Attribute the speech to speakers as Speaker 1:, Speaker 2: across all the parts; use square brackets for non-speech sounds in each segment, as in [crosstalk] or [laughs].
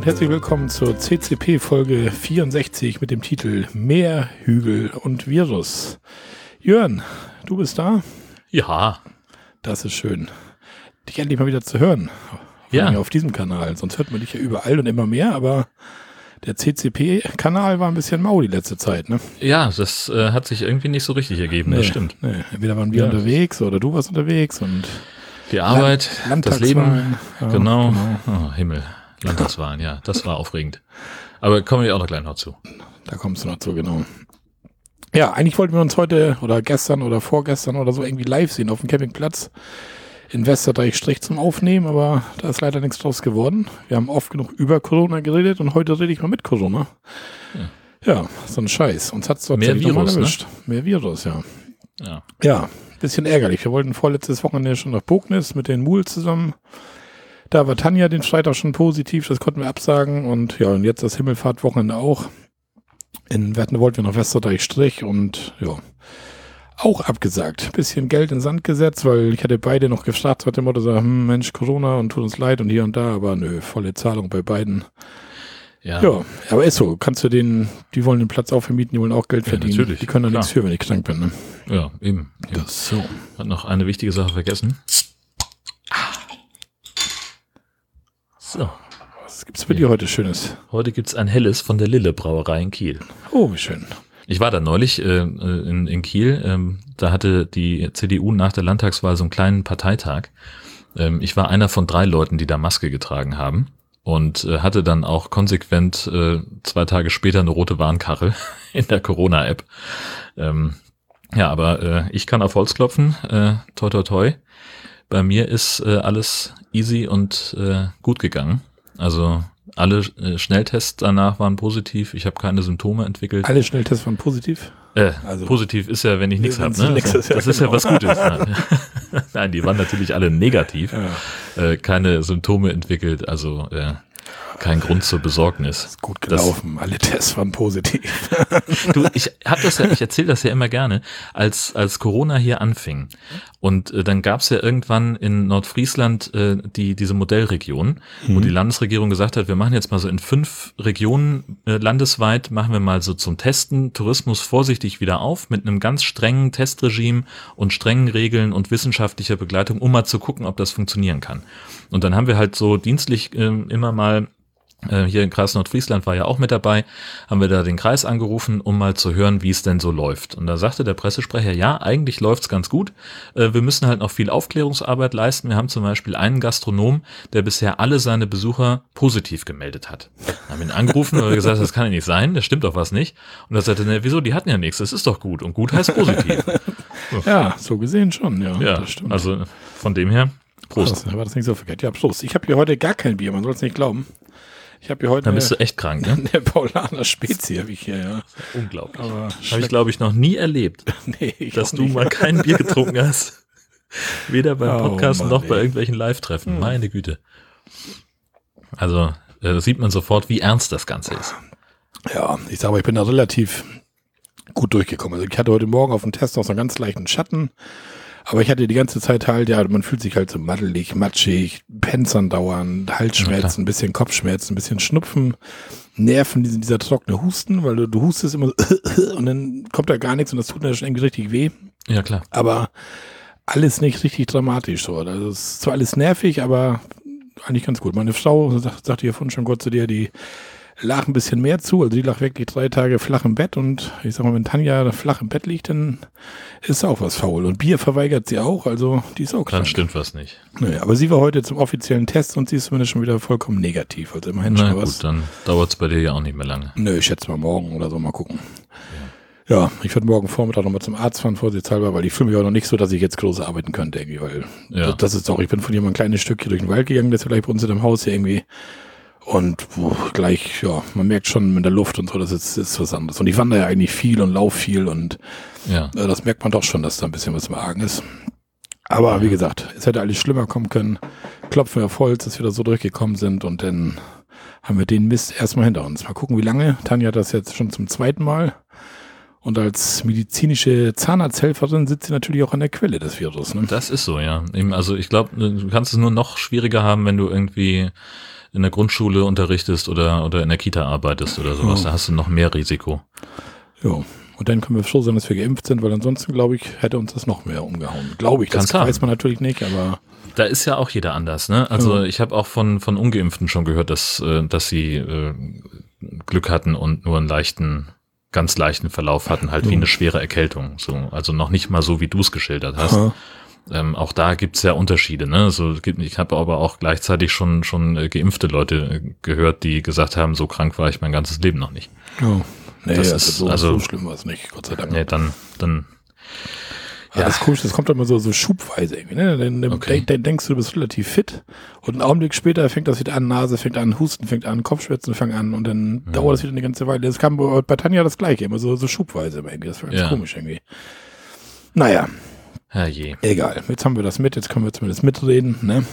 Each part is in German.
Speaker 1: Und herzlich willkommen zur CCP Folge 64 mit dem Titel Meer, Hügel und Virus. Jörn, du bist da?
Speaker 2: Ja.
Speaker 1: Das ist schön. Dich endlich mal wieder zu hören.
Speaker 2: Ja.
Speaker 1: Auf diesem Kanal. Sonst hört man dich ja überall und immer mehr, aber der CCP-Kanal war ein bisschen mau die letzte Zeit, ne?
Speaker 2: Ja, das äh, hat sich irgendwie nicht so richtig ergeben, das stimmt.
Speaker 1: Nee. Entweder waren wir
Speaker 2: Ja.
Speaker 1: unterwegs oder du warst unterwegs und
Speaker 2: Die Arbeit,
Speaker 1: Land-
Speaker 2: das Leben.
Speaker 1: Ja,
Speaker 2: genau.
Speaker 1: genau.
Speaker 2: Oh, Himmel, Landtagswahlen, ja, das war aufregend. Aber kommen wir auch noch gleich noch zu.
Speaker 1: Da kommst du noch zu, genau. Ja, eigentlich wollten wir uns heute oder gestern oder vorgestern oder so irgendwie live sehen auf dem Campingplatz in Westerdeich-Strich zum Aufnehmen, aber da ist leider nichts draus geworden. Wir haben oft genug über Corona geredet und heute rede ich mal mit Corona. Ja, so ein Scheiß. Uns hat es
Speaker 2: Mehr Virus, ne?
Speaker 1: erwischt. Mehr Virus, ja.
Speaker 2: Ja.
Speaker 1: Ja, bisschen ärgerlich. Wir wollten vorletztes Wochenende schon nach Bognis mit den Muhl zusammen. Da war Tanja den Freitag schon positiv, das konnten wir absagen. Und ja, und jetzt das Himmelfahrtwochenende auch. In Wetten wollten wir nach Westerdeich Strich und ja, auch abgesagt. Bisschen Geld in den Sand gesetzt, weil ich hatte beide noch gefragt, hat dem Motto so, hm, Mensch, Corona und tut uns leid und hier und da, aber nö, volle Zahlung bei beiden.
Speaker 2: Ja,
Speaker 1: Ja, aber ist so. Kannst du den, die wollen den Platz auch vermieten, die wollen auch Geld
Speaker 2: Ja,
Speaker 1: verdienen.
Speaker 2: natürlich,
Speaker 1: Die können da nichts für, wenn ich krank bin. Ne?
Speaker 2: ja eben. Ja.
Speaker 1: Das so.
Speaker 2: Hat noch eine wichtige Sache vergessen. So,
Speaker 1: Was gibt's bei dir heute Schönes?
Speaker 2: heute gibt's ein helles von der Lille Brauerei in Kiel.
Speaker 1: Oh, wie schön.
Speaker 2: Ich war da neulich äh, in, in Kiel. Ähm, da hatte die CDU nach der Landtagswahl so einen kleinen Parteitag. Ähm, ich war einer von drei Leuten, die da Maske getragen haben und äh, hatte dann auch konsequent äh, zwei Tage später eine rote Warnkachel [laughs] in der Corona-App. Ähm, ja, aber äh, ich kann auf Holz klopfen. Äh, toi, toi, toi. Bei mir ist äh, alles easy und äh, gut gegangen. Also alle äh, Schnelltests danach waren positiv. Ich habe keine Symptome entwickelt.
Speaker 1: Alle Schnelltests waren positiv.
Speaker 2: Äh,
Speaker 1: Also-
Speaker 2: positiv ist ja, wenn ich nichts habe. Ne?
Speaker 1: nix ist, ja,
Speaker 2: das ist ja
Speaker 1: genau.
Speaker 2: was Gutes. Nein. [laughs] Nein, die waren natürlich alle negativ.
Speaker 1: Ja,
Speaker 2: Äh, keine Symptome entwickelt, also äh, kein Grund zur Besorgnis.
Speaker 1: gut gelaufen. Alle Tests waren positiv. [laughs]
Speaker 2: Du, ich hab das ja, ich erzähle das ja immer gerne, als als Corona hier anfing und äh, dann gab's ja irgendwann in Nordfriesland äh, die diese Modellregion, wo die Landesregierung gesagt hat, wir machen jetzt mal so in fünf Regionen äh, landesweit machen wir mal so zum Testen Tourismus vorsichtig wieder auf mit einem ganz strengen Testregime und strengen Regeln und wissenschaftlicher Begleitung, um mal zu gucken, ob das funktionieren kann. Und dann haben wir halt so dienstlich ähm, immer mal äh, hier in Kreis Nordfriesland war ja auch mit dabei, haben wir da den Kreis angerufen, um mal zu hören, wie es denn so läuft. Und da sagte der Pressesprecher, ja, eigentlich läuft's ganz gut. Äh, Wir müssen halt noch viel Aufklärungsarbeit leisten. Wir haben zum Beispiel einen Gastronom, der bisher alle seine Besucher positiv gemeldet hat. Haben ihn angerufen und gesagt, das kann ja nicht sein, das stimmt doch was nicht. Und er sagte, ne, wieso, die hatten ja nichts, das ist doch gut. Und gut heißt positiv. [laughs]
Speaker 1: ja, so gesehen schon. Ja,
Speaker 2: ja,
Speaker 1: das stimmt.
Speaker 2: also von dem her, Prost.
Speaker 1: Krass, war das nicht so verkehrt. Ja, Prost. Ich habe hier heute gar kein Bier, man soll es nicht glauben. Ich habe hier heute
Speaker 2: Dann bist du echt krank, ne? [laughs]
Speaker 1: eine Paulaner Spezi, habe ich hier, ja.
Speaker 2: Unglaublich. Habe ich, glaube ich, noch nie erlebt. [laughs]
Speaker 1: nee,
Speaker 2: dass du
Speaker 1: nicht.
Speaker 2: mal kein Bier getrunken hast. Weder beim
Speaker 1: Oh,
Speaker 2: Podcast
Speaker 1: Mann,
Speaker 2: noch bei irgendwelchen Live-Treffen. Meine Güte. Also, äh, da sieht man sofort, wie ernst das Ganze ist.
Speaker 1: Ja, ich sage mal, ich bin da relativ gut durchgekommen. Also ich hatte heute Morgen auf dem Test noch so einen ganz leichten Schatten. Aber ich hatte die ganze Zeit halt, ja, man fühlt sich halt so maddelig, matschig, Penzern dauernd, Halsschmerzen, ein bisschen Kopfschmerzen, ein bisschen Schnupfen, Nerven, dieser, dieser trockene Husten, weil du, du hustest immer so [laughs] und dann kommt da gar nichts und das tut mir schon irgendwie richtig weh.
Speaker 2: Ja, klar.
Speaker 1: Aber alles nicht richtig dramatisch so. Das ist zwar alles nervig, aber eigentlich ganz gut. Meine Frau, sagt, sagte ja vorhin schon Gott zu dir, die lag ein bisschen mehr zu. Also die lag wirklich drei Tage flach im Bett und ich sag mal, wenn Tanja flach im Bett liegt, dann ist auch was faul. Und Bier verweigert sie auch, also die ist auch
Speaker 2: Dann
Speaker 1: krank.
Speaker 2: stimmt was nicht.
Speaker 1: Naja, aber sie war heute zum offiziellen Test und sie ist zumindest schon wieder vollkommen negativ. Also immerhin
Speaker 2: Na
Speaker 1: schon
Speaker 2: gut,
Speaker 1: was.
Speaker 2: dann dauert's bei dir ja auch nicht mehr lange.
Speaker 1: Nö, ich schätze mal morgen oder so, mal gucken. Ja, ich werde morgen Vormittag nochmal zum Arzt fahren, vorsichtshalber, weil ich fühle mich auch noch nicht so, dass ich jetzt groß arbeiten könnte, irgendwie, weil
Speaker 2: Ja.
Speaker 1: das, das ist auch, ich bin von hier mal ein kleines Stück hier durch den Wald gegangen, das ist vielleicht bei uns in dem Haus hier irgendwie. Und puh, gleich, ja, man merkt schon mit der Luft und so, das ist, ist was anderes. Und ich wandere ja eigentlich viel und laufe viel und
Speaker 2: Ja.
Speaker 1: äh, das merkt man doch schon, dass da ein bisschen was im Argen ist. Aber wie gesagt, es hätte alles schlimmer kommen können. Klopfen wir auf Holz, dass wir da so durchgekommen sind und dann haben wir den Mist erstmal hinter uns. Mal gucken, wie lange. Tanja hat das jetzt schon zum zweiten Mal. Und als medizinische Zahnarzthelferin sitzt sie natürlich auch an der Quelle des Virus. Ne?
Speaker 2: Das ist so, ja. Also ich glaube, du kannst es nur noch schwieriger haben, wenn du irgendwie in der Grundschule unterrichtest oder, oder in der Kita arbeitest oder sowas. Ja. Da hast du noch mehr Risiko.
Speaker 1: Ja. Und dann können wir froh sein, dass wir geimpft sind, weil ansonsten, glaube ich, hätte uns das noch mehr umgehauen. Glaube ich.
Speaker 2: Das Kann
Speaker 1: weiß man natürlich nicht, aber.
Speaker 2: Da ist ja auch jeder anders, ne? Also ja. ich habe auch von, von Ungeimpften schon gehört, dass, äh, dass sie äh, Glück hatten und nur einen leichten, ganz leichten Verlauf hatten, halt ja. wie eine schwere Erkältung. So, also noch nicht mal so, wie du es geschildert hast. Ähm, auch da gibt's ja Unterschiede. Ne? Also, ich habe aber auch gleichzeitig schon schon äh, geimpfte Leute äh, gehört, die gesagt haben, so krank war ich mein ganzes Leben noch nicht.
Speaker 1: Oh. Nee, das ist so, also, so schlimm war es nicht, Gott sei Dank.
Speaker 2: Nee, dann, dann
Speaker 1: ja. Das ist komisch, das kommt immer so, so schubweise irgendwie. Ne? Dann, dann, okay. dann, denkst du, du bist relativ fit und einen Augenblick später fängt das wieder an, Nase fängt an, Husten fängt an, Kopfschmerzen fangen an und dann ja. dauert das wieder eine ganze Weile. Das kam bei Tanja das gleiche, immer so, so schubweise irgendwie. Das war ganz ja. komisch irgendwie. Naja.
Speaker 2: Herrje.
Speaker 1: Egal. Jetzt haben wir das mit, jetzt können wir zumindest mitreden. Ne?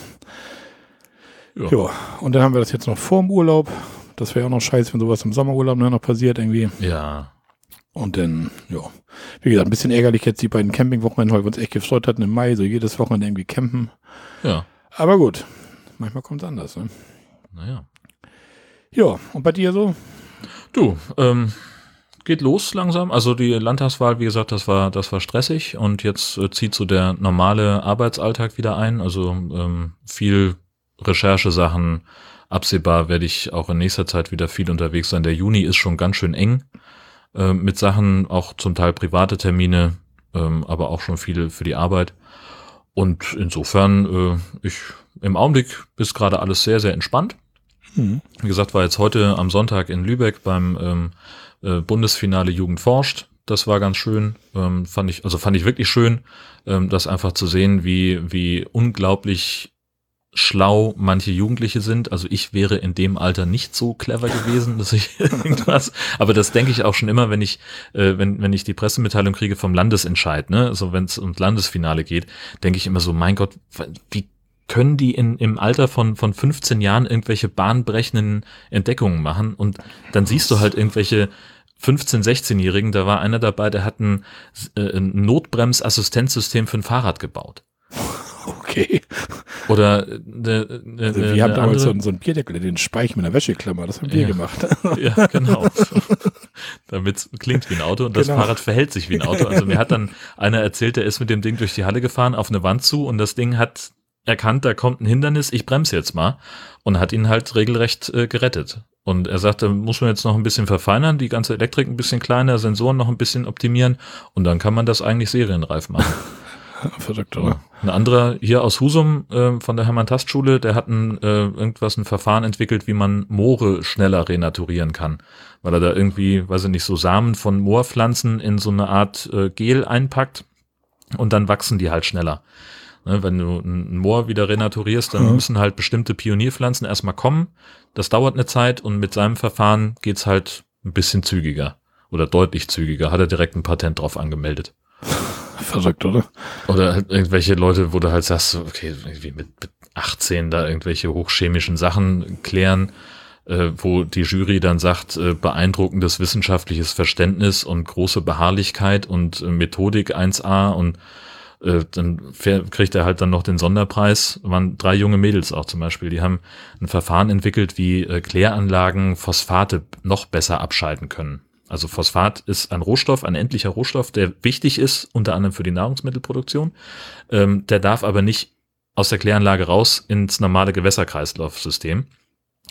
Speaker 1: Ja. Jo. Und dann haben wir das jetzt noch vor dem Urlaub. Das wäre auch noch scheiße, wenn sowas im Sommerurlaub noch passiert irgendwie.
Speaker 2: Ja.
Speaker 1: Und dann, ja, wie gesagt, ein bisschen ärgerlich jetzt die beiden Campingwochenenden, weil wir uns echt gefreut hatten im Mai, so jedes Wochenende irgendwie campen.
Speaker 2: Ja.
Speaker 1: Aber gut, manchmal kommt es anders, ne?
Speaker 2: Naja.
Speaker 1: Ja, und bei dir so?
Speaker 2: Du, ähm, geht los langsam. Also die Landtagswahl, wie gesagt, das war, das war stressig und jetzt äh, zieht so der normale Arbeitsalltag wieder ein. Also ähm, viel Recherchesachen. Absehbar werde ich auch in nächster Zeit wieder viel unterwegs sein. Der Juni ist schon ganz schön eng. Äh, mit Sachen, auch zum Teil private Termine, ähm, aber auch schon viele für die Arbeit. Und insofern, äh, ich im Augenblick ist gerade alles sehr, sehr entspannt. Mhm. Wie gesagt, war jetzt heute am Sonntag in Lübeck beim ähm, äh, Bundesfinale Jugend forscht. Das war ganz schön, ähm, fand ich, also fand ich wirklich schön, ähm, das einfach zu sehen, wie, wie unglaublich schlau manche Jugendliche sind. Also ich wäre in dem Alter nicht so clever gewesen, dass ich [laughs] irgendwas. Aber das denke ich auch schon immer, wenn ich, äh, wenn, wenn ich die Pressemitteilung kriege vom Landesentscheid, ne, so wenn es ums Landesfinale geht, denke ich immer so, mein Gott, wie können die in, im Alter von, von 15 Jahren irgendwelche bahnbrechenden Entdeckungen machen? Und dann siehst du halt irgendwelche 15-, 16-Jährigen, da war einer dabei, der hat ein, äh, ein Notbremsassistenzsystem für ein Fahrrad gebaut.
Speaker 1: Okay.
Speaker 2: Oder ne,
Speaker 1: ne, also wir haben damals so, so einen Bierdeckel, den Speich mit einer Wäscheklammer, das haben wir
Speaker 2: ja.
Speaker 1: gemacht. [laughs]
Speaker 2: Ja, genau. [laughs] Damit klingt wie ein Auto und das genau. Fahrrad verhält sich wie ein Auto. Also mir hat dann einer erzählt, der ist mit dem Ding durch die Halle gefahren, auf eine Wand zu und das Ding hat erkannt, da kommt ein Hindernis, ich bremse jetzt mal und hat ihn halt regelrecht äh, gerettet. Und er sagte, muss man jetzt noch ein bisschen verfeinern, die ganze Elektrik ein bisschen kleiner, Sensoren noch ein bisschen optimieren und dann kann man das eigentlich serienreif machen. [laughs]
Speaker 1: Verrückt, oder?
Speaker 2: Ein anderer hier aus Husum äh, von der Hermann-Tast-Schule, der hat ein, äh, irgendwas, ein Verfahren entwickelt, wie man Moore schneller renaturieren kann. Weil er da irgendwie, weiß ich nicht, so Samen von Moorpflanzen in so eine Art äh, Gel einpackt und dann wachsen die halt schneller. Ne, wenn du ein Moor wieder renaturierst, dann mhm. müssen halt bestimmte Pionierpflanzen erstmal kommen. Das dauert eine Zeit und mit seinem Verfahren geht's halt ein bisschen zügiger oder deutlich zügiger. Hat er direkt ein Patent drauf angemeldet. [laughs]
Speaker 1: Verrückt, oder?
Speaker 2: Oder halt irgendwelche Leute, wo du halt sagst, okay, irgendwie mit, mit 18 da irgendwelche hochchemischen Sachen klären, äh, wo die Jury dann sagt, äh, beeindruckendes wissenschaftliches Verständnis und große Beharrlichkeit und äh, Methodik 1a und äh, dann kriegt er halt dann noch den Sonderpreis. waren drei junge Mädels auch zum Beispiel, die haben ein Verfahren entwickelt, wie äh, Kläranlagen Phosphate noch besser abschalten können. Also Phosphat ist ein Rohstoff, ein endlicher Rohstoff, der wichtig ist, unter anderem für die Nahrungsmittelproduktion. Ähm, der darf aber nicht aus der Kläranlage raus ins normale Gewässerkreislaufsystem.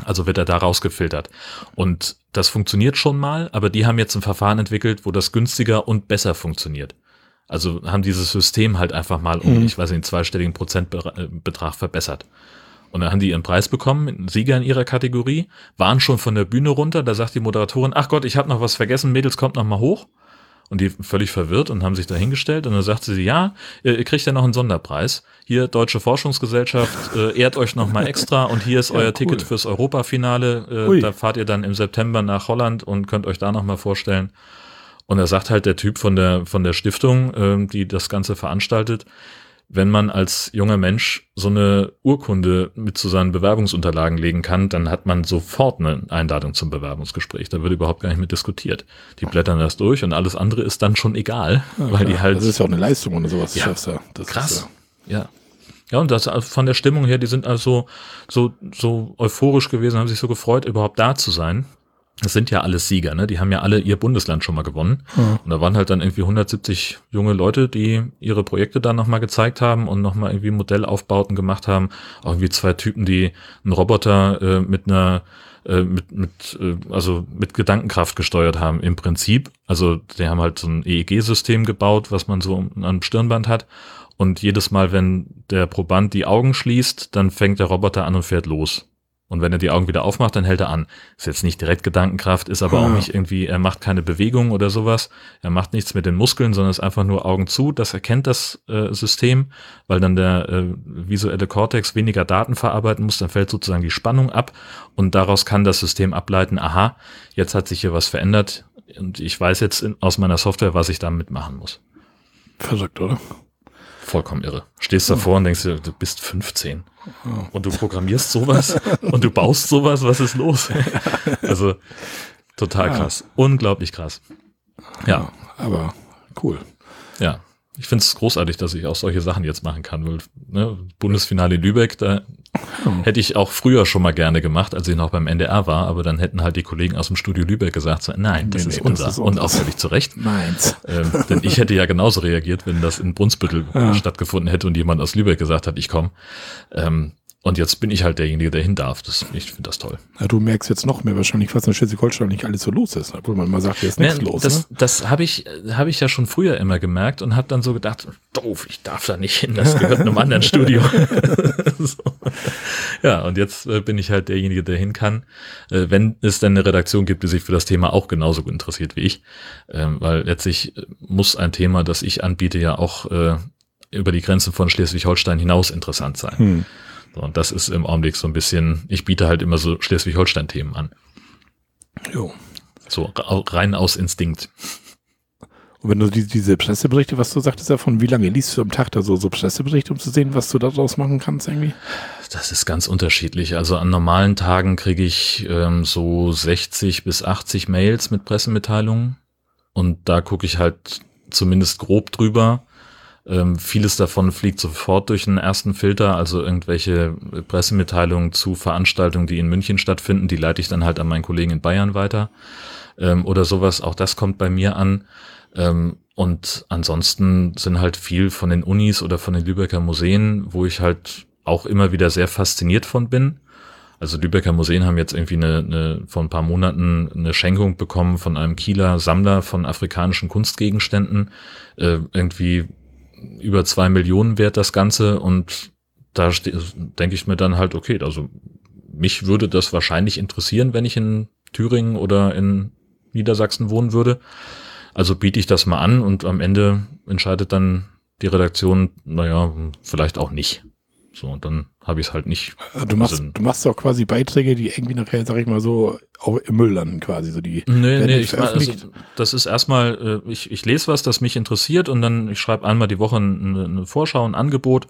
Speaker 2: Also wird er da rausgefiltert. Und das funktioniert schon mal, aber die haben jetzt ein Verfahren entwickelt, wo das günstiger und besser funktioniert. Also haben dieses System halt einfach mal um, mhm. ich weiß nicht, einen zweistelligen Prozentbetrag verbessert. Und dann haben die ihren Preis bekommen, Sieger in ihrer Kategorie, waren schon von der Bühne runter, da sagt die Moderatorin, ach Gott, ich habe noch was vergessen, Mädels, kommt noch mal hoch. Und die völlig verwirrt und haben sich da hingestellt und dann sagt sie, ja, ihr kriegt ja noch einen Sonderpreis. Hier, Deutsche Forschungsgesellschaft, äh, ehrt euch noch mal extra und hier ist [laughs] ja, euer cool. Ticket fürs Europafinale. Äh, da fahrt ihr dann im September nach Holland und könnt euch da noch mal vorstellen. Und da sagt halt der Typ von der, von der Stiftung, äh, die das Ganze veranstaltet, wenn man als junger Mensch so eine Urkunde mit zu seinen Bewerbungsunterlagen legen kann, dann hat man sofort eine Einladung zum Bewerbungsgespräch. Da wird überhaupt gar nicht mehr diskutiert. Die blättern das durch und alles andere ist dann schon egal, ja, weil klar. die halt.
Speaker 1: Das ist ja auch eine Leistung oder sowas.
Speaker 2: Ja, das krass. Ja. ja. Ja, und das von der Stimmung her, die sind also so, so euphorisch gewesen, haben sich so gefreut, überhaupt da zu sein. Das sind ja alles Sieger, ne? Die haben ja alle ihr Bundesland schon mal gewonnen. Ja. Und da waren halt dann irgendwie 170 junge Leute, die ihre Projekte dann nochmal gezeigt haben und nochmal irgendwie Modellaufbauten gemacht haben. Auch irgendwie zwei Typen, die einen Roboter äh, mit einer äh, mit, mit, äh, also mit Gedankenkraft gesteuert haben im Prinzip. Also die haben halt so ein EEG-System gebaut, was man so am Stirnband hat. Und jedes Mal, wenn der Proband die Augen schließt, dann fängt der Roboter an und fährt los. Und wenn er die Augen wieder aufmacht, dann hält er an. Ist jetzt nicht direkt Gedankenkraft, ist aber auch nicht irgendwie, er macht keine Bewegung oder sowas. Er macht nichts mit den Muskeln, sondern ist einfach nur Augen zu. Das erkennt das äh, System, weil dann der äh, visuelle Kortex weniger Daten verarbeiten muss. Dann fällt sozusagen die Spannung ab und daraus kann das System ableiten, aha, jetzt hat sich hier was verändert und ich weiß jetzt in, aus meiner Software, was ich damit machen muss.
Speaker 1: Verrückt, oder?
Speaker 2: Vollkommen irre. Stehst davor und denkst dir, du bist 15 und du programmierst sowas [laughs] und du baust sowas, was ist los? [laughs] Also total krass. Unglaublich krass. Ja.
Speaker 1: Aber cool.
Speaker 2: Ja. Ich finde es großartig, dass ich auch solche Sachen jetzt machen kann. Weil, ne, Bundesfinale Lübeck, da Hätte ich auch früher schon mal gerne gemacht, als ich noch beim NDR war, aber dann hätten halt die Kollegen aus dem Studio Lübeck gesagt, so, nein, das, nee, ist, nee, unser. das ist Und auch völlig zu Recht.
Speaker 1: Meins.
Speaker 2: Ähm, denn ich hätte ja genauso reagiert, wenn das in Brunsbüttel ja. stattgefunden hätte und jemand aus Lübeck gesagt hat, ich komme. Ähm, und jetzt bin ich halt derjenige, der hin darf. Das, ich finde das toll.
Speaker 1: Ja, du merkst jetzt noch mehr wahrscheinlich, was in Schleswig-Holstein nicht alles so los ist, obwohl man mal sagt, hier ist nichts ja, los.
Speaker 2: Das, ne? das habe ich, hab ich ja schon früher immer gemerkt und habe dann so gedacht, doof, ich darf da nicht hin, das gehört einem anderen [laughs] Studio. [laughs] so. Ja, und jetzt äh, bin ich halt derjenige, der hin kann, äh, wenn es denn eine Redaktion gibt, die sich für das Thema auch genauso interessiert wie ich. Ähm, weil letztlich äh, muss ein Thema, das ich anbiete, ja auch über die Grenzen von Schleswig-Holstein hinaus interessant sein. Hm. So, und das ist im Augenblick so ein bisschen, ich biete halt immer so Schleswig-Holstein-Themen an.
Speaker 1: Jo.
Speaker 2: So rein aus Instinkt.
Speaker 1: Und wenn du die, diese Presseberichte, was du sagtest davon, wie lange liest du am Tag da so, so Presseberichte, um zu sehen, was du daraus machen kannst irgendwie?
Speaker 2: Das ist ganz unterschiedlich. Also an normalen Tagen kriege ich ähm, so 60 bis 80 Mails mit Pressemitteilungen. Und da gucke ich halt zumindest grob drüber. Ähm, vieles davon fliegt sofort durch den ersten Filter, also irgendwelche Pressemitteilungen zu Veranstaltungen, die in München stattfinden, die leite ich dann halt an meinen Kollegen in Bayern weiter ähm, oder sowas. Auch das kommt bei mir an. Ähm, und ansonsten sind halt viel von den Unis oder von den Lübecker Museen, wo ich halt auch immer wieder sehr fasziniert von bin. Also Lübecker Museen haben jetzt irgendwie eine, eine, vor ein paar Monaten eine Schenkung bekommen von einem Kieler Sammler von afrikanischen Kunstgegenständen. Äh, irgendwie über zwei Millionen wert das Ganze und da denke ich mir dann halt, okay, also mich würde das wahrscheinlich interessieren, wenn ich in Thüringen oder in Niedersachsen wohnen würde. Also biete ich das mal an und am Ende entscheidet dann die Redaktion, naja, vielleicht auch nicht. So, und dann habe ich es halt nicht.
Speaker 1: Du machst, also, du machst auch quasi Beiträge, die irgendwie nachher, sag ich mal so, auch im Müll landen quasi. So die
Speaker 2: nee, nee, ich mein, also, das ist erstmal, äh, ich, ich lese was, das mich interessiert und dann, ich schreibe einmal die Woche eine, eine Vorschau, ein Angebot,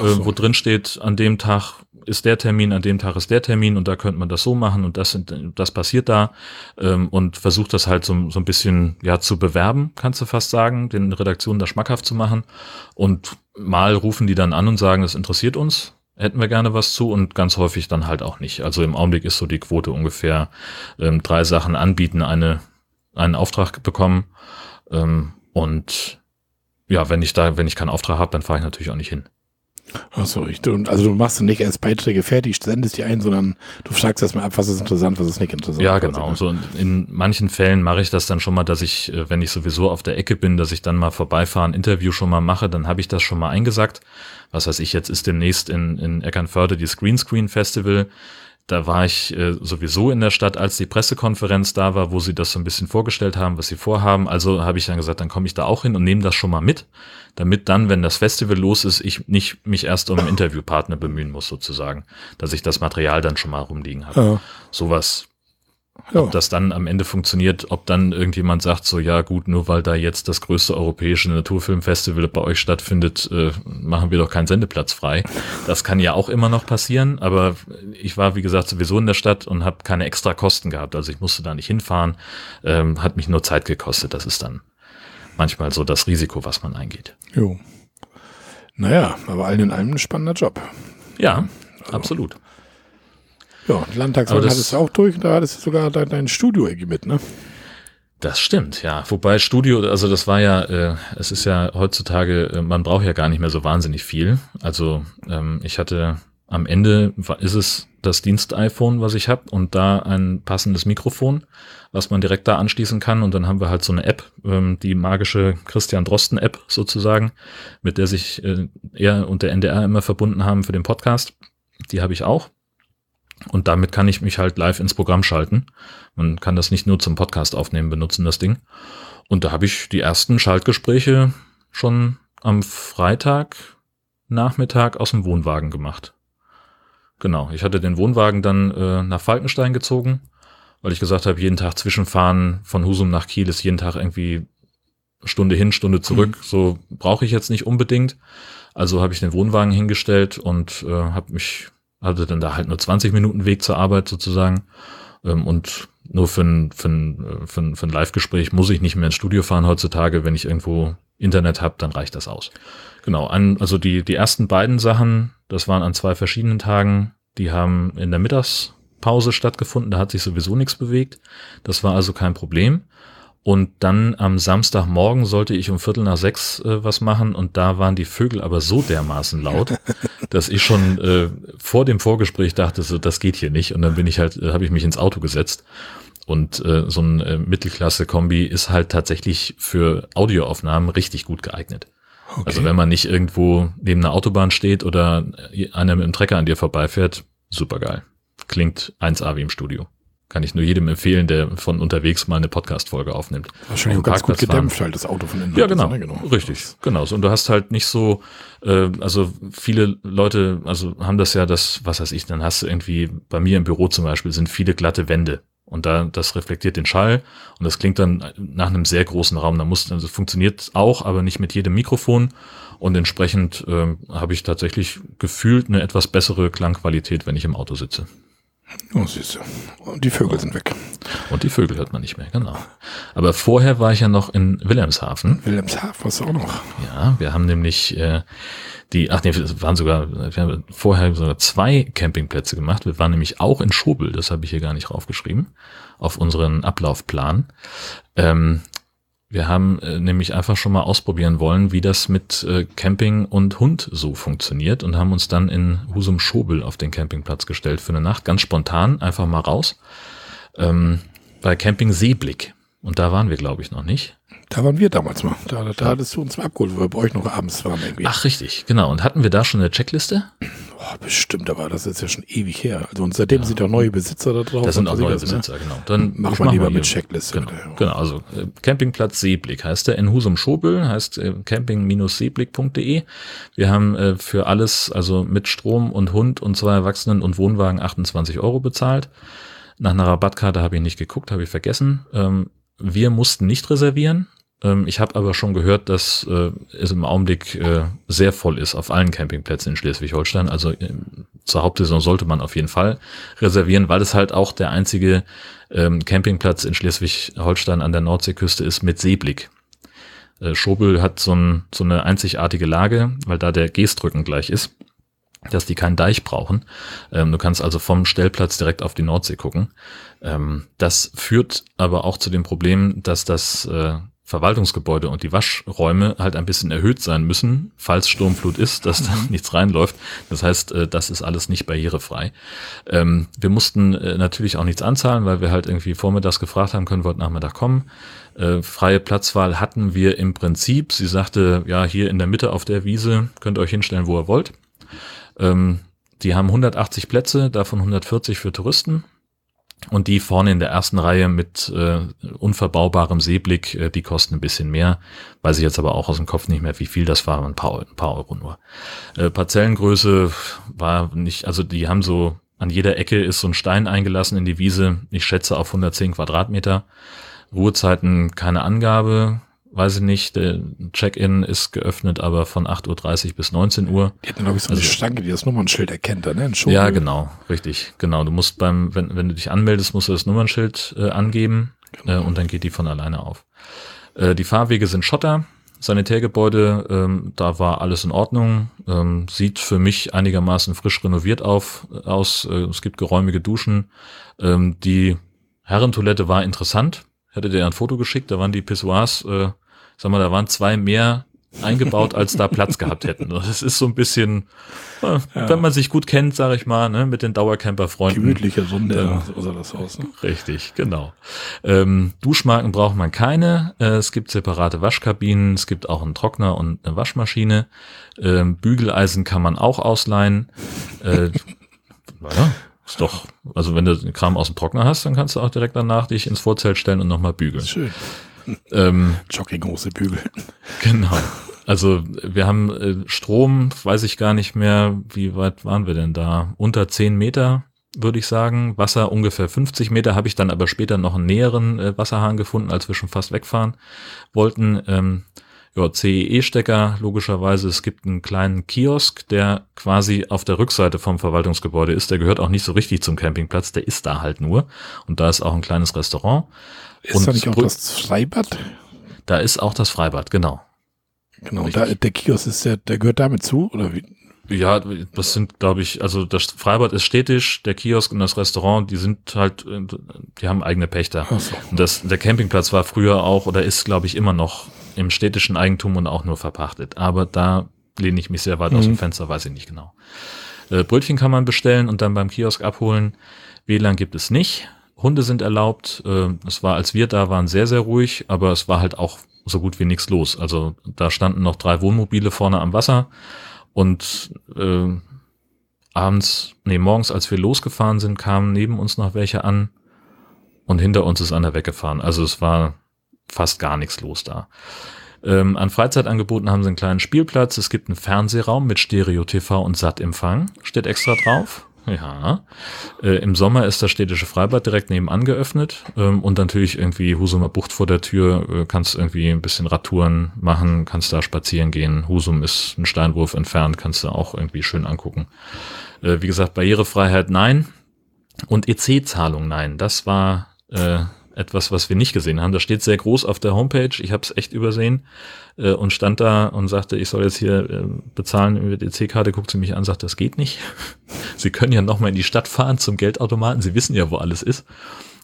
Speaker 2: so. äh, wo drin steht, an dem Tag ist der Termin, an dem Tag ist der Termin und da könnte man das so machen und das, das passiert da ähm, und versucht das halt so, so ein bisschen ja zu bewerben, kannst du fast sagen, den Redaktionen das schmackhaft zu machen und mal rufen die dann an und sagen, das interessiert uns, hätten wir gerne was zu und ganz häufig dann halt auch nicht. Also im Augenblick ist so die Quote ungefähr ähm, drei Sachen anbieten, eine, einen Auftrag bekommen ähm, und ja, wenn ich da, wenn ich keinen Auftrag habe, dann fahre ich natürlich auch nicht hin.
Speaker 1: Achso, ich, du, also du machst nicht erst Beiträge fertig, sendest die ein, sondern du fragst erstmal ab, was ist interessant, was ist nicht interessant.
Speaker 2: Ja, genau. So in manchen Fällen mache ich das dann schon mal, dass ich, äh, wenn ich sowieso auf der Ecke bin, dass ich dann mal vorbeifahren, Interview schon mal mache, dann habe ich das schon mal eingesagt. Was weiß ich, jetzt ist demnächst in, in Eckernförde die Screenscreen Festival da war ich äh, sowieso in der Stadt, als die Pressekonferenz da war, wo sie das so ein bisschen vorgestellt haben, was sie vorhaben. Also habe ich dann gesagt, dann komme ich da auch hin und nehme das schon mal mit, damit dann, wenn das Festival los ist, ich nicht mich erst um einen Interviewpartner bemühen muss, sozusagen, dass ich das Material dann schon mal rumliegen habe. Ja. Sowas ja. Ob das dann am Ende funktioniert, ob dann irgendjemand sagt, so ja gut, nur weil da jetzt das größte europäische Naturfilmfestival bei euch stattfindet, äh, machen wir doch keinen Sendeplatz frei. Das kann ja auch immer noch passieren, aber ich war, wie gesagt, sowieso in der Stadt und habe keine extra Kosten gehabt. Also ich musste da nicht hinfahren, ähm, hat mich nur Zeit gekostet. Das ist dann manchmal so das Risiko, was man eingeht.
Speaker 1: Jo. Naja, aber allen in allem ein spannender Job.
Speaker 2: Ja, also, absolut.
Speaker 1: Ja, Landtagswahl hattest du auch durch, da hattest du sogar dein, dein Studio mit, ne?
Speaker 2: Das stimmt, ja. Wobei Studio, also das war ja, äh, es ist ja heutzutage, äh, man braucht ja gar nicht mehr so wahnsinnig viel. Also ähm, ich hatte am Ende ist es das Dienst-iPhone, was ich habe, und da ein passendes Mikrofon, was man direkt da anschließen kann. Und dann haben wir halt so eine App, ähm, die magische Christian Drosten-App sozusagen, mit der sich äh, er und der NDR immer verbunden haben für den Podcast. Die habe ich auch. Und damit kann ich mich halt live ins Programm schalten. Man kann das nicht nur zum Podcast aufnehmen benutzen, das Ding. Und da habe ich die ersten Schaltgespräche schon am Freitag Nachmittag aus dem Wohnwagen gemacht. Genau, ich hatte den Wohnwagen dann äh, nach Falkenstein gezogen, weil ich gesagt habe, jeden Tag Zwischenfahren von Husum nach Kiel ist jeden Tag irgendwie Stunde hin, Stunde zurück. Mhm. So brauche ich jetzt nicht unbedingt. Also habe ich den Wohnwagen hingestellt und äh, habe mich hatte dann da halt nur 20 Minuten Weg zur Arbeit sozusagen ähm, und nur für ein, für ein, für ein, für ein Live-Gespräch muss ich nicht mehr ins Studio fahren heutzutage. Wenn ich irgendwo Internet habe, dann reicht das aus. Genau, an, also die, die ersten beiden Sachen, das waren an zwei verschiedenen Tagen, die haben in der Mittagspause stattgefunden, da hat sich sowieso nichts bewegt. Das war also kein Problem. Und dann am Samstagmorgen sollte ich um Viertel nach sechs äh, was machen und da waren die Vögel aber so dermaßen laut, [laughs] dass ich schon äh, vor dem Vorgespräch dachte, so das geht hier nicht. Und dann bin ich halt, äh, habe ich mich ins Auto gesetzt. Und äh, so ein äh, Mittelklasse-Kombi ist halt tatsächlich für Audioaufnahmen richtig gut geeignet. Okay. Also wenn man nicht irgendwo neben einer Autobahn steht oder einer mit dem Trecker an dir vorbeifährt, super geil. Klingt 1A wie im Studio. Kann ich nur jedem empfehlen, der von unterwegs mal eine Podcast-Folge aufnimmt.
Speaker 1: Wahrscheinlich auch ganz gut gedämpft halt das Auto von innen.
Speaker 2: Ja, genau, ne? genau. Richtig, genau. Und du hast halt nicht so, äh, also viele Leute, also haben das ja das, was weiß ich, dann hast du irgendwie, bei mir im Büro zum Beispiel sind viele glatte Wände. Und da, das reflektiert den Schall und das klingt dann nach einem sehr großen Raum. Da muss, also funktioniert auch, aber nicht mit jedem Mikrofon. Und entsprechend äh, habe ich tatsächlich gefühlt eine etwas bessere Klangqualität, wenn ich im Auto sitze.
Speaker 1: Oh, siehst du. Und die Vögel sind weg.
Speaker 2: Und die Vögel hört man nicht mehr, genau. Aber vorher war ich ja noch in Wilhelmshaven.
Speaker 1: Wilhelmshaven was auch noch.
Speaker 2: Ja, wir haben nämlich äh, die, ach nee, wir waren sogar, wir haben vorher sogar zwei Campingplätze gemacht. Wir waren nämlich auch in Schobel, das habe ich hier gar nicht raufgeschrieben, auf unseren Ablaufplan. Ähm, wir haben äh, nämlich einfach schon mal ausprobieren wollen, wie das mit äh, Camping und Hund so funktioniert und haben uns dann in Husum Schobel auf den Campingplatz gestellt für eine Nacht, ganz spontan, einfach mal raus. Ähm, bei Camping Seeblick. Und da waren wir, glaube ich, noch nicht.
Speaker 1: Da waren wir damals mal. Da, da hattest du uns mal abgeholt, wo wir bei euch noch abends waren irgendwie.
Speaker 2: Ach, richtig, genau. Und hatten wir da schon eine Checkliste?
Speaker 1: Oh, bestimmt, aber das ist ja schon ewig her. Also und seitdem ja. sind auch neue Besitzer da drauf.
Speaker 2: Das sind auch neue das, ne? Besitzer, ne? genau.
Speaker 1: Dann mach mal lieber mit Checkliste.
Speaker 2: Genau, genau, also äh, Campingplatz Seeblick heißt der in Husum Schobel, heißt äh, camping-seeblick.de. Wir haben äh, für alles, also mit Strom und Hund und zwei Erwachsenen und Wohnwagen 28 Euro bezahlt. Nach einer Rabattkarte habe ich nicht geguckt, habe ich vergessen. Ähm, wir mussten nicht reservieren. Ähm, ich habe aber schon gehört, dass äh, es im Augenblick äh, sehr voll ist auf allen Campingplätzen in Schleswig-Holstein. Also äh, zur Hauptsaison sollte man auf jeden Fall reservieren, weil es halt auch der einzige ähm, Campingplatz in Schleswig-Holstein an der Nordseeküste ist mit Seeblick. Äh, Schobel hat so, ein, so eine einzigartige Lage, weil da der Geestrücken gleich ist dass die keinen Deich brauchen. Ähm, du kannst also vom Stellplatz direkt auf die Nordsee gucken. Ähm, das führt aber auch zu dem Problem, dass das äh, Verwaltungsgebäude und die Waschräume halt ein bisschen erhöht sein müssen, falls Sturmflut ist, dass da mhm. nichts reinläuft. Das heißt, äh, das ist alles nicht barrierefrei. Ähm, wir mussten äh, natürlich auch nichts anzahlen, weil wir halt irgendwie vormittags gefragt haben, können wir heute Nachmittag kommen. Äh, freie Platzwahl hatten wir im Prinzip. Sie sagte, ja, hier in der Mitte auf der Wiese könnt ihr euch hinstellen, wo ihr wollt. Ähm, die haben 180 Plätze, davon 140 für Touristen. Und die vorne in der ersten Reihe mit äh, unverbaubarem Seeblick, äh, die kosten ein bisschen mehr. Weiß ich jetzt aber auch aus dem Kopf nicht mehr, wie viel das war, ein paar, ein paar Euro nur. Äh, Parzellengröße war nicht, also die haben so, an jeder Ecke ist so ein Stein eingelassen in die Wiese. Ich schätze auf 110 Quadratmeter. Ruhezeiten keine Angabe weiß ich nicht, der Check-in ist geöffnet, aber von 8.30 Uhr bis 19 Uhr.
Speaker 1: Die hatten, glaube ich, so eine also, Stange, die das Nummernschild erkennt, da, ne?
Speaker 2: Ja, genau, richtig, genau. Du musst beim, wenn, wenn du dich anmeldest, musst du das Nummernschild äh, angeben genau. äh, und dann geht die von alleine auf. Äh, die Fahrwege sind Schotter, Sanitärgebäude, ähm, da war alles in Ordnung. Ähm, sieht für mich einigermaßen frisch renoviert auf, aus. Äh, es gibt geräumige Duschen. Ähm, die Herrentoilette war interessant. Hätte der ein Foto geschickt, da waren die Pissoirs, äh, sag mal, da waren zwei mehr eingebaut, als da Platz gehabt hätten. Das ist so ein bisschen, ja. wenn man sich gut kennt, sage ich mal, ne, mit den Dauercamper-Freunden.
Speaker 1: Gemütliche Sonne, so sah das aus. Ne?
Speaker 2: Richtig, genau. Ähm, Duschmarken braucht man keine. Äh, es gibt separate Waschkabinen, es gibt auch einen Trockner und eine Waschmaschine. Ähm, Bügeleisen kann man auch ausleihen. Äh, naja, ist doch, also wenn du den Kram aus dem Trockner hast, dann kannst du auch direkt danach dich ins Vorzelt stellen und nochmal bügeln.
Speaker 1: Schön. Ähm, Jogginghose bügeln.
Speaker 2: Genau. Also wir haben äh, Strom, weiß ich gar nicht mehr, wie weit waren wir denn da? Unter 10 Meter, würde ich sagen. Wasser ungefähr 50 Meter, habe ich dann aber später noch einen näheren äh, Wasserhahn gefunden, als wir schon fast wegfahren wollten. Ähm, ja, CEE-Stecker, logischerweise. Es gibt einen kleinen Kiosk, der quasi auf der Rückseite vom Verwaltungsgebäude ist. Der gehört auch nicht so richtig zum Campingplatz, der ist da halt nur. Und da ist auch ein kleines Restaurant.
Speaker 1: Ist und da nicht auch das Freibad?
Speaker 2: Da ist auch das Freibad, genau.
Speaker 1: Genau, da, der Kiosk ist ja, der gehört damit zu, oder wie?
Speaker 2: Ja, das sind, glaube ich, also das Freibad ist städtisch, der Kiosk und das Restaurant, die sind halt, die haben eigene Pächter. So. Und das, der Campingplatz war früher auch oder ist, glaube ich, immer noch im städtischen Eigentum und auch nur verpachtet. Aber da lehne ich mich sehr weit mhm. aus dem mhm. Fenster, weiß ich nicht genau. Äh, Brötchen kann man bestellen und dann beim Kiosk abholen. WLAN gibt es nicht. Hunde sind erlaubt. Äh, es war, als wir da waren, sehr, sehr ruhig, aber es war halt auch so gut wie nichts los. Also da standen noch drei Wohnmobile vorne am Wasser und äh, abends, nee, morgens, als wir losgefahren sind, kamen neben uns noch welche an und hinter uns ist einer weggefahren. Also es war fast gar nichts los da. Ähm, an Freizeitangeboten haben sie einen kleinen Spielplatz. Es gibt einen Fernsehraum mit Stereo-TV und SAT-Empfang. Steht extra drauf. Ja. Äh, Im Sommer ist das städtische Freibad direkt nebenan geöffnet. Ähm, und natürlich irgendwie Husumer Bucht vor der Tür. Äh, kannst irgendwie ein bisschen Radtouren machen, kannst da spazieren gehen. Husum ist ein Steinwurf entfernt, kannst du auch irgendwie schön angucken. Äh, wie gesagt, Barrierefreiheit nein. Und EC-Zahlung nein. Das war äh, etwas, was wir nicht gesehen haben. Das steht sehr groß auf der Homepage. Ich habe es echt übersehen äh, und stand da und sagte, ich soll jetzt hier äh, bezahlen über die EC-Karte. Guckt sie mich an, sagt, das geht nicht. [laughs] sie können ja noch mal in die Stadt fahren zum Geldautomaten. Sie wissen ja, wo alles ist.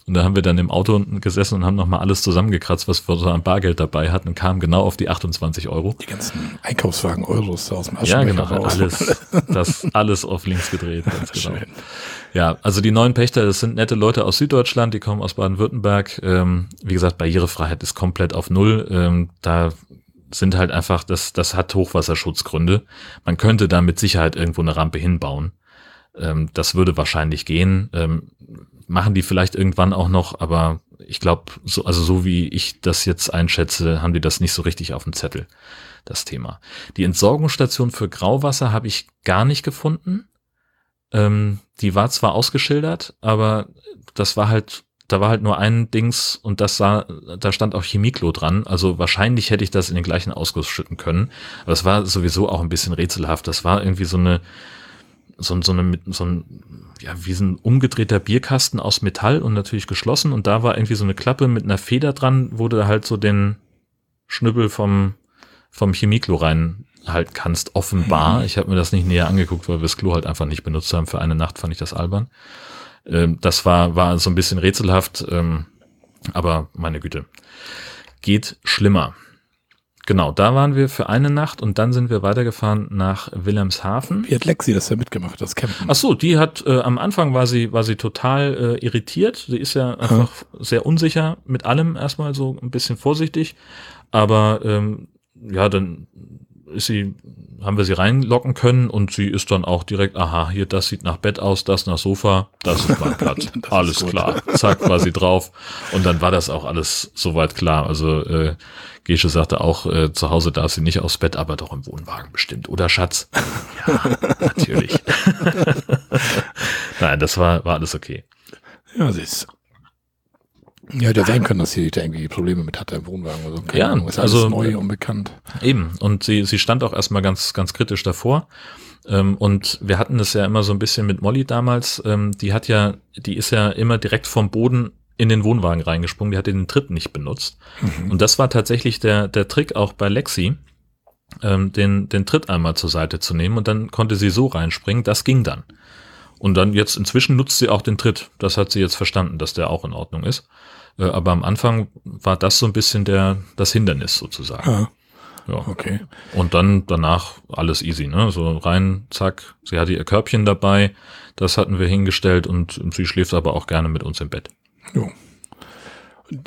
Speaker 2: Und da haben wir dann im Auto gesessen und haben nochmal alles zusammengekratzt, was wir so an Bargeld dabei hatten und kamen genau auf die 28 Euro.
Speaker 1: Die ganzen Einkaufswagen Euros da aus dem
Speaker 2: Aschenbecher Ja, genau, raus. alles, [laughs] das alles auf links gedreht. Ganz genau. Schön. Ja, also die neuen Pächter, das sind nette Leute aus Süddeutschland, die kommen aus Baden-Württemberg. Ähm, wie gesagt, Barrierefreiheit ist komplett auf Null. Ähm, da sind halt einfach, das, das hat Hochwasserschutzgründe. Man könnte da mit Sicherheit irgendwo eine Rampe hinbauen. Ähm, das würde wahrscheinlich gehen. Ähm, machen die vielleicht irgendwann auch noch, aber ich glaube, so, also so wie ich das jetzt einschätze, haben die das nicht so richtig auf dem Zettel, das Thema. Die Entsorgungsstation für Grauwasser habe ich gar nicht gefunden. Ähm, die war zwar ausgeschildert, aber das war halt, da war halt nur ein Dings und das sah, da stand auch Chemiklo dran. Also wahrscheinlich hätte ich das in den gleichen Ausguss schütten können. Aber es war sowieso auch ein bisschen rätselhaft. Das war irgendwie so eine, so, so, eine, so ein, ja, wie so ein umgedrehter Bierkasten aus Metall und natürlich geschlossen. Und da war irgendwie so eine Klappe mit einer Feder dran, wo du halt so den Schnüppel vom, vom Chemieklo reinhalten kannst, offenbar. Mhm. Ich habe mir das nicht näher angeguckt, weil wir das Klo halt einfach nicht benutzt haben. Für eine Nacht fand ich das albern. Ähm, das war, war so ein bisschen rätselhaft, ähm, aber meine Güte. Geht schlimmer. Genau, da waren wir für eine Nacht und dann sind wir weitergefahren nach Wilhelmshaven.
Speaker 1: Wie hat Lexi das ja mitgemacht, das Campen?
Speaker 2: Ach so, die hat äh, am Anfang war sie war sie total äh, irritiert. Sie ist ja einfach hm. sehr unsicher mit allem erstmal so ein bisschen vorsichtig, aber ähm, ja, dann ist sie haben wir sie reinlocken können und sie ist dann auch direkt, aha, hier, das sieht nach Bett aus, das nach Sofa, das ist mein [laughs] Platz. alles klar. Zack, war sie drauf. Und dann war das auch alles soweit klar. Also äh, Gesche sagte auch, äh, zu Hause darf sie nicht aufs Bett, aber doch im Wohnwagen bestimmt. Oder Schatz? [laughs] Ja, natürlich. [laughs] Nein, das war, war alles okay.
Speaker 1: Ja, sie ist ja, hätte ja sein können, dass sie da irgendwie Probleme mit hatte im Wohnwagen oder so.
Speaker 2: Keine ja, Ahnung, ist also
Speaker 1: neu, unbekannt.
Speaker 2: Eben. Und sie, sie stand auch erstmal ganz, ganz kritisch davor. Ähm, und wir hatten das ja immer so ein bisschen mit Molly damals. Ähm, die hat ja, die ist ja immer direkt vom Boden in den Wohnwagen reingesprungen, die hatte den Tritt nicht benutzt. Mhm. Und das war tatsächlich der, der Trick auch bei Lexi, ähm, den, den Tritt einmal zur Seite zu nehmen und dann konnte sie so reinspringen, das ging dann. Und dann jetzt inzwischen nutzt sie auch den Tritt. Das hat sie jetzt verstanden, dass der auch in Ordnung ist. Äh, aber am Anfang war das so ein bisschen der, das Hindernis sozusagen. Ja. Ja. Okay. Und dann danach alles easy, ne? So rein, zack. Sie hatte ihr Körbchen dabei. Das hatten wir hingestellt und sie schläft aber auch gerne mit uns im Bett. Jo.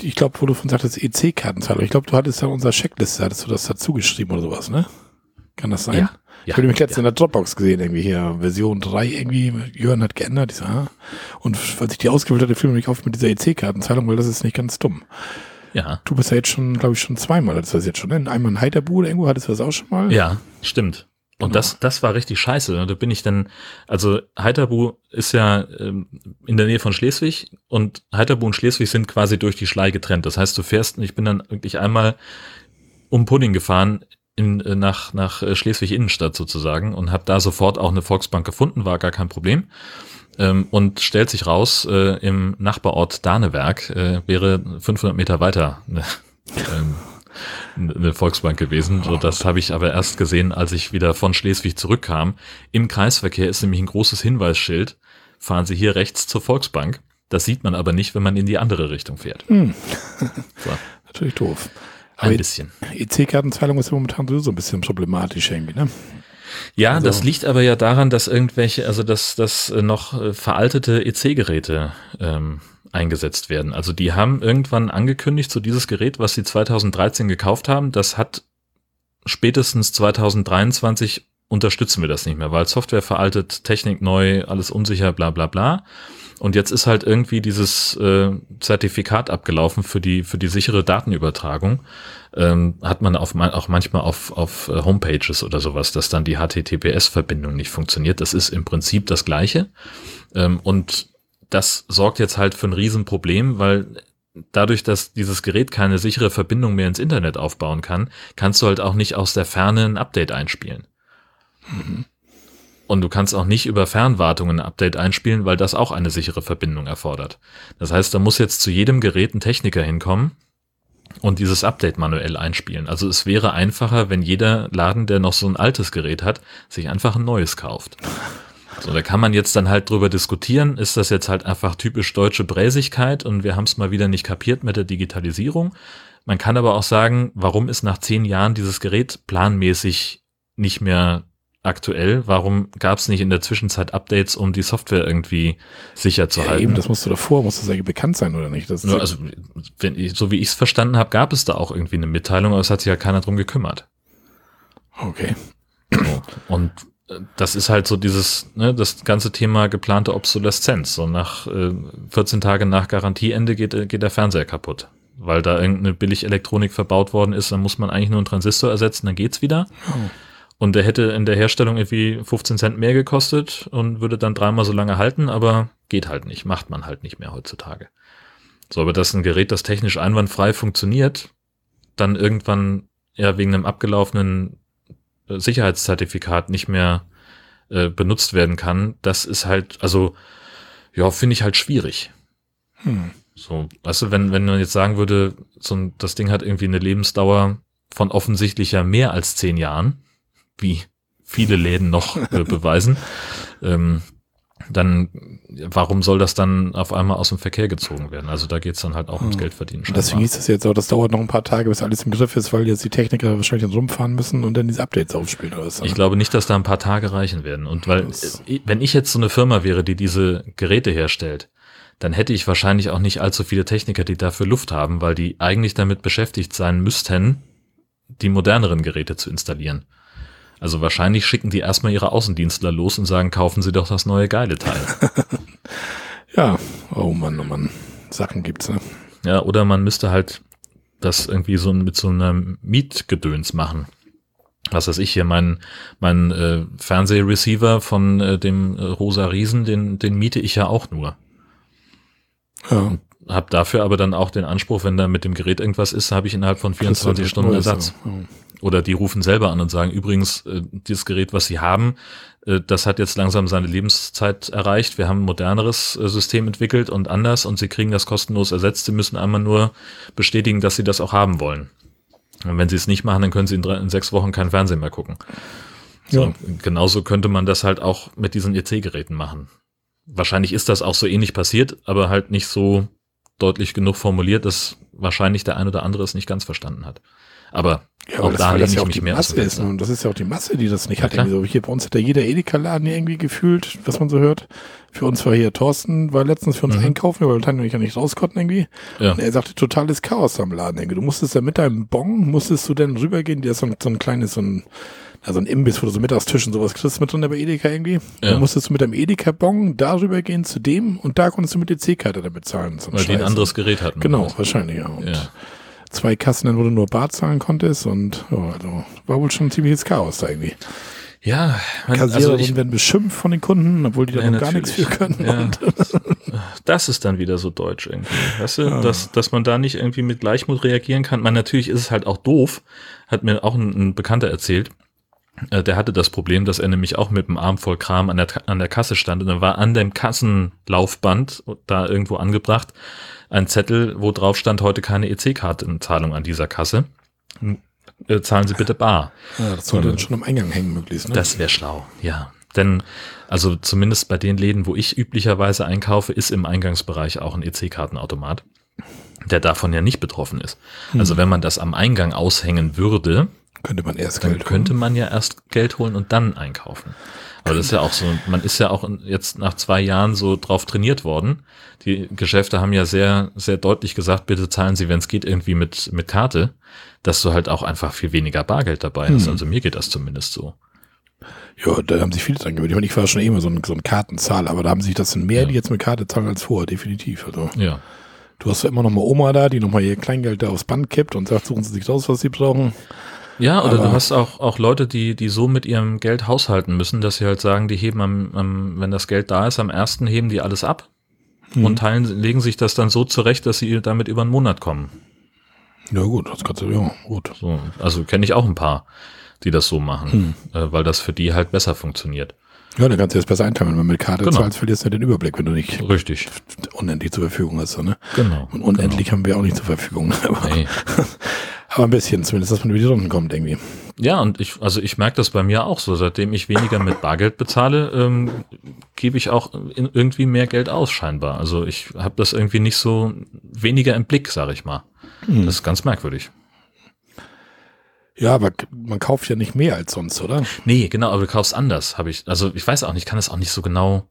Speaker 1: Ich glaube, wo du von sagtest, EC-Kartenzahlung. Ich glaube, du hattest ja unser Checkliste, hattest du das dazu geschrieben oder sowas, ne? Kann das sein? Ja. Ich habe nämlich letztens ja. in der Dropbox gesehen, irgendwie hier, Version 3 irgendwie, Jörn hat geändert. Ich so, ah. Und als ich die ausgewählt hatte, fiel mir nicht auf mit dieser EC-Kartenzahlung, weil das ist nicht ganz dumm. Ja. Du bist ja jetzt schon, glaube ich, schon zweimal, hattest du das jetzt schon, ne? Einmal in Heiterbu oder irgendwo hattest du das auch schon mal?
Speaker 2: Ja, stimmt. Und genau. das, das war richtig scheiße. Da bin ich dann, also Heiterbu ist ja ähm, in der Nähe von Schleswig und Heiterbu und Schleswig sind quasi durch die Schlei getrennt. Das heißt, du fährst, ich bin dann wirklich einmal um Pudding gefahren in, äh, nach, nach äh, Schleswig Innenstadt sozusagen und habe da sofort auch eine Volksbank gefunden, war gar kein Problem. Ähm, und stellt sich raus, äh, im Nachbarort Danewerk äh, wäre 500 Meter weiter [laughs] ne, ähm, eine Volksbank gewesen. So, das habe ich aber erst gesehen, als ich wieder von Schleswig zurückkam. Im Kreisverkehr ist nämlich ein großes Hinweisschild. Fahren Sie hier rechts zur Volksbank. Das sieht man aber nicht, wenn man in die andere Richtung fährt. Hm.
Speaker 1: So. [laughs] Natürlich doof.
Speaker 2: Ein bisschen.
Speaker 1: EC-Kartenzahlung ist momentan so ein bisschen problematisch irgendwie, ne?
Speaker 2: Ja, also. das liegt aber ja daran, dass irgendwelche, also dass, dass noch äh, veraltete EC-Geräte ähm, eingesetzt werden. Also die haben irgendwann angekündigt, so dieses Gerät, was sie 2013 gekauft haben, das hat spätestens 2023 unterstützen wir das nicht mehr, weil Software veraltet, Technik neu, alles unsicher, bla bla bla. Und jetzt ist halt irgendwie dieses äh, Zertifikat abgelaufen für die für die sichere Datenübertragung. Ähm, hat man auf, auch manchmal auf, auf äh, Homepages oder sowas, dass dann die HTTPS-Verbindung nicht funktioniert. Das ist im Prinzip das Gleiche. Ähm, und das sorgt jetzt halt für ein Riesenproblem, weil dadurch, dass dieses Gerät keine sichere Verbindung mehr ins Internet aufbauen kann, kannst du halt auch nicht aus der Ferne ein Update einspielen. Mhm. Und du kannst auch nicht über Fernwartung ein Update einspielen, weil das auch eine sichere Verbindung erfordert. Das heißt, da muss jetzt zu jedem Gerät ein Techniker hinkommen und dieses Update manuell einspielen. Also es wäre einfacher, wenn jeder Laden, der noch so ein altes Gerät hat, sich einfach ein neues kauft. So, da kann man jetzt dann halt drüber diskutieren, ist das jetzt halt einfach typisch deutsche Bräsigkeit und wir haben es mal wieder nicht kapiert mit der Digitalisierung. Man kann aber auch sagen, warum ist nach zehn Jahren dieses Gerät planmäßig nicht mehr aktuell? Warum gab es nicht in der Zwischenzeit Updates, um die Software irgendwie sicher zu ja, halten? Eben,
Speaker 1: das musst du davor, muss das eigentlich bekannt sein oder nicht? Das
Speaker 2: ja, also, wenn so wie ich es verstanden habe, gab es da auch irgendwie eine Mitteilung, aber es hat sich ja keiner drum gekümmert.
Speaker 1: Okay.
Speaker 2: So. Und das ist halt so dieses, ne, das ganze Thema geplante Obsoleszenz. So nach äh, 14 Tage nach Garantieende geht, äh, geht der Fernseher kaputt. Weil da irgendeine Billig-Elektronik verbaut worden ist, dann muss man eigentlich nur einen Transistor ersetzen, dann geht's wieder. Oh. Und der hätte in der Herstellung irgendwie 15 Cent mehr gekostet und würde dann dreimal so lange halten, aber geht halt nicht, macht man halt nicht mehr heutzutage. So, aber dass ein Gerät, das technisch einwandfrei funktioniert, dann irgendwann ja wegen einem abgelaufenen Sicherheitszertifikat nicht mehr äh, benutzt werden kann, das ist halt, also ja, finde ich halt schwierig. Hm. So, weißt du, wenn, wenn man jetzt sagen würde, so ein, das Ding hat irgendwie eine Lebensdauer von offensichtlich ja mehr als zehn Jahren, wie viele Läden noch äh, [laughs] beweisen, ähm, dann warum soll das dann auf einmal aus dem Verkehr gezogen werden? Also da geht's dann halt auch ums hm. Geldverdienen.
Speaker 1: Scheinbar. Deswegen hieß es jetzt auch, das dauert noch ein paar Tage, bis alles im Griff ist, weil jetzt die Techniker wahrscheinlich dann rumfahren müssen und dann diese Updates aufspielen oder
Speaker 2: so. Ich glaube nicht, dass da ein paar Tage reichen werden. Und weil, äh, wenn ich jetzt so eine Firma wäre, die diese Geräte herstellt, dann hätte ich wahrscheinlich auch nicht allzu viele Techniker, die dafür Luft haben, weil die eigentlich damit beschäftigt sein müssten, die moderneren Geräte zu installieren. Also wahrscheinlich schicken die erstmal ihre Außendienstler los und sagen, kaufen Sie doch das neue geile Teil. [laughs]
Speaker 1: ja, oh Mann, oh Mann. Sachen gibt's, ne?
Speaker 2: Ja, oder man müsste halt das irgendwie so mit so einem Mietgedöns machen. Was weiß ich hier, mein, mein äh, Fernsehreceiver von äh, dem äh, Rosa Riesen, den, den miete ich ja auch nur. Ja. Hab dafür aber dann auch den Anspruch, wenn da mit dem Gerät irgendwas ist, habe ich innerhalb von 24 Stunden Ersatz.
Speaker 1: Ja.
Speaker 2: Oder die rufen selber an und sagen, übrigens, äh, dieses Gerät, was sie haben, äh, das hat jetzt langsam seine Lebenszeit erreicht. Wir haben ein moderneres äh, System entwickelt und anders und sie kriegen das kostenlos ersetzt. Sie müssen einmal nur bestätigen, dass sie das auch haben wollen. Und wenn sie es nicht machen, dann können sie in, drei, in sechs Wochen kein Fernsehen mehr gucken. So, ja. Genauso könnte man das halt auch mit diesen EC-Geräten machen. Wahrscheinlich ist das auch so ähnlich passiert, aber halt nicht so deutlich genug formuliert, dass wahrscheinlich der ein oder andere es nicht ganz verstanden hat. Aber
Speaker 1: ja, auch da lehne ich ja mich mehr Masse ist. Und das ist ja auch die Masse, die das nicht ja, hat. So. Hier bei uns hat ja jeder Edeka-Laden irgendwie gefühlt, was man so hört. Für uns war hier Thorsten, war letztens für uns mhm. einkaufen, weil Tanja und ich ja nicht raus konnten irgendwie. Ja. Und er sagte, totales Chaos am Laden. Irgendwie. Du musstest ja mit deinem Bon, musstest du dann rübergehen, der ist so ein, so ein kleines, so ein, also ein Imbiss, wo du so Mittagstisch und sowas kriegst mit drin bei Edeka irgendwie. Ja. Dann musstest du mit deinem Edeka-Bon darüber gehen zu dem und da konntest du mit der C-Karte damit zahlen.
Speaker 2: So Weil die ein anderes Gerät hatten.
Speaker 1: Genau, wahrscheinlich, ja. Und ja zwei Kassen, wo du nur Bar zahlen konntest und ja, also war wohl schon ein ziemliches Chaos da irgendwie.
Speaker 2: Ja,
Speaker 1: man, Kassierer also ich, werden beschimpft von den Kunden, obwohl die da ja, gar nichts für können. Ja. [laughs]
Speaker 2: das ist dann wieder so deutsch irgendwie. Weißt du, ja. dass, dass man da nicht irgendwie mit Gleichmut reagieren kann. Man, natürlich ist es halt auch doof, hat mir auch ein, ein Bekannter erzählt. Äh, der hatte das Problem, dass er nämlich auch mit dem Arm voll Kram an der, an der Kasse stand und dann war an dem Kassenlaufband da irgendwo angebracht ein Zettel, wo drauf stand, heute keine EC-Kartenzahlung an dieser Kasse. Äh, zahlen Sie bitte bar.
Speaker 1: Ja, das sollte dann schon am Eingang hängen möglichst.
Speaker 2: Ne? Das wäre schlau, ja. Denn, also zumindest bei den Läden, wo ich üblicherweise einkaufe, ist im Eingangsbereich auch ein EC-Kartenautomat, der davon ja nicht betroffen ist. Hm. Also wenn man das am Eingang aushängen würde,
Speaker 1: könnte man erst
Speaker 2: Geld holen. könnte man ja erst Geld holen und dann einkaufen. Aber das ist ja auch so, man ist ja auch jetzt nach zwei Jahren so drauf trainiert worden. Die Geschäfte haben ja sehr, sehr deutlich gesagt, bitte zahlen Sie, wenn es geht, irgendwie mit, mit Karte, dass du halt auch einfach viel weniger Bargeld dabei hast. Hm. Also mir geht das zumindest so.
Speaker 1: Ja, da haben sich viele dran gewöhnt. Ich meine, ich war schon immer so ein, so ein Kartenzahler, aber da haben sich das sind mehr, ja. die jetzt mit Karte zahlen als vorher, definitiv. Also.
Speaker 2: Ja.
Speaker 1: Du hast ja immer noch mal Oma da, die noch mal ihr Kleingeld da aufs Band kippt und sagt, suchen Sie sich raus, was Sie brauchen.
Speaker 2: Ja, oder Aber du hast auch, auch Leute, die, die so mit ihrem Geld haushalten müssen, dass sie halt sagen, die heben am, am wenn das Geld da ist, am ersten heben die alles ab mhm. und teilen, legen sich das dann so zurecht, dass sie damit über einen Monat kommen.
Speaker 1: Ja gut, das kannst du, ja, gut.
Speaker 2: So, also kenne ich auch ein paar, die das so machen, mhm. äh, weil das für die halt besser funktioniert.
Speaker 1: Ja, dann kannst du das besser einteilen. Wenn du mit Karte genau. zahlst, verlierst du den Überblick, wenn du nicht
Speaker 2: Richtig.
Speaker 1: unendlich zur Verfügung hast. Ne?
Speaker 2: Genau.
Speaker 1: Und unendlich genau. haben wir auch nicht zur Verfügung. Aber, [laughs] nee. Aber ein bisschen zumindest, dass man über die Runden kommt irgendwie.
Speaker 2: Ja, und ich, also ich merke das bei mir auch so. Seitdem ich weniger mit Bargeld bezahle, ähm, gebe ich auch in, irgendwie mehr Geld aus, scheinbar. Also ich habe das irgendwie nicht so weniger im Blick, sage ich mal. Hm. Das ist ganz merkwürdig.
Speaker 1: Ja, aber man kauft ja nicht mehr als sonst, oder?
Speaker 2: Nee, genau, aber du kaufst anders, habe ich. Also ich weiß auch nicht, kann es auch nicht so genau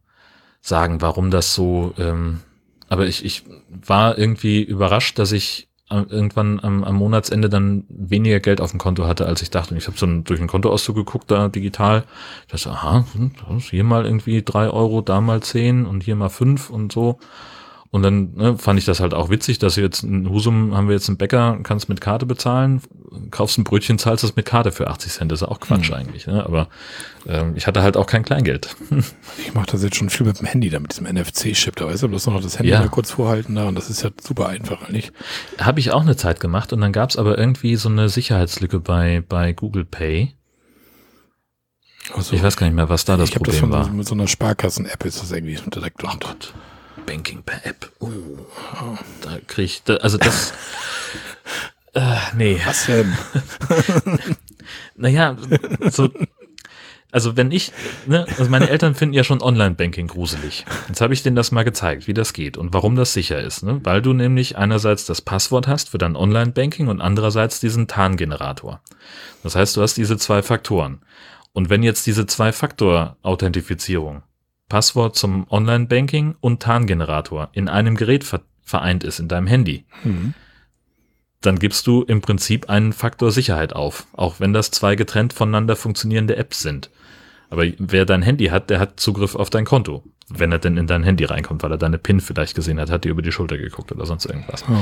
Speaker 2: sagen, warum das so. Ähm, aber ich, ich war irgendwie überrascht, dass ich irgendwann am, am Monatsende dann weniger Geld auf dem Konto hatte, als ich dachte. Und ich habe so ein, durch den Kontoauszug geguckt, da digital. Ich dachte, aha, hm, hier mal irgendwie drei Euro, da mal zehn und hier mal fünf und so. Und dann ne, fand ich das halt auch witzig, dass wir jetzt in Husum haben wir jetzt einen Bäcker, kannst mit Karte bezahlen, kaufst ein Brötchen, zahlst es mit Karte für 80 Cent. Das ist auch Quatsch hm. eigentlich. Ne? Aber ähm, ich hatte halt auch kein Kleingeld. [laughs]
Speaker 1: Ich mache das jetzt schon viel mit dem Handy, da mit diesem NFC-Chip. Da weißt du, bloß noch das Handy ja. mal kurz vorhalten da und das ist ja super einfach, nicht?
Speaker 2: Habe ich auch eine Zeit gemacht und dann gab es aber irgendwie so eine Sicherheitslücke bei, bei Google Pay. Also, ich weiß gar nicht mehr, was da das Problem das von, war.
Speaker 1: Mit so einer Sparkassen-App ist das irgendwie direkt.
Speaker 2: Oh Gott. Banking per App. Oh, da krieg ich, da, also das, [laughs] äh, nee.
Speaker 1: Was denn? [laughs]
Speaker 2: naja, so, also wenn ich, ne, also meine Eltern finden ja schon Online-Banking gruselig. Jetzt habe ich denen das mal gezeigt, wie das geht und warum das sicher ist. Ne? Weil du nämlich einerseits das Passwort hast für dein Online-Banking und andererseits diesen Tarngenerator. Das heißt, du hast diese zwei Faktoren. Und wenn jetzt diese Zwei-Faktor-Authentifizierung Passwort zum Online-Banking und Tarngenerator in einem Gerät vereint ist, in deinem Handy, mhm. dann gibst du im Prinzip einen Faktor Sicherheit auf, auch wenn das zwei getrennt voneinander funktionierende Apps sind. Aber wer dein Handy hat, der hat Zugriff auf dein Konto, wenn er denn in dein Handy reinkommt, weil er deine PIN vielleicht gesehen hat, hat dir über die Schulter geguckt oder sonst irgendwas. Oh.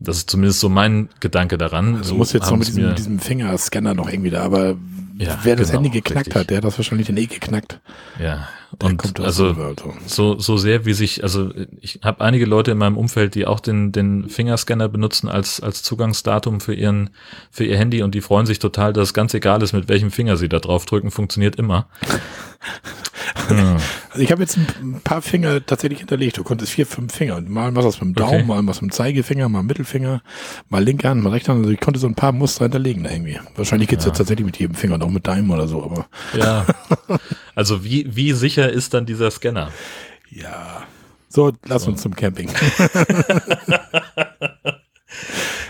Speaker 2: Das ist zumindest so mein Gedanke daran.
Speaker 1: Also so muss jetzt noch mit diesem, diesem Fingerscanner noch irgendwie da, aber ja, wer das genau, Handy geknackt richtig. hat, der hat das wahrscheinlich dann eh geknackt.
Speaker 2: Ja, Und also
Speaker 1: so,
Speaker 2: so sehr wie sich, also ich habe einige Leute in meinem Umfeld, die auch den, den Fingerscanner benutzen als, als Zugangsdatum für ihren, für ihr Handy und die freuen sich total, dass es ganz egal ist, mit welchem Finger sie da drauf drücken, funktioniert immer.
Speaker 1: Also ich habe jetzt ein paar Finger tatsächlich hinterlegt. Du konntest vier, fünf Finger. Mal was mit dem Daumen,
Speaker 2: Okay.
Speaker 1: mal was mit dem Zeigefinger, mal Mittelfinger, mal linke Hand, mal rechte Hand. Also ich konnte so ein paar Muster hinterlegen da irgendwie. Wahrscheinlich geht's jetzt tatsächlich mit jedem Finger, noch mit deinem oder so, aber
Speaker 2: Ja. [laughs] Also wie, wie sicher ist dann dieser Scanner?
Speaker 1: ja. So, lass uns zum Camping. [laughs]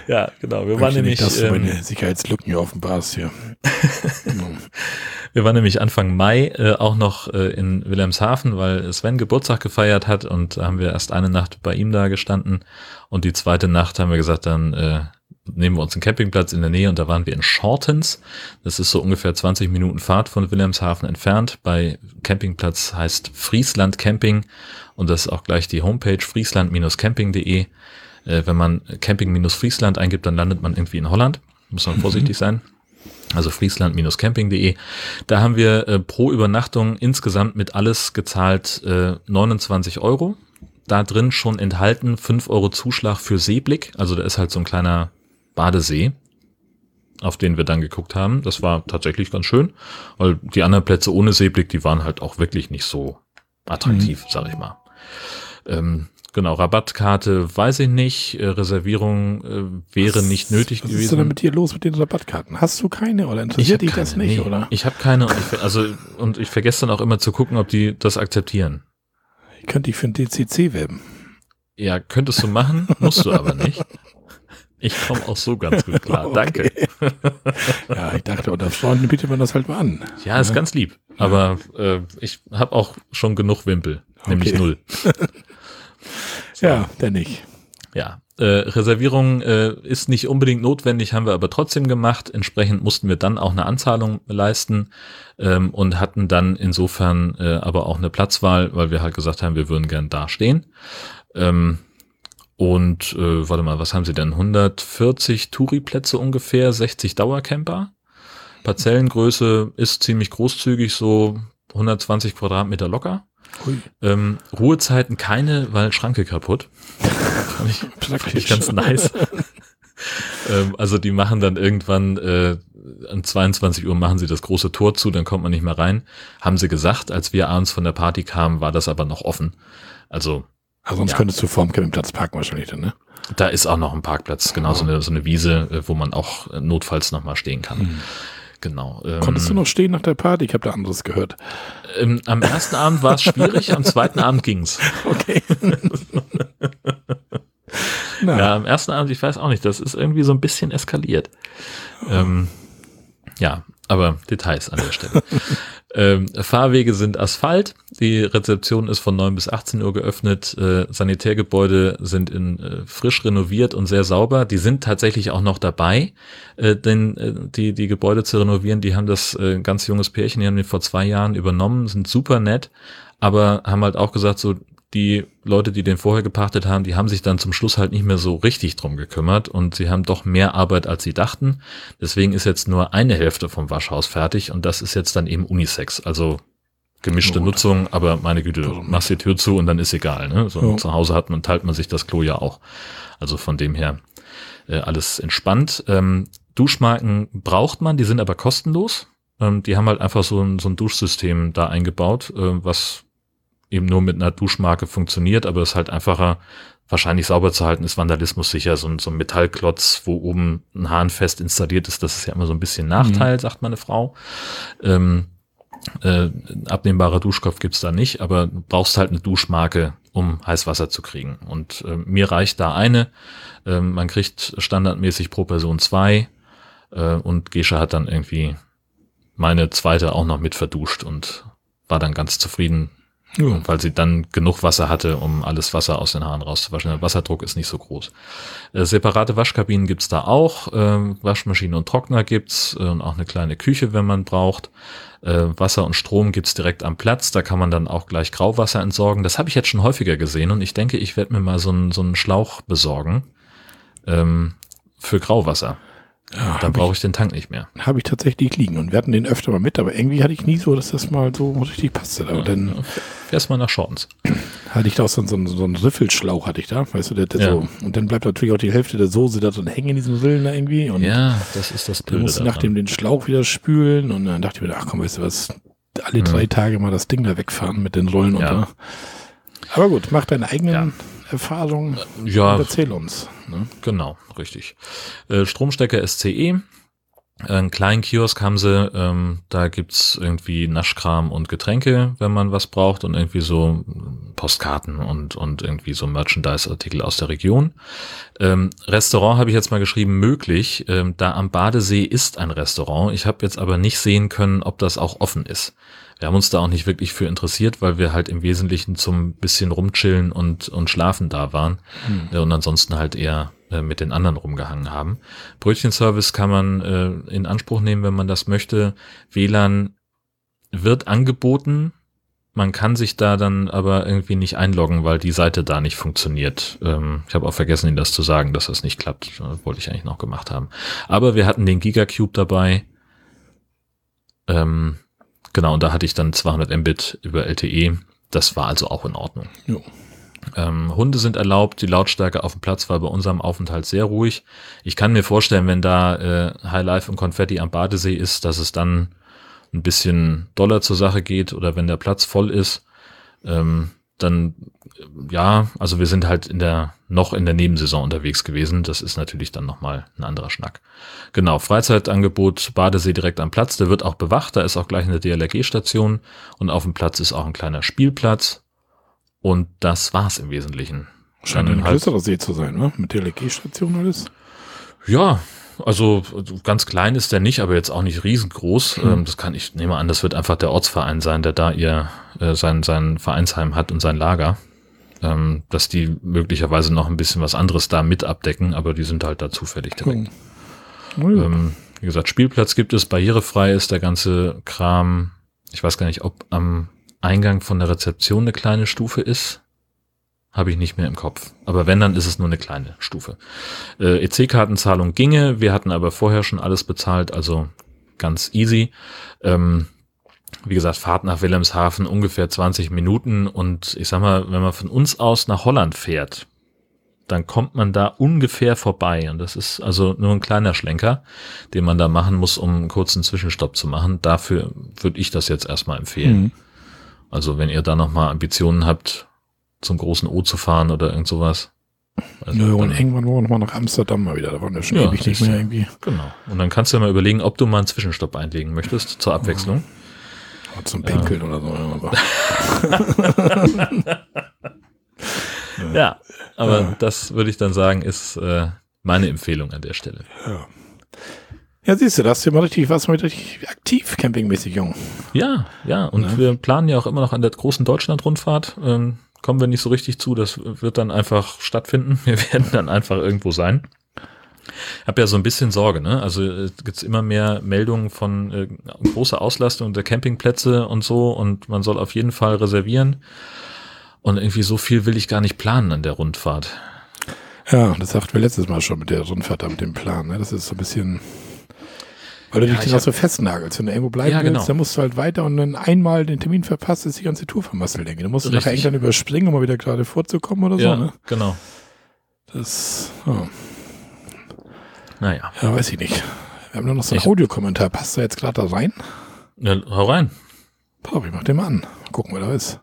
Speaker 2: Ja, genau. Wir waren nämlich,
Speaker 1: nicht, dass du
Speaker 2: ähm,
Speaker 1: meine Sicherheitslücken hier offenbarst hier. [laughs]
Speaker 2: wir waren nämlich Anfang Mai äh, auch noch äh, in Wilhelmshaven, weil Sven Geburtstag gefeiert hat und da haben wir erst eine Nacht bei ihm da gestanden und die zweite Nacht haben wir gesagt, dann äh, nehmen wir uns einen Campingplatz in der Nähe und da waren wir in Shortens. Das ist so ungefähr 20 Minuten Fahrt von Wilhelmshaven entfernt. Bei Campingplatz heißt Friesland Camping und das ist auch gleich die Homepage friesland-camping.de. Äh, wenn man Camping-Friesland eingibt, dann landet man irgendwie in Holland. Muss man [laughs] vorsichtig sein. Also friesland-camping.de. Da haben wir äh, pro Übernachtung insgesamt mit alles gezahlt äh, 29 Euro. Da drin schon enthalten 5 Euro Zuschlag für Seeblick. Also da ist halt so ein kleiner Badesee, auf den wir dann geguckt haben. Das war tatsächlich ganz schön, weil die anderen Plätze ohne Seeblick, die waren halt auch wirklich nicht so attraktiv, sag ich mal. Ähm, genau, Rabattkarte weiß ich nicht, äh, Reservierung äh, wäre nicht nötig
Speaker 1: Was
Speaker 2: gewesen.
Speaker 1: ist denn mit dir los mit den Rabattkarten? Hast du keine oder interessiert dich das nicht,
Speaker 2: nee.
Speaker 1: oder?
Speaker 2: Ich habe keine und ich, also und ich vergesse dann auch immer zu gucken, ob die das akzeptieren.
Speaker 1: Ich könnte dich für ein DCC werben.
Speaker 2: Ja, könntest du machen, musst du aber nicht. Ich komme auch so ganz gut [laughs] klar. Danke.
Speaker 1: Ja, ich dachte, unter Freunden bietet man das halt mal an.
Speaker 2: Ja, ist ganz lieb. Aber äh, ich habe auch schon genug Wimpel, nämlich
Speaker 1: Okay.
Speaker 2: null. [laughs]
Speaker 1: Ja, der nicht.
Speaker 2: Ja, äh, Reservierung äh, ist nicht unbedingt notwendig, haben wir aber trotzdem gemacht. Entsprechend mussten wir dann auch eine Anzahlung leisten ähm, und hatten dann insofern äh, aber auch eine Platzwahl, weil wir halt gesagt haben, wir würden gern da stehen. Ähm, und äh, warte mal, was haben sie denn? 140 Touri-Plätze ungefähr, 60 Dauercamper. Parzellengröße ist ziemlich großzügig, so 120 Quadratmeter locker. Ähm, Ruhezeiten keine, weil Schranke kaputt. [laughs] fand, ich, fand ich ganz nice. ähm, also die machen dann irgendwann äh, an 22 Uhr machen sie das große Tor zu, dann kommt man nicht mehr rein. Haben sie gesagt, als wir abends von der Party kamen, war das aber noch offen. Also
Speaker 1: Also sonst
Speaker 2: Ja.
Speaker 1: könntest du vorm Campingplatz parken wahrscheinlich dann, ne?
Speaker 2: da ist auch noch ein Parkplatz, genau so eine, so eine Wiese, äh, wo man auch äh, notfalls nochmal stehen kann. Genau. Ähm,
Speaker 1: Konntest du noch stehen nach der Party? Ich habe da anderes gehört.
Speaker 2: ähm, am ersten Abend war es schwierig, am zweiten Abend ging's. [laughs]
Speaker 1: Okay. [laughs] Na,
Speaker 2: Ja, am ersten Abend, ich weiß auch nicht, das ist irgendwie so ein bisschen eskaliert. Ähm, ja, aber Details an der Stelle. [laughs] ähm, Fahrwege sind Asphalt, die Rezeption ist von 9 bis 18 Uhr geöffnet, äh, Sanitärgebäude sind in, äh, frisch renoviert und sehr sauber. Die sind tatsächlich auch noch dabei, äh, denn äh, die, die Gebäude zu renovieren, die haben das äh, ganz junges Pärchen, die haben den vor zwei Jahren übernommen, sind super nett, aber haben halt auch gesagt, so die Leute, die den vorher gepachtet haben, die haben sich dann zum Schluss halt nicht mehr so richtig drum gekümmert und sie haben doch mehr Arbeit, als sie dachten. Deswegen ist jetzt nur eine Hälfte vom Waschhaus fertig und das ist jetzt dann eben Unisex, also gemischte
Speaker 1: Gut.
Speaker 2: Nutzung, aber meine Güte,
Speaker 1: Warum
Speaker 2: machst die Tür zu und dann ist egal. Ne? So,
Speaker 1: Ja.
Speaker 2: Zu Hause hat man, teilt man sich das Klo ja auch. Also von dem her äh, alles entspannt. Ähm, Duschmarken braucht man, die sind aber kostenlos. Ähm, die haben halt einfach so ein, so ein Duschsystem da eingebaut, äh, was eben nur mit einer Duschmarke funktioniert, aber es ist halt einfacher, wahrscheinlich sauber zu halten, ist Vandalismus sicher. So ein, so ein Metallklotz, wo oben ein Hahn fest installiert ist, das ist ja immer so ein bisschen Nachteil, sagt meine Frau. Ähm, äh, ein abnehmbarer Duschkopf gibt's da nicht, aber du brauchst halt eine Duschmarke, um Heißwasser zu kriegen. Und äh, mir reicht da eine. Ähm, man kriegt standardmäßig pro Person zwei äh, und Gesche hat dann irgendwie meine zweite auch noch mit verduscht und war dann ganz zufrieden,
Speaker 1: ja.
Speaker 2: weil sie dann genug Wasser hatte, um alles Wasser aus den Haaren rauszuwaschen. Der Wasserdruck ist nicht so groß. Äh, separate Waschkabinen gibt's da auch. Äh, Waschmaschine und Trockner gibt's äh, und auch eine kleine Küche, wenn man braucht. Äh, Wasser und Strom gibt's direkt am Platz. Da kann man dann auch gleich Grauwasser entsorgen. Das habe ich jetzt schon häufiger gesehen und ich denke, ich werde mir mal so einen, so einen Schlauch besorgen ähm, für Grauwasser. Ja, dann brauche ich den Tank nicht mehr.
Speaker 1: Habe ich tatsächlich liegen und wir hatten den öfter mal mit, aber irgendwie hatte ich nie so, dass das mal so richtig passte. Aber ja, dann
Speaker 2: fährst mal nach Shortens.
Speaker 1: Hatte ich da auch so, so, so einen Riffelschlauch hatte ich da, weißt du, der, der ja. so. Und dann bleibt natürlich auch die Hälfte der Soße da drin hängen in diesem Rillen da irgendwie. Und
Speaker 2: ja, das ist das
Speaker 1: Blöde. Du musst nach dem den Schlauch wieder spülen und dann dachte ich mir, ach komm, weißt du was, alle drei Tage mal das Ding da wegfahren mit den Rollen ja. und da. Aber gut, mach deine eigenen ja. Erfahrungen
Speaker 2: ja,
Speaker 1: erzähl uns.
Speaker 2: Ne? Genau, richtig. Äh, Stromstecker SCE. Einen kleinen Kiosk haben sie, ähm, da gibt's irgendwie Naschkram und Getränke, wenn man was braucht und irgendwie so Postkarten und, und irgendwie so Merchandise-Artikel aus der Region. Ähm, Restaurant habe ich jetzt mal geschrieben, möglich. Ähm, da am Badesee ist ein Restaurant. Ich habe jetzt aber nicht sehen können, ob das auch offen ist. Wir haben uns da auch nicht wirklich für interessiert, weil wir halt im Wesentlichen zum bisschen rumchillen und, und schlafen da waren mhm. und ansonsten halt eher äh, mit den anderen rumgehangen haben. Brötchenservice kann man äh, in Anspruch nehmen, wenn man das möchte. WLAN wird angeboten. Man kann sich da dann aber irgendwie nicht einloggen, weil die Seite da nicht funktioniert. Ähm, ich habe auch vergessen, Ihnen das zu sagen, dass das nicht klappt. Das wollte ich eigentlich noch gemacht haben. Aber wir hatten den Gigacube dabei. Ähm, Genau, und da hatte ich dann 200 Mbit über LTE. Das war also auch in Ordnung. Jo. Ähm, Hunde sind erlaubt. Die Lautstärke auf dem Platz war bei unserem Aufenthalt sehr ruhig. Ich kann mir vorstellen, wenn da äh, High Life und Konfetti am Badesee ist, dass es dann ein bisschen doller zur Sache geht oder wenn der Platz voll ist. Ähm, dann ja, also wir sind halt in der noch in der Nebensaison unterwegs gewesen. Das ist natürlich dann nochmal ein anderer Schnack. Genau, Freizeitangebot Badesee direkt am Platz, der wird auch bewacht, da ist auch gleich eine DLRG-Station und auf dem Platz ist auch ein kleiner Spielplatz. Und das war's im Wesentlichen.
Speaker 1: Scheint ein halt, größerer See zu sein, ne? Mit DLRG-Station alles.
Speaker 2: Ja, also ganz klein ist der nicht, aber jetzt auch nicht riesengroß. Mhm. Das kann ich nehme an, das wird einfach der Ortsverein sein, der da ihr äh, sein sein Vereinsheim hat und sein Lager. Ähm, dass die möglicherweise noch ein bisschen was anderes da mit abdecken, aber die sind halt da zufällig direkt. Cool. Ähm, wie gesagt, Spielplatz gibt es, barrierefrei ist der ganze Kram. Ich weiß gar nicht, ob am Eingang von der Rezeption eine kleine Stufe ist. Habe ich nicht mehr im Kopf. Aber wenn, dann ist es nur eine kleine Stufe. Äh, EC-Kartenzahlung ginge, wir hatten aber vorher schon alles bezahlt, also ganz easy. Ähm, wie gesagt, Fahrt nach Wilhelmshaven ungefähr 20 Minuten und ich sag mal, wenn man von uns aus nach Holland fährt, dann kommt man da ungefähr vorbei und das ist also nur ein kleiner Schlenker, den man da machen muss, um einen kurzen Zwischenstopp zu machen. Dafür würde ich das jetzt erstmal empfehlen. Mhm. Also wenn ihr da nochmal Ambitionen habt, zum großen O zu fahren oder irgend sowas.
Speaker 1: Also ja, und irgendwann wollen wir nochmal nach Amsterdam mal wieder. Da waren wir schon ja, ewig nicht mehr irgendwie.
Speaker 2: Genau. Und dann kannst du ja mal überlegen, ob du mal einen Zwischenstopp einlegen möchtest zur Abwechslung.
Speaker 1: Ja, zum Pinkeln ja. oder so. [laughs]
Speaker 2: ja, aber ja. das würde ich dann sagen, ist äh, meine Empfehlung an der Stelle.
Speaker 1: Ja. Ja, siehst du, das ist ja mal richtig was mit richtig aktiv campingmäßig jung.
Speaker 2: Ja, ja, und ja. wir planen ja auch immer noch an der großen Deutschland-Rundfahrt. Ähm, kommen wir nicht so richtig zu. Das wird dann einfach stattfinden. Wir [laughs] werden dann einfach irgendwo sein. Ich habe ja so ein bisschen Sorge, ne? Also äh, gibt's immer mehr Meldungen von äh, großer Auslastung der Campingplätze und so und man soll auf jeden Fall reservieren. Und irgendwie so viel will ich gar nicht planen an der Rundfahrt.
Speaker 1: Ja, das sagten wir letztes Mal schon mit der Rundfahrt, mit dem Plan. Ne? Das ist so ein bisschen weil du ja, dich dann auch so festnagelst. Wenn du irgendwo bleiben ja, genau. willst, dann musst du halt weiter und dann einmal den Termin verpasst, ist die ganze Tour vermasselt, denke ich. Du musst Richtig. nachher irgendwann überspringen, um mal wieder gerade vorzukommen oder ja, so, ne?
Speaker 2: genau.
Speaker 1: Das, oh.
Speaker 2: Naja.
Speaker 1: Ja, weiß ich nicht. Wir haben nur noch so einen Audiokommentar. Passt da jetzt gerade da rein?
Speaker 2: Ja, hau rein.
Speaker 1: Ich mach den mal an. Gucken, wer da ist.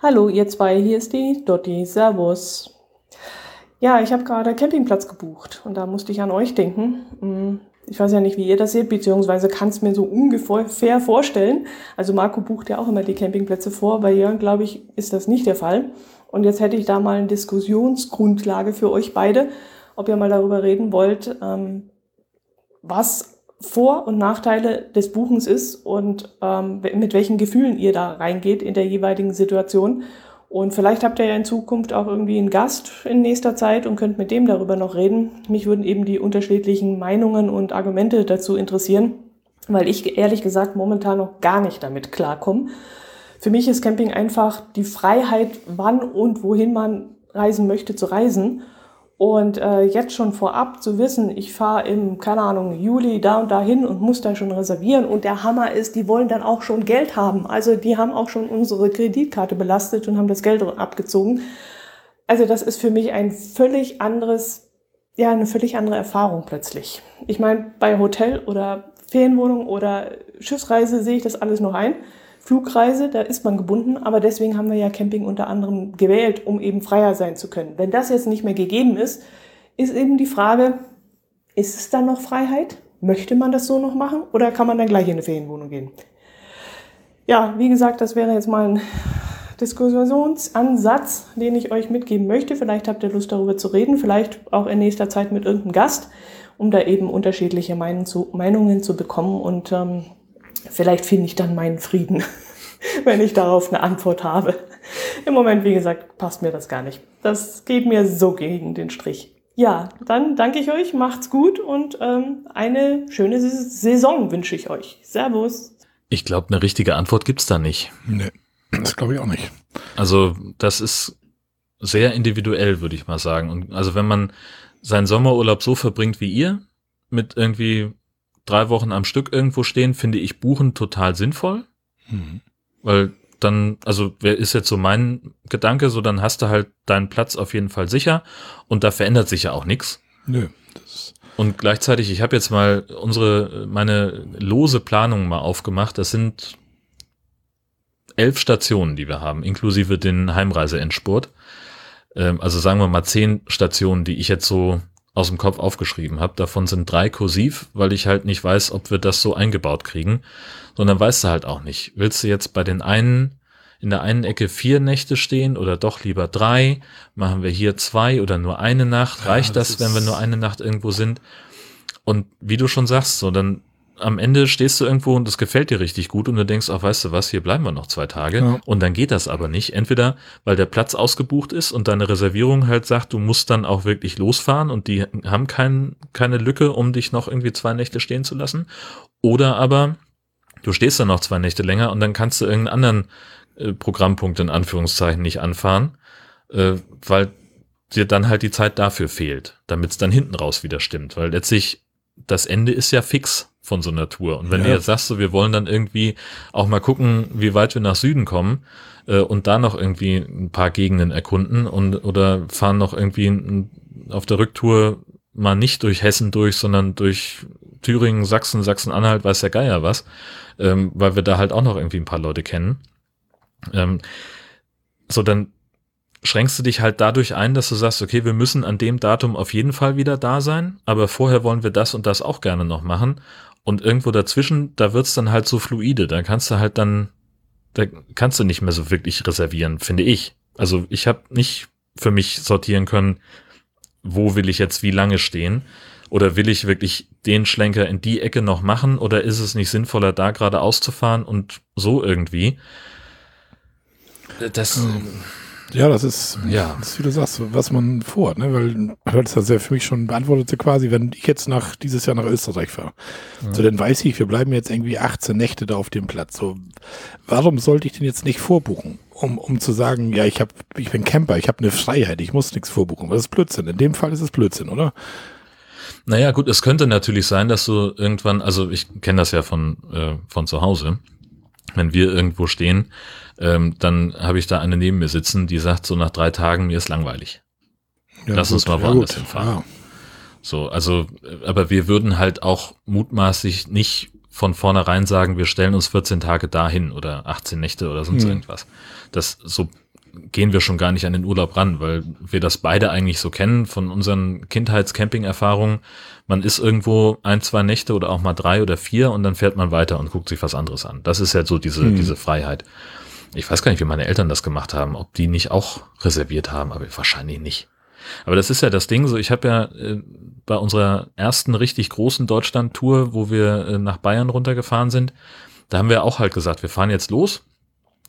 Speaker 3: Hallo, ihr zwei, hier ist die Dotti. Servus. Ja, ich habe gerade Campingplatz gebucht und da musste ich an euch denken. Ich weiß ja nicht, wie ihr das seht, beziehungsweise kann es mir so ungefähr vorstellen. Also Marco bucht ja auch immer die Campingplätze vor. Bei Jörn, glaube ich, ist das nicht der Fall. Und jetzt hätte ich da mal eine Diskussionsgrundlage für euch beide, ob ihr mal darüber reden wollt, ähm, was Vor- und Nachteile des Buchens ist und ähm, mit welchen Gefühlen ihr da reingeht in der jeweiligen Situation und vielleicht habt ihr ja in Zukunft auch irgendwie einen Gast in nächster Zeit und könnt mit dem darüber noch reden. Mich würden eben die unterschiedlichen Meinungen und Argumente dazu interessieren, weil ich ehrlich gesagt momentan noch gar nicht damit klarkomme. Für mich ist Camping einfach die Freiheit, wann und wohin man reisen möchte, zu reisen. Und äh, jetzt schon vorab zu wissen, ich fahre im, keine Ahnung, Juli da und dahin und muss da schon reservieren. Und der Hammer ist, die wollen dann auch schon Geld haben. Also die haben auch schon unsere Kreditkarte belastet und haben das Geld abgezogen. Also das ist für mich ein völlig anderes, ja, eine völlig andere Erfahrung plötzlich. Ich meine, bei Hotel oder Ferienwohnung oder Schiffsreise sehe ich das alles noch ein. Flugreise, da ist man gebunden, aber deswegen haben wir ja Camping unter anderem gewählt, um eben freier sein zu können. Wenn das jetzt nicht mehr gegeben ist, ist eben die Frage, ist es dann noch Freiheit? Möchte man das so noch machen oder kann man dann gleich in eine Ferienwohnung gehen? Ja, wie gesagt, das wäre jetzt mal ein Diskussionsansatz, den ich euch mitgeben möchte. Vielleicht habt ihr Lust darüber zu reden, vielleicht auch in nächster Zeit mit irgendeinem Gast, um da eben unterschiedliche Meinungen zu, bekommen und ähm, Vielleicht finde ich dann meinen Frieden, [laughs] wenn ich darauf eine Antwort habe. Im Moment, wie gesagt, passt mir das gar nicht. Das geht mir so gegen den Strich. Ja, dann danke ich euch, macht's gut und ähm, eine schöne Saison wünsche ich euch. Servus.
Speaker 2: Ich glaube, eine richtige Antwort gibt's da nicht.
Speaker 1: Nee, das glaube ich auch nicht.
Speaker 2: Also, das ist sehr individuell, würde ich mal sagen. Und also, wenn man seinen Sommerurlaub so verbringt wie ihr, mit irgendwie drei Wochen am Stück irgendwo stehen, finde ich Buchen total sinnvoll. Mhm. Weil dann, also wer ist jetzt so mein Gedanke, so dann hast du halt deinen Platz auf jeden Fall sicher und da verändert sich ja auch nichts.
Speaker 1: Nö.
Speaker 2: Und gleichzeitig, ich habe jetzt mal unsere, meine lose Planung mal aufgemacht. Das sind elf Stationen, die wir haben, inklusive den Heimreiseendspurt. Ähm, also sagen wir mal zehn Stationen, die ich jetzt so aus dem Kopf aufgeschrieben habe. Davon sind drei kursiv, weil ich halt nicht weiß, ob wir das so eingebaut kriegen. Sondern weißt du halt auch nicht. Willst du jetzt bei den einen in der einen Ecke vier Nächte stehen oder doch lieber drei? Machen wir hier zwei oder nur eine Nacht? Reicht ja, das, das wenn wir nur eine Nacht irgendwo sind? Und wie du schon sagst, so dann am Ende stehst du irgendwo und es gefällt dir richtig gut und du denkst, ach, weißt du was, hier bleiben wir noch zwei Tage. Ja. Und dann geht das aber nicht. Entweder, weil der Platz ausgebucht ist und deine Reservierung halt sagt, du musst dann auch wirklich losfahren und die haben kein, keine Lücke, um dich noch irgendwie zwei Nächte stehen zu lassen. Oder aber, du stehst dann noch zwei Nächte länger und dann kannst du irgendeinen anderen äh, Programmpunkt in Anführungszeichen nicht anfahren, äh, weil dir dann halt die Zeit dafür fehlt, damit es dann hinten raus wieder stimmt. Weil letztlich das Ende ist ja fix von so einer Tour. Und wenn ja. du jetzt sagst, so, wir wollen dann irgendwie auch mal gucken, wie weit wir nach Süden kommen äh, und da noch irgendwie ein paar Gegenden erkunden und oder fahren noch irgendwie auf der Rücktour mal nicht durch Hessen durch, sondern durch Thüringen, Sachsen, Sachsen-Anhalt, weiß der Geier was, ähm, weil wir da halt auch noch irgendwie ein paar Leute kennen. Ähm, so, dann schränkst du dich halt dadurch ein, dass du sagst, okay, wir müssen an dem Datum auf jeden Fall wieder da sein, aber vorher wollen wir das und das auch gerne noch machen. Und irgendwo dazwischen, da wird's dann halt so fluide. Da kannst du halt dann, da kannst du nicht mehr so wirklich reservieren, finde ich. Also ich habe nicht für mich sortieren können, wo will ich jetzt wie lange stehen. Oder will ich wirklich den Schlenker in die Ecke noch machen? Oder ist es nicht sinnvoller, da gerade auszufahren und so irgendwie?
Speaker 1: Das. Ja, das ist, ja. Das ist, wie du sagst, was man vorhat, ne? Weil du hattest das ja für mich schon beantwortet, quasi, wenn ich jetzt nach dieses Jahr nach Österreich fahre. Ja. So, dann weiß ich, wir bleiben jetzt irgendwie 18 Nächte da auf dem Platz. So, warum sollte ich denn jetzt nicht vorbuchen? Um, um zu sagen, ja, ich hab, ich bin Camper, ich habe eine Freiheit, ich muss nichts vorbuchen. Das ist Blödsinn. In dem Fall ist es Blödsinn, oder?
Speaker 2: Naja, gut, es könnte natürlich sein, dass du irgendwann, also ich kenne das ja von, äh, von zu Hause, wenn wir irgendwo stehen, ähm, dann habe ich da eine neben mir sitzen, die sagt so nach drei Tagen, mir ist langweilig. Ja, Lass gut, uns mal woanders ja, hinfahren. Ja. So, also, aber wir würden halt auch mutmaßlich nicht von vornherein sagen, wir stellen uns 14 Tage dahin oder 18 Nächte oder sonst hm. irgendwas. Das so gehen wir schon gar nicht an den Urlaub ran, weil wir das beide eigentlich so kennen von unseren Kindheitscamping-Erfahrungen. Man ist irgendwo ein, zwei Nächte oder auch mal drei oder vier und dann fährt man weiter und guckt sich was anderes an. Das ist ja so diese, hm. diese Freiheit. Ich weiß gar nicht, wie meine Eltern das gemacht haben, ob die nicht auch reserviert haben, aber wahrscheinlich nicht. Aber das ist ja das Ding, so ich habe ja äh, bei unserer ersten richtig großen Deutschland-Tour, wo wir äh, nach Bayern runtergefahren sind, da haben wir auch halt gesagt, wir fahren jetzt los.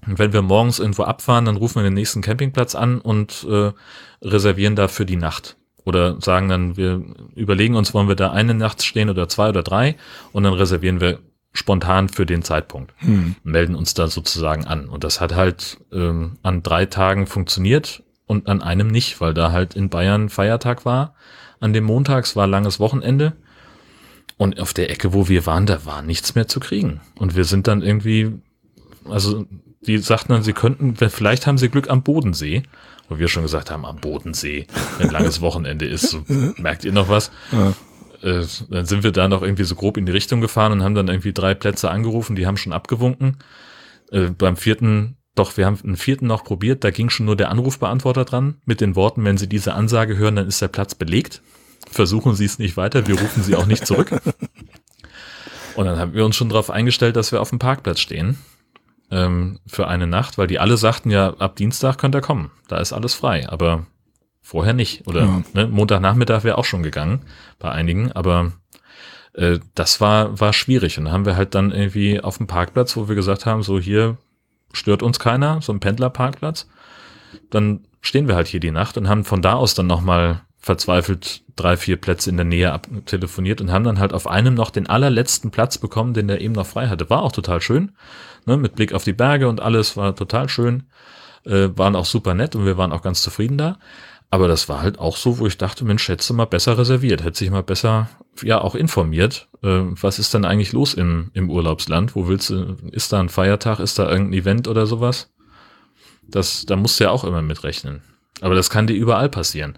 Speaker 2: Und wenn wir morgens irgendwo abfahren, dann rufen wir den nächsten Campingplatz an und äh, reservieren da für die Nacht. Oder sagen dann, wir überlegen uns, wollen wir da eine Nacht stehen oder zwei oder drei und dann reservieren wir spontan für den Zeitpunkt. Hm. Melden uns da sozusagen an. Und das hat halt ähm, an drei Tagen funktioniert. und an einem nicht, weil da halt in Bayern Feiertag war. An dem Montags war langes Wochenende. Und auf der Ecke, wo wir waren, da war nichts mehr zu kriegen. Und wir sind dann irgendwie, also die sagten dann, sie könnten, vielleicht haben sie Glück am Bodensee. Wo wir schon gesagt haben, am Bodensee, wenn langes Wochenende ist. So, [laughs] merkt ihr noch was? Ja. Äh, dann sind wir da noch irgendwie so grob in die Richtung gefahren und haben dann irgendwie drei Plätze angerufen, die haben schon abgewunken. Äh, beim vierten, doch, wir haben einen vierten noch probiert, da ging schon nur der Anrufbeantworter dran, mit den Worten, wenn Sie diese Ansage hören, dann ist der Platz belegt. Versuchen Sie es nicht weiter, wir rufen Sie auch nicht zurück. [laughs] Und dann haben wir uns schon darauf eingestellt, dass wir auf dem Parkplatz stehen ähm, für eine Nacht, weil die alle sagten ja, ab Dienstag könnt ihr kommen, da ist alles frei, aber vorher nicht. Oder ja. ne, Montagnachmittag wäre auch schon gegangen bei einigen, aber äh, das war, war schwierig. Und dann haben wir halt dann irgendwie auf dem Parkplatz, wo wir gesagt haben, so hier stört uns keiner, so ein Pendlerparkplatz, dann stehen wir halt hier die Nacht und haben von da aus dann nochmal verzweifelt drei, vier Plätze in der Nähe telefoniert und haben dann halt auf einem noch den allerletzten Platz bekommen, den der eben noch frei hatte. War auch total schön, ne, mit Blick auf die Berge und alles war total schön, äh, waren auch super nett und wir waren auch ganz zufrieden da. Aber das war halt auch so, wo ich dachte, Mensch, hättest du mal besser reserviert, hätte sich mal besser, ja, auch informiert. Äh, was ist denn eigentlich los im, im Urlaubsland? Wo willst du, ist da ein Feiertag, ist da irgendein Event oder sowas? Das, da musst du ja auch immer mitrechnen. Aber das kann dir überall passieren.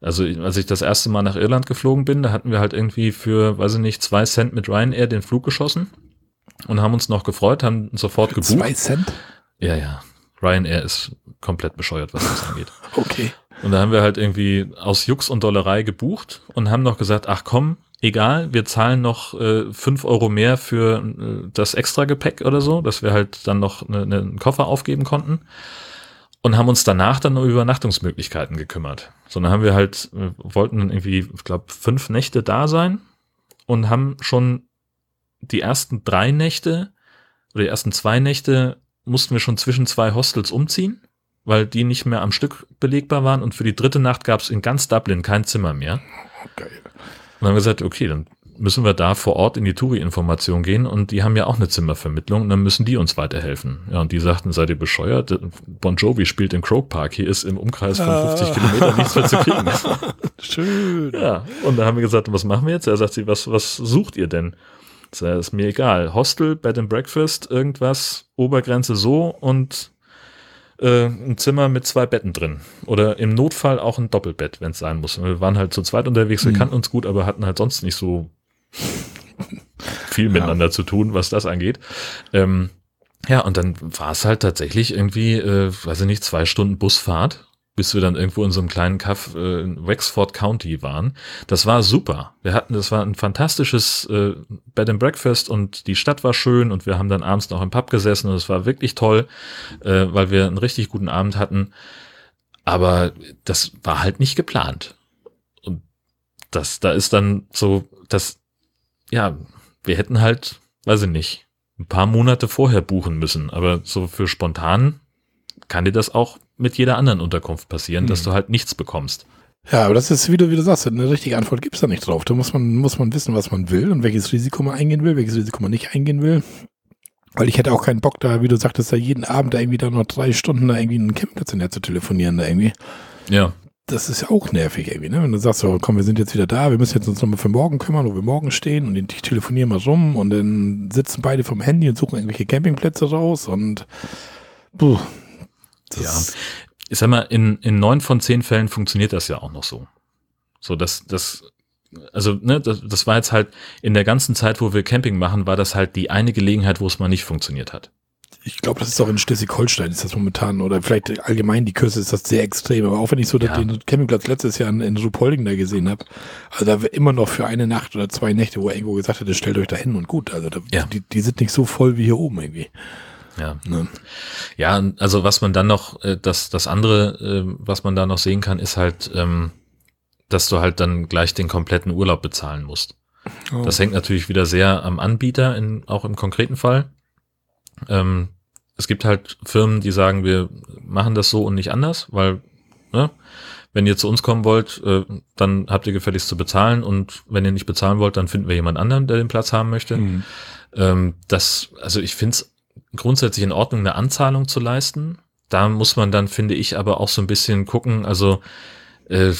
Speaker 2: Also als ich das erste Mal nach Irland geflogen bin, da hatten wir halt irgendwie für, weiß ich nicht, zwei Cent mit Ryanair den Flug geschossen und haben uns noch gefreut, haben sofort gebucht.
Speaker 1: Zwei Cent?
Speaker 2: Ja, ja. Ryanair ist komplett bescheuert, was das angeht. [laughs]
Speaker 1: okay.
Speaker 2: Und da haben wir halt irgendwie aus Jux und Dollerei gebucht und haben noch gesagt, ach komm, egal, wir zahlen noch äh, fünf Euro mehr für äh, das extra Gepäck oder so, dass wir halt dann noch ne, ne, einen Koffer aufgeben konnten und haben uns danach dann um Übernachtungsmöglichkeiten gekümmert. Sondern haben wir halt, äh, wollten dann irgendwie, ich glaube, fünf Nächte da sein und haben schon die ersten drei Nächte oder die ersten zwei Nächte mussten wir schon zwischen zwei Hostels umziehen, weil die nicht mehr am Stück belegbar waren und für die dritte Nacht gab es in ganz Dublin kein Zimmer mehr. Geil. Und dann haben wir gesagt, okay, dann müssen wir da vor Ort in die Touri-Information gehen und die haben ja auch eine Zimmervermittlung und dann müssen die uns weiterhelfen. Ja, und die sagten, seid ihr bescheuert? Bon Jovi spielt in Croke Park, hier ist im Umkreis von 50 ah. Kilometern nichts mehr zu kriegen. [laughs]
Speaker 1: Schön.
Speaker 2: Ja, und da haben wir gesagt, was machen wir jetzt? Er sagt sie, was, was sucht ihr denn? Das ist mir egal. Hostel, Bed and Breakfast, irgendwas, Obergrenze so und äh, ein Zimmer mit zwei Betten drin. Oder im Notfall auch ein Doppelbett, wenn es sein muss. Wir waren halt zu zweit unterwegs, wir mhm. kannten uns gut, aber hatten halt sonst nicht so viel miteinander ja. zu tun, was das angeht. Ähm, ja, und dann war es halt tatsächlich irgendwie, äh, weiß ich nicht, zwei Stunden Busfahrt bis wir dann irgendwo in so einem kleinen Kaff äh, in Wexford County waren. Das war super. Wir hatten, das war ein fantastisches äh, Bed and Breakfast und die Stadt war schön und wir haben dann abends noch im Pub gesessen und es war wirklich toll, äh, weil wir einen richtig guten Abend hatten. Aber das war halt nicht geplant. Und das, da ist dann so, das, ja, wir hätten halt, weiß ich nicht, ein paar Monate vorher buchen müssen. Aber so für spontan kann dir das auch mit jeder anderen Unterkunft passieren, hm. dass du halt nichts bekommst.
Speaker 1: Ja, aber das ist, wie du, wie du sagst, eine richtige Antwort gibt's da nicht drauf. Da muss man, muss man wissen, was man will und welches Risiko man eingehen will, welches Risiko man nicht eingehen will. Weil ich hätte auch keinen Bock da, wie du sagtest, da jeden Abend da irgendwie da noch drei Stunden da irgendwie einen Campingplatz in der zu telefonieren da irgendwie.
Speaker 2: Ja.
Speaker 1: Das ist ja auch nervig irgendwie, ne? Wenn du sagst, so, komm, wir sind jetzt wieder da, wir müssen jetzt uns nochmal für morgen kümmern, wo wir morgen stehen und ich telefoniere mal rum und dann sitzen beide vom Handy und suchen irgendwelche Campingplätze raus und, puh,
Speaker 2: das ja, ich sag mal, in, in neun von zehn Fällen funktioniert das ja auch noch so. So, dass das, also, ne, das, das war jetzt halt in der ganzen Zeit, wo wir Camping machen, war das halt die eine Gelegenheit, wo es mal nicht funktioniert hat.
Speaker 1: Ich glaube, das ist auch in Schleswig-Holstein ist das momentan oder vielleicht allgemein die Kürze ist das sehr extrem. Aber auch wenn ich so ja. den Campingplatz letztes Jahr in, in Ruhpolding da gesehen habe, also da war immer noch für eine Nacht oder zwei Nächte, wo er irgendwo gesagt hätte, stellt euch da hin und gut. Also da, ja. die, die sind nicht so voll wie hier oben irgendwie.
Speaker 2: Ja. Ne? Ja, also was man dann noch, äh, das, das andere, äh, was man da noch sehen kann, ist halt, ähm, dass du halt dann gleich den kompletten Urlaub bezahlen musst. Oh. Das hängt natürlich wieder sehr am Anbieter, in, auch im konkreten Fall. Ähm, es gibt halt Firmen, die sagen, wir machen das so und nicht anders, weil, ne, wenn ihr zu uns kommen wollt, äh, dann habt ihr gefälligst zu bezahlen und wenn ihr nicht bezahlen wollt, dann finden wir jemand anderen, der den Platz haben möchte. Mhm. Ähm, das, also ich finde es grundsätzlich in Ordnung, eine Anzahlung zu leisten. da muss man dann, finde ich, aber auch so ein bisschen gucken. Also, äh,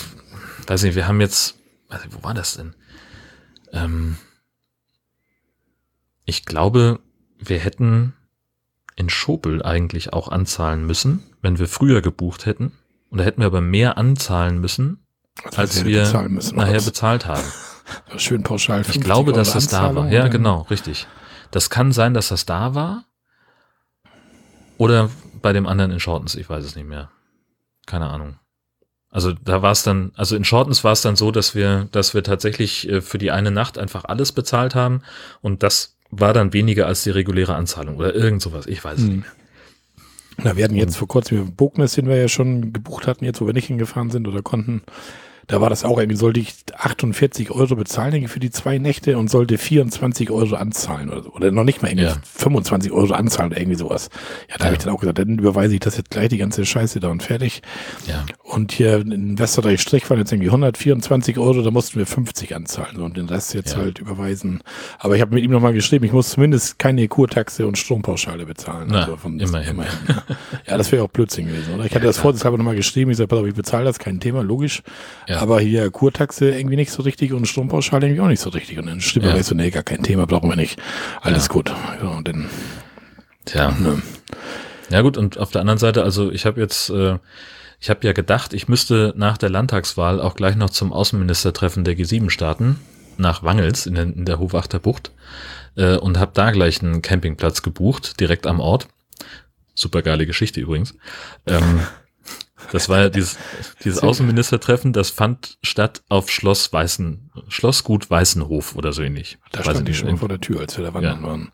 Speaker 2: weiß nicht, wir haben jetzt, also, wo war das denn? Ähm, ich glaube, wir hätten in Schopel eigentlich auch anzahlen müssen, wenn wir früher gebucht hätten. Und da hätten wir aber mehr anzahlen müssen, als, als wir müssen, nachher bezahlt haben.
Speaker 1: Schön pauschal.
Speaker 2: Ich glaube, dass das da war. Ja, genau, richtig. Das kann sein, dass das da war. Oder bei dem anderen in Shortens, ich weiß es nicht mehr. Keine Ahnung. Also da war es dann, also in Shortens war es dann so, dass wir, dass wir tatsächlich äh, für die eine Nacht einfach alles bezahlt haben und das war dann weniger als die reguläre Anzahlung oder irgend sowas. Ich weiß es hm. nicht mehr.
Speaker 1: Na, wir hatten jetzt vor kurzem Bognes, den wir ja schon gebucht hatten, jetzt wo wir nicht hingefahren sind oder konnten, da war das auch irgendwie, sollte ich 48 Euro bezahlen für die zwei Nächte und sollte 24 Euro anzahlen oder so. Oder noch nicht mal irgendwie ja. 25 Euro anzahlen oder irgendwie sowas. Ja, da ja. habe ich dann auch gesagt, dann überweise ich das jetzt gleich die ganze Scheiße da und fertig. Ja. Und hier in Westerreich Strich waren jetzt irgendwie 124 Euro, da mussten wir 50 anzahlen und den Rest jetzt ja. halt überweisen. Aber ich habe mit ihm nochmal geschrieben, ich muss zumindest keine Kurtaxe und Strompauschale bezahlen.
Speaker 2: Na, also von, immerhin. immerhin
Speaker 1: ja. das wäre auch Blödsinn gewesen, oder? Ich hatte das vorsichtshalber nochmal geschrieben, ich sagte, ich bezahle das, kein Thema, logisch. Ja. Aber hier Kurtaxe irgendwie nicht so richtig und Strompauschale irgendwie auch nicht so richtig. Und dann stimmt ja. so, nee, gar kein Thema, brauchen wir nicht. Alles ja. gut. Ja, und dann,
Speaker 2: Tja. Ne. Ja gut, und auf der anderen Seite, also ich habe jetzt, äh, ich habe ja gedacht, ich müsste nach der Landtagswahl auch gleich noch zum Außenministertreffen der G7 starten, nach Wangels in der, in der Hofachter Bucht äh, und habe da gleich einen Campingplatz gebucht, direkt am Ort. Super geile Geschichte übrigens. Ähm, [laughs] das war ja dieses, dieses Außenministertreffen, das fand statt auf Schloss Weißen, Schlossgut Weißenhof oder so ähnlich.
Speaker 1: Da stand ich schon vor der Tür, als wir da wandern ja. waren.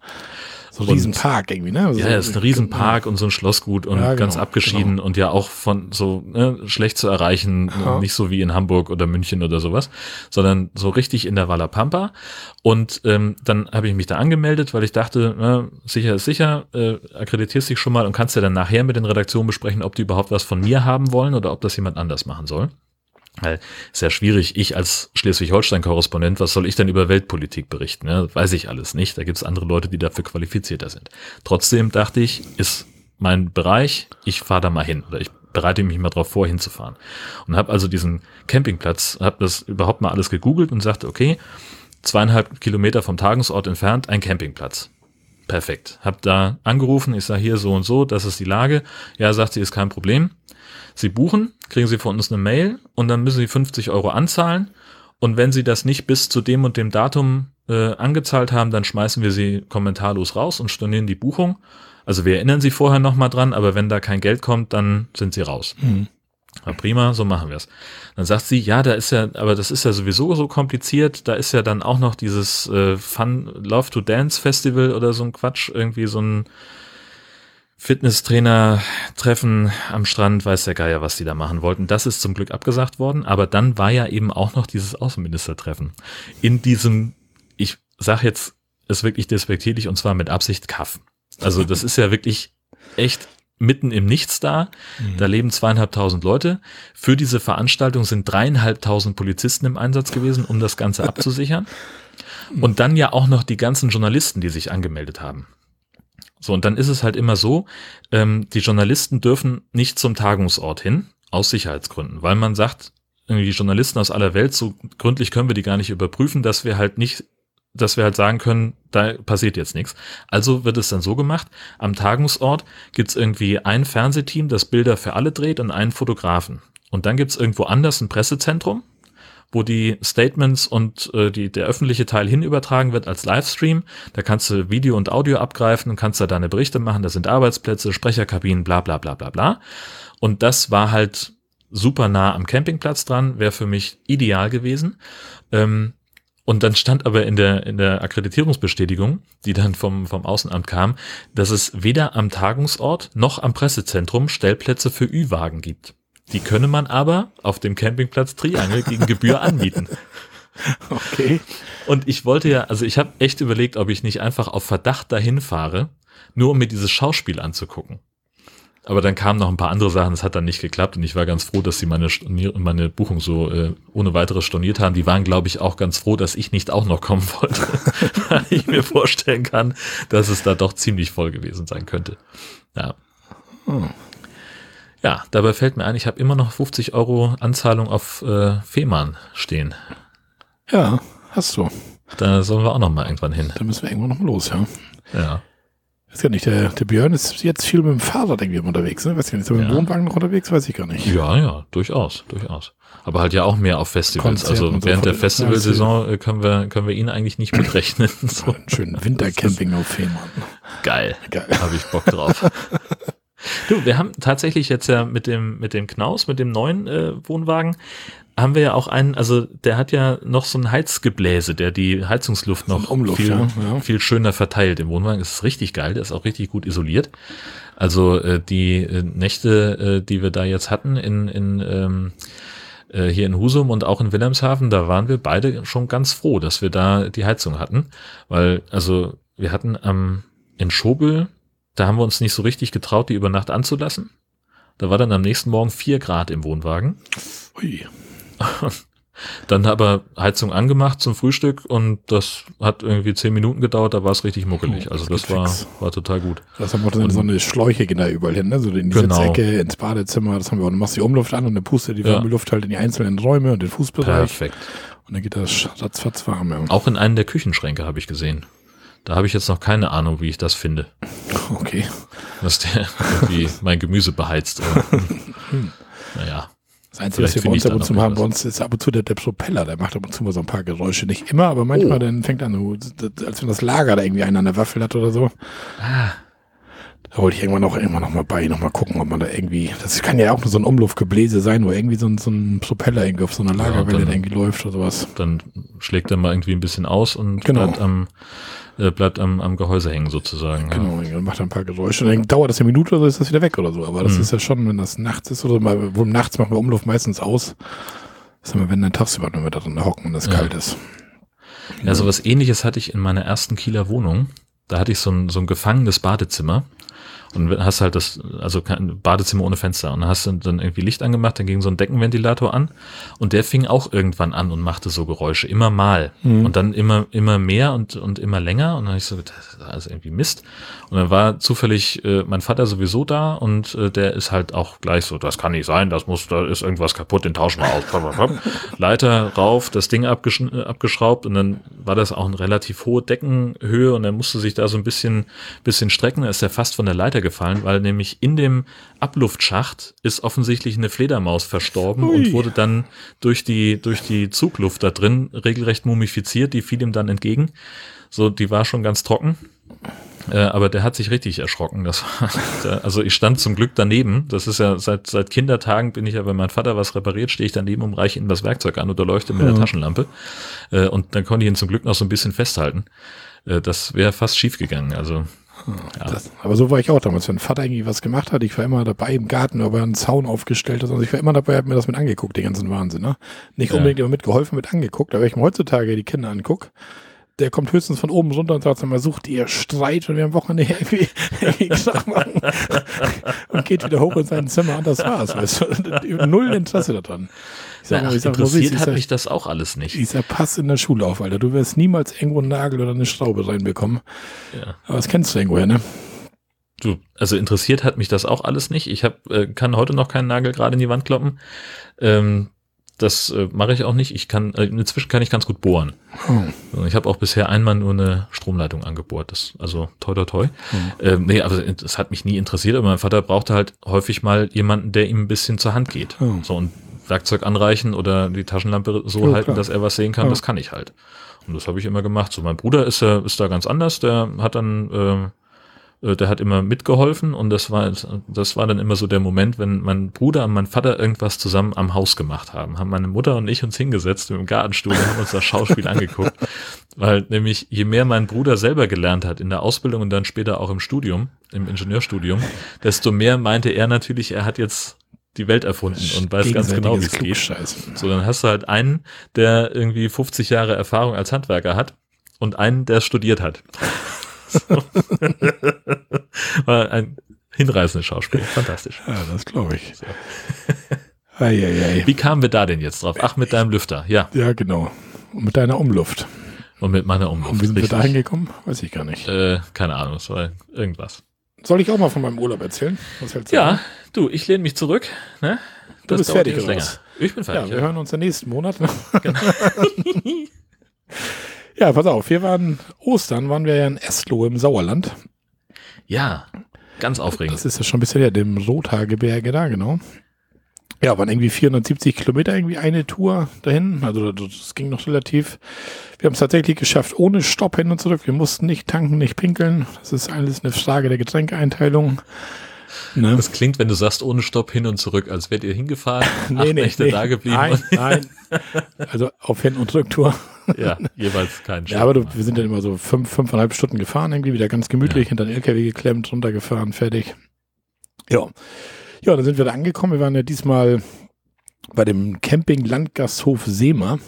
Speaker 1: So ein Riesenpark irgendwie, ne?
Speaker 2: Also ja, es ist ein Riesenpark und so ein Schlossgut und ja, genau, ganz abgeschieden genau. und ja auch von so ne, schlecht zu erreichen, Aha. nicht so wie in Hamburg oder München oder sowas, sondern so richtig in der Walla Pampa. Und ähm, dann habe ich mich da angemeldet, weil ich dachte, na, sicher ist sicher, äh, akkreditierst dich schon mal und kannst ja dann nachher mit den Redaktionen besprechen, ob die überhaupt was von mir haben wollen oder ob das jemand anders machen soll. Weil sehr schwierig, ich als Schleswig-Holstein-Korrespondent, was soll ich denn über Weltpolitik berichten? Ja, weiß ich alles nicht. Da gibt es andere Leute, die dafür qualifizierter sind. Trotzdem dachte ich, ist mein Bereich, ich fahre da mal hin oder ich bereite mich mal drauf vor, hinzufahren. Und habe also diesen Campingplatz, habe das überhaupt mal alles gegoogelt und sagte, okay, zweieinhalb Kilometer vom Tagungsort entfernt ein Campingplatz. Perfekt. Hab da angerufen, ich sage hier so und so, das ist die Lage. Ja, sagt sie, ist kein Problem. Sie buchen, kriegen Sie von uns eine Mail und dann müssen Sie 50 Euro anzahlen. Und wenn Sie das nicht bis zu dem und dem Datum äh, angezahlt haben, dann schmeißen wir Sie kommentarlos raus und stornieren die Buchung. Also wir erinnern Sie vorher nochmal dran, aber wenn da kein Geld kommt, dann sind Sie raus. Mhm. Ja, prima, so machen wir es. Dann sagt sie, ja, da ist ja, aber das ist ja sowieso so kompliziert, da ist ja dann auch noch dieses äh, Fun Love to Dance Festival oder so ein Quatsch, irgendwie so ein Fitnesstrainer-Treffen am Strand, weiß der Geier, was die da machen wollten. Das ist zum Glück abgesagt worden, aber dann war ja eben auch noch dieses Außenministertreffen. In diesem, ich sag jetzt es wirklich despektierlich und zwar mit Absicht Kaff. Also das ist ja wirklich echt mitten im Nichts da. Mhm. Da leben zweieinhalbtausend Leute. Für diese Veranstaltung sind dreieinhalbtausend Polizisten im Einsatz gewesen, um das Ganze abzusichern. [laughs] Und dann ja auch noch die ganzen Journalisten, die sich angemeldet haben. So, und dann ist es halt immer so, ähm, die Journalisten dürfen nicht zum Tagungsort hin, aus Sicherheitsgründen, weil man sagt, irgendwie die Journalisten aus aller Welt, so gründlich können wir die gar nicht überprüfen, dass wir halt nicht, dass wir halt sagen können, da passiert jetzt nichts. Also wird es dann so gemacht, am Tagungsort gibt's irgendwie ein Fernsehteam, das Bilder für alle dreht und einen Fotografen. Und dann gibt's irgendwo anders ein Pressezentrum, wo die Statements und äh, die, der öffentliche Teil hin übertragen wird als Livestream. Da kannst du Video und Audio abgreifen und kannst da deine Berichte machen. Da sind Arbeitsplätze, Sprecherkabinen, bla bla bla bla bla. Und das war halt super nah am Campingplatz dran, wäre für mich ideal gewesen. Ähm, und dann stand aber in der, in der Akkreditierungsbestätigung, die dann vom, vom Außenamt kam, dass es weder am Tagungsort noch am Pressezentrum Stellplätze für Ü-Wagen gibt. Die könne man aber auf dem Campingplatz Triangel gegen Gebühr anbieten. [laughs]
Speaker 1: Okay.
Speaker 2: Und ich wollte ja, also ich habe echt überlegt, ob ich nicht einfach auf Verdacht dahin fahre, nur um mir dieses Schauspiel anzugucken. Aber dann kamen noch ein paar andere Sachen, das hat dann nicht geklappt und ich war ganz froh, dass sie meine, meine Buchung so äh, ohne weiteres storniert haben. Die waren, glaube ich, auch ganz froh, dass ich nicht auch noch kommen wollte, [laughs] weil ich mir vorstellen kann, dass es da doch ziemlich voll gewesen sein könnte. Ja. Hm. Ja, dabei fällt mir ein, ich habe immer noch 50 Euro Anzahlung auf äh, Fehmarn stehen.
Speaker 1: Ja, hast du.
Speaker 2: Da sollen wir auch noch mal irgendwann hin.
Speaker 1: Da müssen wir irgendwann noch mal los, ja.
Speaker 2: Ja.
Speaker 1: Weiß gar nicht, der, der Björn ist jetzt viel mit dem Fahrrad irgendwie unterwegs, ne? Weiß gar nicht, ist er mit dem. Wohnwagen noch unterwegs? Weiß ich gar nicht.
Speaker 2: Ja, ja, durchaus, durchaus. Aber halt ja auch mehr auf Festivals.
Speaker 1: Konzerten
Speaker 2: also
Speaker 1: so
Speaker 2: während der Festivalsaison äh, können wir, können wir ihn eigentlich nicht mitrechnen. [laughs] so
Speaker 1: Einen schönen Wintercamping auf Fehmarn.
Speaker 2: geil.
Speaker 1: Geil.
Speaker 2: Habe ich Bock drauf. [laughs] du, wir haben tatsächlich jetzt ja mit dem, mit dem Knaus, mit dem neuen äh, Wohnwagen, haben wir ja auch einen, also der hat ja noch so ein Heizgebläse, der die Heizungsluft noch
Speaker 1: Umluft,
Speaker 2: viel,
Speaker 1: ja, ja.
Speaker 2: viel schöner verteilt im Wohnwagen. Das ist richtig geil, der ist auch richtig gut isoliert. Also äh, die äh, Nächte, äh, die wir da jetzt hatten in, in ähm, äh, hier in Husum und auch in Wilhelmshaven, da waren wir beide schon ganz froh, dass wir da die Heizung hatten, weil also wir hatten am in Schobel, da haben wir uns nicht so richtig getraut, die über Nacht anzulassen. Da war dann am nächsten Morgen vier Grad im Wohnwagen.
Speaker 1: Ui. [laughs]
Speaker 2: Dann aber Heizung angemacht zum Frühstück und das hat irgendwie zehn Minuten gedauert, da war es richtig muckelig.
Speaker 1: Oh,
Speaker 2: Also
Speaker 1: das
Speaker 2: das war,
Speaker 1: fix.
Speaker 2: war total gut.
Speaker 1: Das haben wir dann so eine Schläuche da überall hin, ne? So in die
Speaker 2: Genau.
Speaker 1: Sitzecke, ins Badezimmer, das haben wir auch. Dann machst du die Umluft an und dann pustet die
Speaker 2: Ja.
Speaker 1: warme Luft halt in die einzelnen Räume und den Fußbereich.
Speaker 2: Perfekt.
Speaker 1: Und dann geht das ratzfatz warm, ja.
Speaker 2: Auch in einem der Küchenschränke habe ich gesehen. Da habe ich jetzt noch keine Ahnung, wie ich das finde. [laughs]
Speaker 1: Okay.
Speaker 2: Dass der irgendwie mein Gemüse beheizt. Aber, hm, naja.
Speaker 1: Das Einzige, was wir bei uns ab und zu haben, bei uns ist ab und zu der, der Propeller, der macht ab und zu mal so ein paar Geräusche. Nicht immer, aber manchmal
Speaker 2: Oh.
Speaker 1: dann fängt an, als wenn das Lager da irgendwie einen an der Waffel hat oder so.
Speaker 2: Ah,
Speaker 1: Da wollte ich irgendwann noch, irgendwann noch mal bei, noch mal gucken, ob man da irgendwie, das kann ja auch nur so ein Umluftgebläse sein, wo irgendwie so ein, so ein Propeller irgendwie auf so einer Lagerwelle
Speaker 2: dann-
Speaker 1: da irgendwie läuft oder sowas.
Speaker 2: dann schlägt er mal irgendwie ein bisschen aus und
Speaker 1: Genau.
Speaker 2: bleibt am äh, bleibt am, am Gehäuse hängen sozusagen. Ja.
Speaker 1: Genau, dann macht ein paar Geräusche. Und dann dauert das eine Minute oder so, ist das wieder weg oder so. Aber das
Speaker 2: Mhm.
Speaker 1: ist ja schon, wenn das nachts ist oder mal, wohl nachts machen wir Umluft meistens aus. Das ist immer, wenn dann tagsüber, wenn wir da drin hocken und es
Speaker 2: Ja.
Speaker 1: kalt ist.
Speaker 2: Ja, so was ähnliches hatte ich in meiner ersten Kieler Wohnung. Da hatte ich so ein, so ein gefangenes Badezimmer. Und hast halt das, also kein Badezimmer ohne Fenster. Und dann hast du dann irgendwie Licht angemacht, dann ging so ein Deckenventilator an. Und der fing auch irgendwann an und machte so Geräusche. Immer mal.
Speaker 1: Mhm.
Speaker 2: Und dann immer, immer mehr und, und immer länger. Und dann habe ich so, gedacht, das ist alles irgendwie Mist. Und dann war zufällig äh, mein Vater sowieso da und äh, der ist halt auch gleich so, das kann nicht sein, das muss, da ist irgendwas kaputt, den tauschen wir aus. Leiter rauf, das Ding abgesch äh, abgeschraubt und dann war das auch eine relativ hohe Deckenhöhe und er musste sich da so ein bisschen, bisschen strecken. Da ist er fast von der Leiter gefallen, weil nämlich in dem Abluftschacht ist offensichtlich eine Fledermaus verstorben
Speaker 1: Ui.
Speaker 2: und wurde dann durch die, durch die Zugluft da drin regelrecht mumifiziert. Die fiel ihm dann entgegen. So, die war schon ganz trocken. Äh, aber der hat sich richtig erschrocken. Das war, [laughs] der, also ich stand zum Glück daneben. Das ist ja seit, seit Kindertagen bin ich ja, wenn mein Vater was repariert, stehe ich daneben und reiche ihm das Werkzeug an oder leuchte mit der
Speaker 1: Ja.
Speaker 2: Taschenlampe. Äh, und dann konnte ich ihn zum Glück noch so ein bisschen festhalten. Äh, das wäre fast schief gegangen. Also ja.
Speaker 1: Das, aber so war ich auch damals, wenn Vater irgendwie was gemacht hat. Ich war immer dabei im Garten, aber einen Zaun aufgestellt hat. Also ich war immer dabei, hab mir das mit angeguckt, den ganzen Wahnsinn. Ne? Nicht
Speaker 2: Ja.
Speaker 1: unbedingt immer mitgeholfen, mit angeguckt. Aber wenn ich mir heutzutage die Kinder angucke, der kommt höchstens von oben runter und sagt immer, sucht ihr Streit und wir am Wochenende [laughs] irgendwie, irgendwie [laughs] und geht wieder hoch in sein Zimmer und das war's. Weißt du? [laughs] Null Interesse daran.
Speaker 2: Na, ach,
Speaker 1: sag,
Speaker 2: interessiert hat mich das auch alles nicht.
Speaker 1: ich sag, pass in der Schule auf, Alter. Du wirst niemals irgendwo einen Nagel oder eine Schraube reinbekommen.
Speaker 2: Ja.
Speaker 1: Aber das kennst du irgendwoher, ne?
Speaker 2: Du, also interessiert hat mich das auch alles nicht. Ich hab, äh, kann heute noch keinen Nagel gerade in die Wand kloppen. Ähm, das äh, mache ich auch nicht. Ich kann, äh, inzwischen kann ich ganz gut bohren.
Speaker 1: Oh.
Speaker 2: Also Ich habe auch bisher einmal nur eine Stromleitung angebohrt. Das, also toi toi toi. Ähm, nee, aber das hat mich nie interessiert. Aber mein Vater brauchte halt häufig mal jemanden, der ihm ein bisschen zur Hand geht.
Speaker 1: Oh.
Speaker 2: So und Werkzeug anreichen oder die Taschenlampe so
Speaker 1: Ja,
Speaker 2: halten,
Speaker 1: klar.
Speaker 2: dass er was sehen kann,
Speaker 1: Ja.
Speaker 2: das kann ich halt. Und das habe ich immer gemacht. So mein Bruder ist, äh, ist da ganz anders. Der hat dann ähm, äh, der hat immer mitgeholfen und das war, das war dann immer so der Moment, wenn mein Bruder und mein Vater irgendwas zusammen am Haus gemacht haben, haben meine Mutter und ich uns hingesetzt im Gartenstuhl und haben uns das Schauspiel [laughs] angeguckt, weil nämlich je mehr mein Bruder selber gelernt hat in der Ausbildung und dann später auch im Studium, im Ingenieurstudium, desto mehr meinte er natürlich, er hat jetzt die Welt erfunden und weiß ganz genau, wie es geht. So, dann hast du halt einen, der irgendwie 50 Jahre Erfahrung als Handwerker hat und einen, der studiert hat. [laughs] So. [laughs] War ein hinreißendes Schauspiel. Fantastisch.
Speaker 1: Ja, das glaube ich. Eieiei.
Speaker 2: Wie kamen wir da denn jetzt drauf? Ach, mit deinem Lüfter, ja.
Speaker 1: Ja, genau. Und mit deiner Umluft.
Speaker 2: Und mit meiner
Speaker 1: Und
Speaker 2: Umluft.
Speaker 1: wie sind wir da hingekommen? Weiß ich gar nicht.
Speaker 2: Äh, keine Ahnung, es war irgendwas.
Speaker 1: Soll ich auch mal von meinem Urlaub erzählen?
Speaker 2: Ja, du, ich lehne mich zurück. Ne?
Speaker 1: Du bist fertig, oder
Speaker 2: länger. Ich bin
Speaker 1: Ja,
Speaker 2: fertig.
Speaker 1: wir
Speaker 2: Ja,
Speaker 1: hören uns im nächsten Monat. [laughs] ja, pass auf, wir waren Ostern, waren wir ja in Estloh im Sauerland.
Speaker 2: ja ganz aufregend.
Speaker 1: Das ist ja schon ein bisschen her, dem Rothaargebirge da, genau. Ja, waren irgendwie 470 Kilometer irgendwie eine Tour dahin. Also das ging noch relativ. Wir haben es tatsächlich geschafft, ohne Stopp hin und zurück. Wir mussten nicht tanken, nicht pinkeln. Das ist alles eine Frage der Getränkeeinteilung. Ne?
Speaker 2: Das klingt, wenn du sagst, ohne Stopp hin und zurück, als wärt ihr hingefahren, [laughs] acht Nächte da geblieben.
Speaker 1: Nein, nein. Also auf Hin- und Rücktour.
Speaker 2: ja, jeweils kein Stopp.
Speaker 1: Ja, aber du, wir sind dann immer so fünf, fünfeinhalb Stunden gefahren, irgendwie wieder ganz gemütlich,
Speaker 2: Ja.
Speaker 1: hinter den LKW geklemmt, runtergefahren, fertig. Ja. Ja, dann sind wir da angekommen. Wir waren ja diesmal bei dem Camping Landgasthof Seema.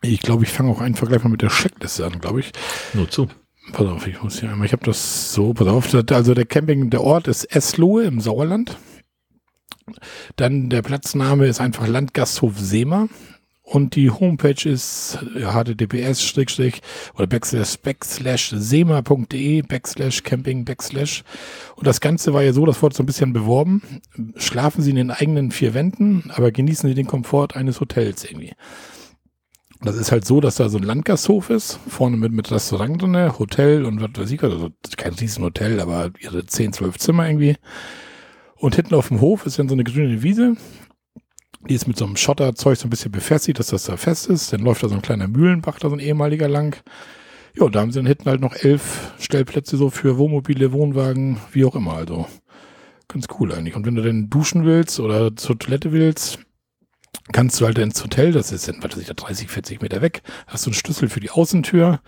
Speaker 1: Ich glaube, ich fange auch einfach gleich mal mit der Checkliste an, glaube ich.
Speaker 2: Nur zu.
Speaker 1: Pass auf, ich muss hier einmal, ich habe das so, pass auf, also der Camping, der Ort ist Eslohe im Sauerland. Dann der Platzname ist einfach Landgasthof Seema. Und die Homepage ist https oder backslash backslash sema.de backslash camping backslash. Und das Ganze war ja so, das wurde so ein bisschen beworben. Schlafen Sie in den eigenen vier Wänden, aber genießen Sie den Komfort eines Hotels irgendwie. Das ist halt so, dass da so ein Landgasthof ist, vorne mit, mit Restaurant drin, Hotel und was weiß ich, also kein Riesenhotel, aber ihre 10, 12 Zimmer irgendwie. Und hinten auf dem Hof ist dann so eine grüne Wiese. Die ist mit so einem Schotterzeug so ein bisschen befestigt, dass das da fest ist. Dann läuft da so ein kleiner Mühlenbach, da so ein ehemaliger lang. Ja, da haben sie dann hinten halt noch elf Stellplätze so für Wohnmobile, Wohnwagen, wie auch immer. Also ganz cool eigentlich. Und wenn du dann duschen willst oder zur Toilette willst, kannst du halt ins Hotel, das ist dann, was weiß ich, da 30, 40 Meter weg, hast du einen Schlüssel für die Außentür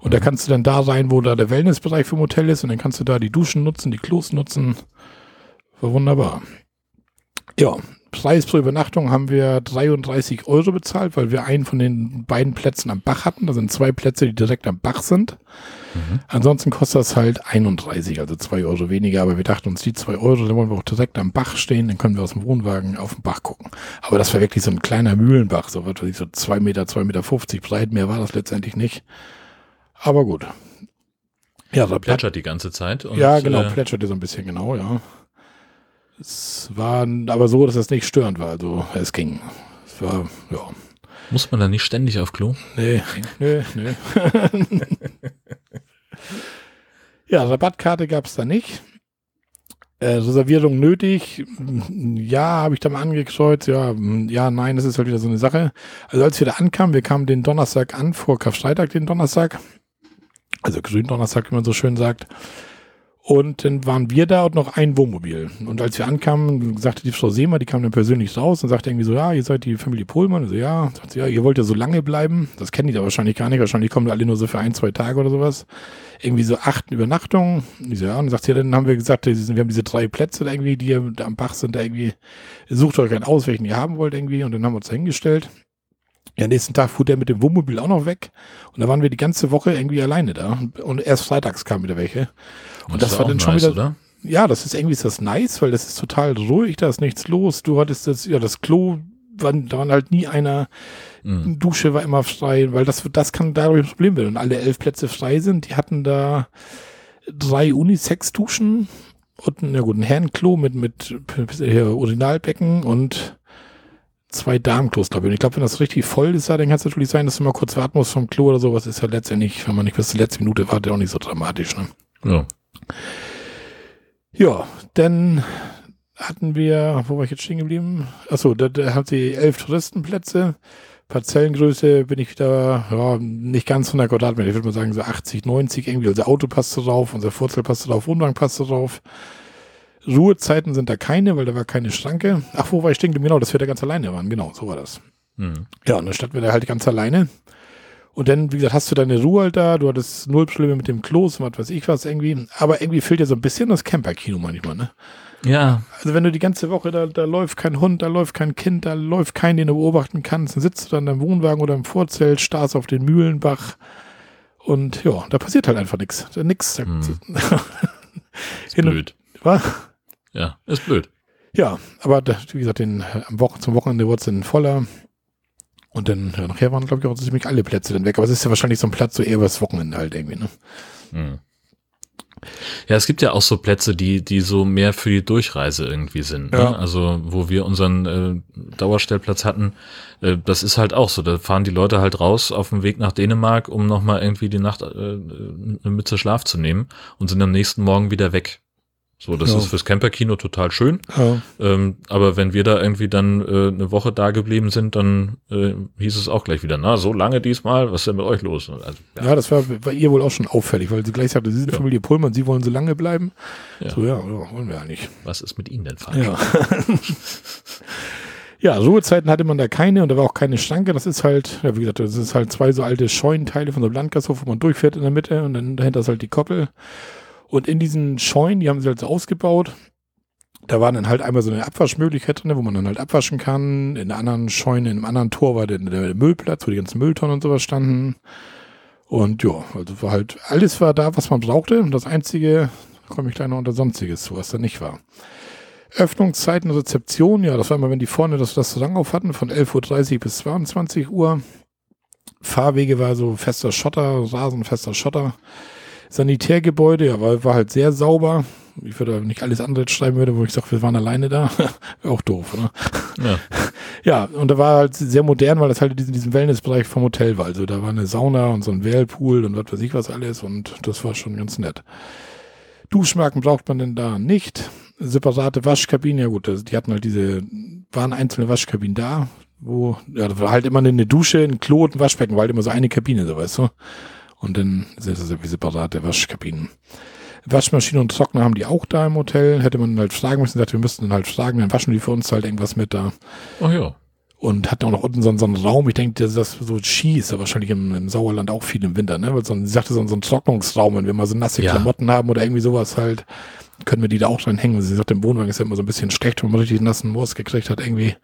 Speaker 1: und da kannst du dann da rein, wo da der Wellnessbereich vom Hotel ist und dann kannst du da die Duschen nutzen, die Klos nutzen. War wunderbar. Ja, Preis pro Übernachtung haben wir 33 Euro bezahlt, weil wir einen von den beiden Plätzen am Bach hatten. Da sind zwei Plätze, die direkt am Bach sind. Ansonsten kostet das halt 31, also 2 Euro weniger. Aber wir dachten uns, die 2 Euro, dann wollen wir auch direkt am Bach stehen, dann können wir aus dem Wohnwagen auf den Bach gucken. Aber das war wirklich so ein kleiner Mühlenbach, so was weiß ich, so 2 Meter, 2,50 Meter breit. Mehr war das letztendlich nicht. Aber gut. Ja, da
Speaker 2: Plätschert die ganze Zeit.
Speaker 1: Ja, genau,
Speaker 2: Äh,
Speaker 1: plätscherte so ein bisschen, genau, ja. Es war aber so, dass das nicht störend war, also es ging. Es war, ja,
Speaker 2: muss man da nicht ständig auf Klo?
Speaker 1: nee, nee, nee. [laughs] ja, Rabattkarte gab es da nicht. Äh, Reservierung nötig? Ja, habe ich da mal angekreuzt. Ja, ja, nein, das ist halt wieder so eine Sache. Also als wir da ankamen, wir kamen den Donnerstag an, vor Karfreitag den Donnerstag. Also Gründonnerstag, wie man so schön sagt. Und dann waren wir da und noch ein Wohnmobil. Und als wir ankamen, sagte die Frau Seemer, die kam dann persönlich raus und sagte irgendwie so, ja, ihr seid die Familie Pohlmann. Und so, ja, sagt sie, ja, ihr wollt ja so lange bleiben. Das kennen die da wahrscheinlich gar nicht. Wahrscheinlich kommen da alle nur so für ein, zwei Tage oder sowas. Irgendwie so acht Übernachtungen. Und so, ja, und sagt sie, ja, dann haben wir gesagt, wir haben diese drei Plätze da irgendwie, die da am Bach sind, da irgendwie, sucht euch einen aus, welchen ihr haben wollt irgendwie. Und dann haben wir uns da hingestellt. Ja, nächsten Tag fuhr der mit dem Wohnmobil auch noch weg. Und da waren wir die ganze Woche irgendwie alleine da. Und erst freitags kamen wieder welche. Und das,
Speaker 2: ist
Speaker 1: war dann schon
Speaker 2: nice,
Speaker 1: wieder,
Speaker 2: oder?
Speaker 1: ja, das ist irgendwie ist das nice, weil das ist total ruhig, da ist nichts los. Du hattest das, ja, das Klo, war, da waren halt nie einer,
Speaker 2: Mhm.
Speaker 1: Dusche war immer frei, weil das, das kann dadurch ein Problem werden. Und alle elf Plätze frei sind, die hatten da drei Unisex-Duschen und na gut, ein Herrenklo mit, mit hier Urinalbecken und zwei Damenklos, glaube ich. Und ich glaube, wenn das richtig voll ist, da, dann kann es natürlich sein, dass du mal kurz warten musst vom Klo oder sowas. Ist ja letztendlich, wenn man nicht bis zur letzten Minute wartet, auch nicht so dramatisch. Ne?
Speaker 2: Ja.
Speaker 1: Ja, dann hatten wir, wo war ich jetzt stehen geblieben? Achso, da, da haben sie elf Touristenplätze. Parzellengröße bin ich wieder, ja, nicht ganz 100 Quadratmeter. Ich würde mal sagen so 80, 90 irgendwie. Unser Auto passt drauf, unser Furzel passt drauf, Wohnwagen passt drauf. Ruhezeiten sind da keine, weil da war keine Schranke. Ach, wo war ich stehen geblieben? Genau, dass wir da ganz alleine waren. Genau, so war das.
Speaker 2: Mhm.
Speaker 1: Ja, und dann standen wir da halt ganz alleine. Und dann, wie gesagt, hast du deine Ruhe halt da, du hattest null Probleme mit dem Klos und was weiß ich was irgendwie. Aber irgendwie fehlt dir so ein bisschen das Camperkino manchmal, ne?
Speaker 2: Ja,
Speaker 1: Also wenn du die ganze Woche, da, da läuft kein Hund, da läuft kein Kind, da läuft kein, den du beobachten kannst, dann sitzt du dann deinem Wohnwagen oder im Vorzelt, starrst auf den Mühlenbach und ja, da passiert halt einfach nichts. Nix.
Speaker 2: Hm. [laughs] ist blöd.
Speaker 1: Wa?
Speaker 2: Ja, ist blöd.
Speaker 1: Ja, aber da, wie gesagt, den, am Wochen, zum Wochenende wurde es dann voller. Und dann, ja, nachher waren, glaube ich, auch ziemlich alle Plätze dann weg. Aber es ist ja wahrscheinlich so ein Platz, so eher übers Wochenende halt irgendwie, ne?
Speaker 2: Mhm. Ja, es gibt ja auch so Plätze, die, die so mehr für die Durchreise irgendwie sind. Ne?
Speaker 1: Ja.
Speaker 2: Also, wo wir unseren äh, Dauerstellplatz hatten, äh, das ist halt auch so. Da fahren die Leute halt raus auf dem Weg nach Dänemark, um nochmal irgendwie die Nacht äh, eine Mütze Schlaf zu nehmen und sind am nächsten Morgen wieder weg. So, das
Speaker 1: Ja.
Speaker 2: ist fürs Camperkino total schön.
Speaker 1: Ja.
Speaker 2: Ähm, aber wenn wir da irgendwie dann äh, eine Woche da geblieben sind, dann äh, hieß es auch gleich wieder, na, so lange diesmal, was ist denn mit euch los? Also, ja,
Speaker 1: Ja, das war bei ihr wohl auch schon auffällig, weil sie gleich sagte, sie sind. Familie Pullmann, sie wollen so lange bleiben.
Speaker 2: Ja.
Speaker 1: So, ja, ja, wollen wir ja nicht.
Speaker 2: was ist mit Ihnen denn falsch?
Speaker 1: Ja. [laughs] ja, Ruhezeiten hatte man da keine und da war auch keine Schranke. Das ist halt, ja, wie gesagt, das ist halt zwei so alte Scheunenteile von so einem Landgasthof, wo man durchfährt in der Mitte und dann dahinter ist halt die Koppel. Und in diesen Scheunen, die haben sie halt so ausgebaut. Da war dann halt einmal so eine Abwaschmöglichkeit drin, wo man dann halt abwaschen kann. In der anderen Scheune, in einem anderen Tor war der, der Müllplatz, wo die ganzen Mülltonnen und sowas standen. Und ja, also war halt, alles war da, was man brauchte. Und das Einzige, da komme ich gleich noch unter Sonstiges zu, was da nicht war. Öffnungszeiten, Rezeption, ja, das war immer, wenn die vorne das Restaurant auf hatten, von 11.30 Uhr bis 22 Uhr. Fahrwege war so fester Schotter, rasenfester Schotter. Sanitärgebäude, ja, war, war halt sehr sauber. Ich würde nicht alles andere schreiben würde, wo ich sage, wir waren alleine da. [laughs] Auch doof, oder?
Speaker 2: Ja. [laughs]
Speaker 1: Ja, und da war halt sehr modern, weil das halt in diesem, diesem Wellnessbereich vom Hotel war. Also da war eine Sauna und so ein Whirlpool und was weiß ich was alles und das war schon ganz nett. Duschmarken braucht man denn da nicht. Separate Waschkabinen, ja gut, also die hatten halt diese, waren einzelne Waschkabinen da, wo, ja, da war halt immer eine Dusche, ein Klo und ein Waschbecken, war halt immer so eine Kabine, so weißt du. Und dann sind das irgendwie separate Waschkabinen. Waschmaschine und Trockner haben die auch da im Hotel. Hätte man halt fragen müssen, gesagt, wir müssten dann halt fragen, dann waschen die für uns halt irgendwas mit da.
Speaker 2: Oh ja.
Speaker 1: Und hatten auch noch unten so, so einen Raum. Ich denke, das ist so Ski ist ja wahrscheinlich im, im Sauerland auch viel im Winter, ne? Weil so, ein- sie sagte so, so ein Trocknungsraum, wenn wir mal so nasse
Speaker 2: Ja.
Speaker 1: Klamotten haben oder irgendwie sowas halt, können wir die da auch dran hängen. Sie sagt, im Wohnwagen ist ja immer so ein bisschen schlecht, wenn man richtig nassen Moos gekriegt hat, irgendwie.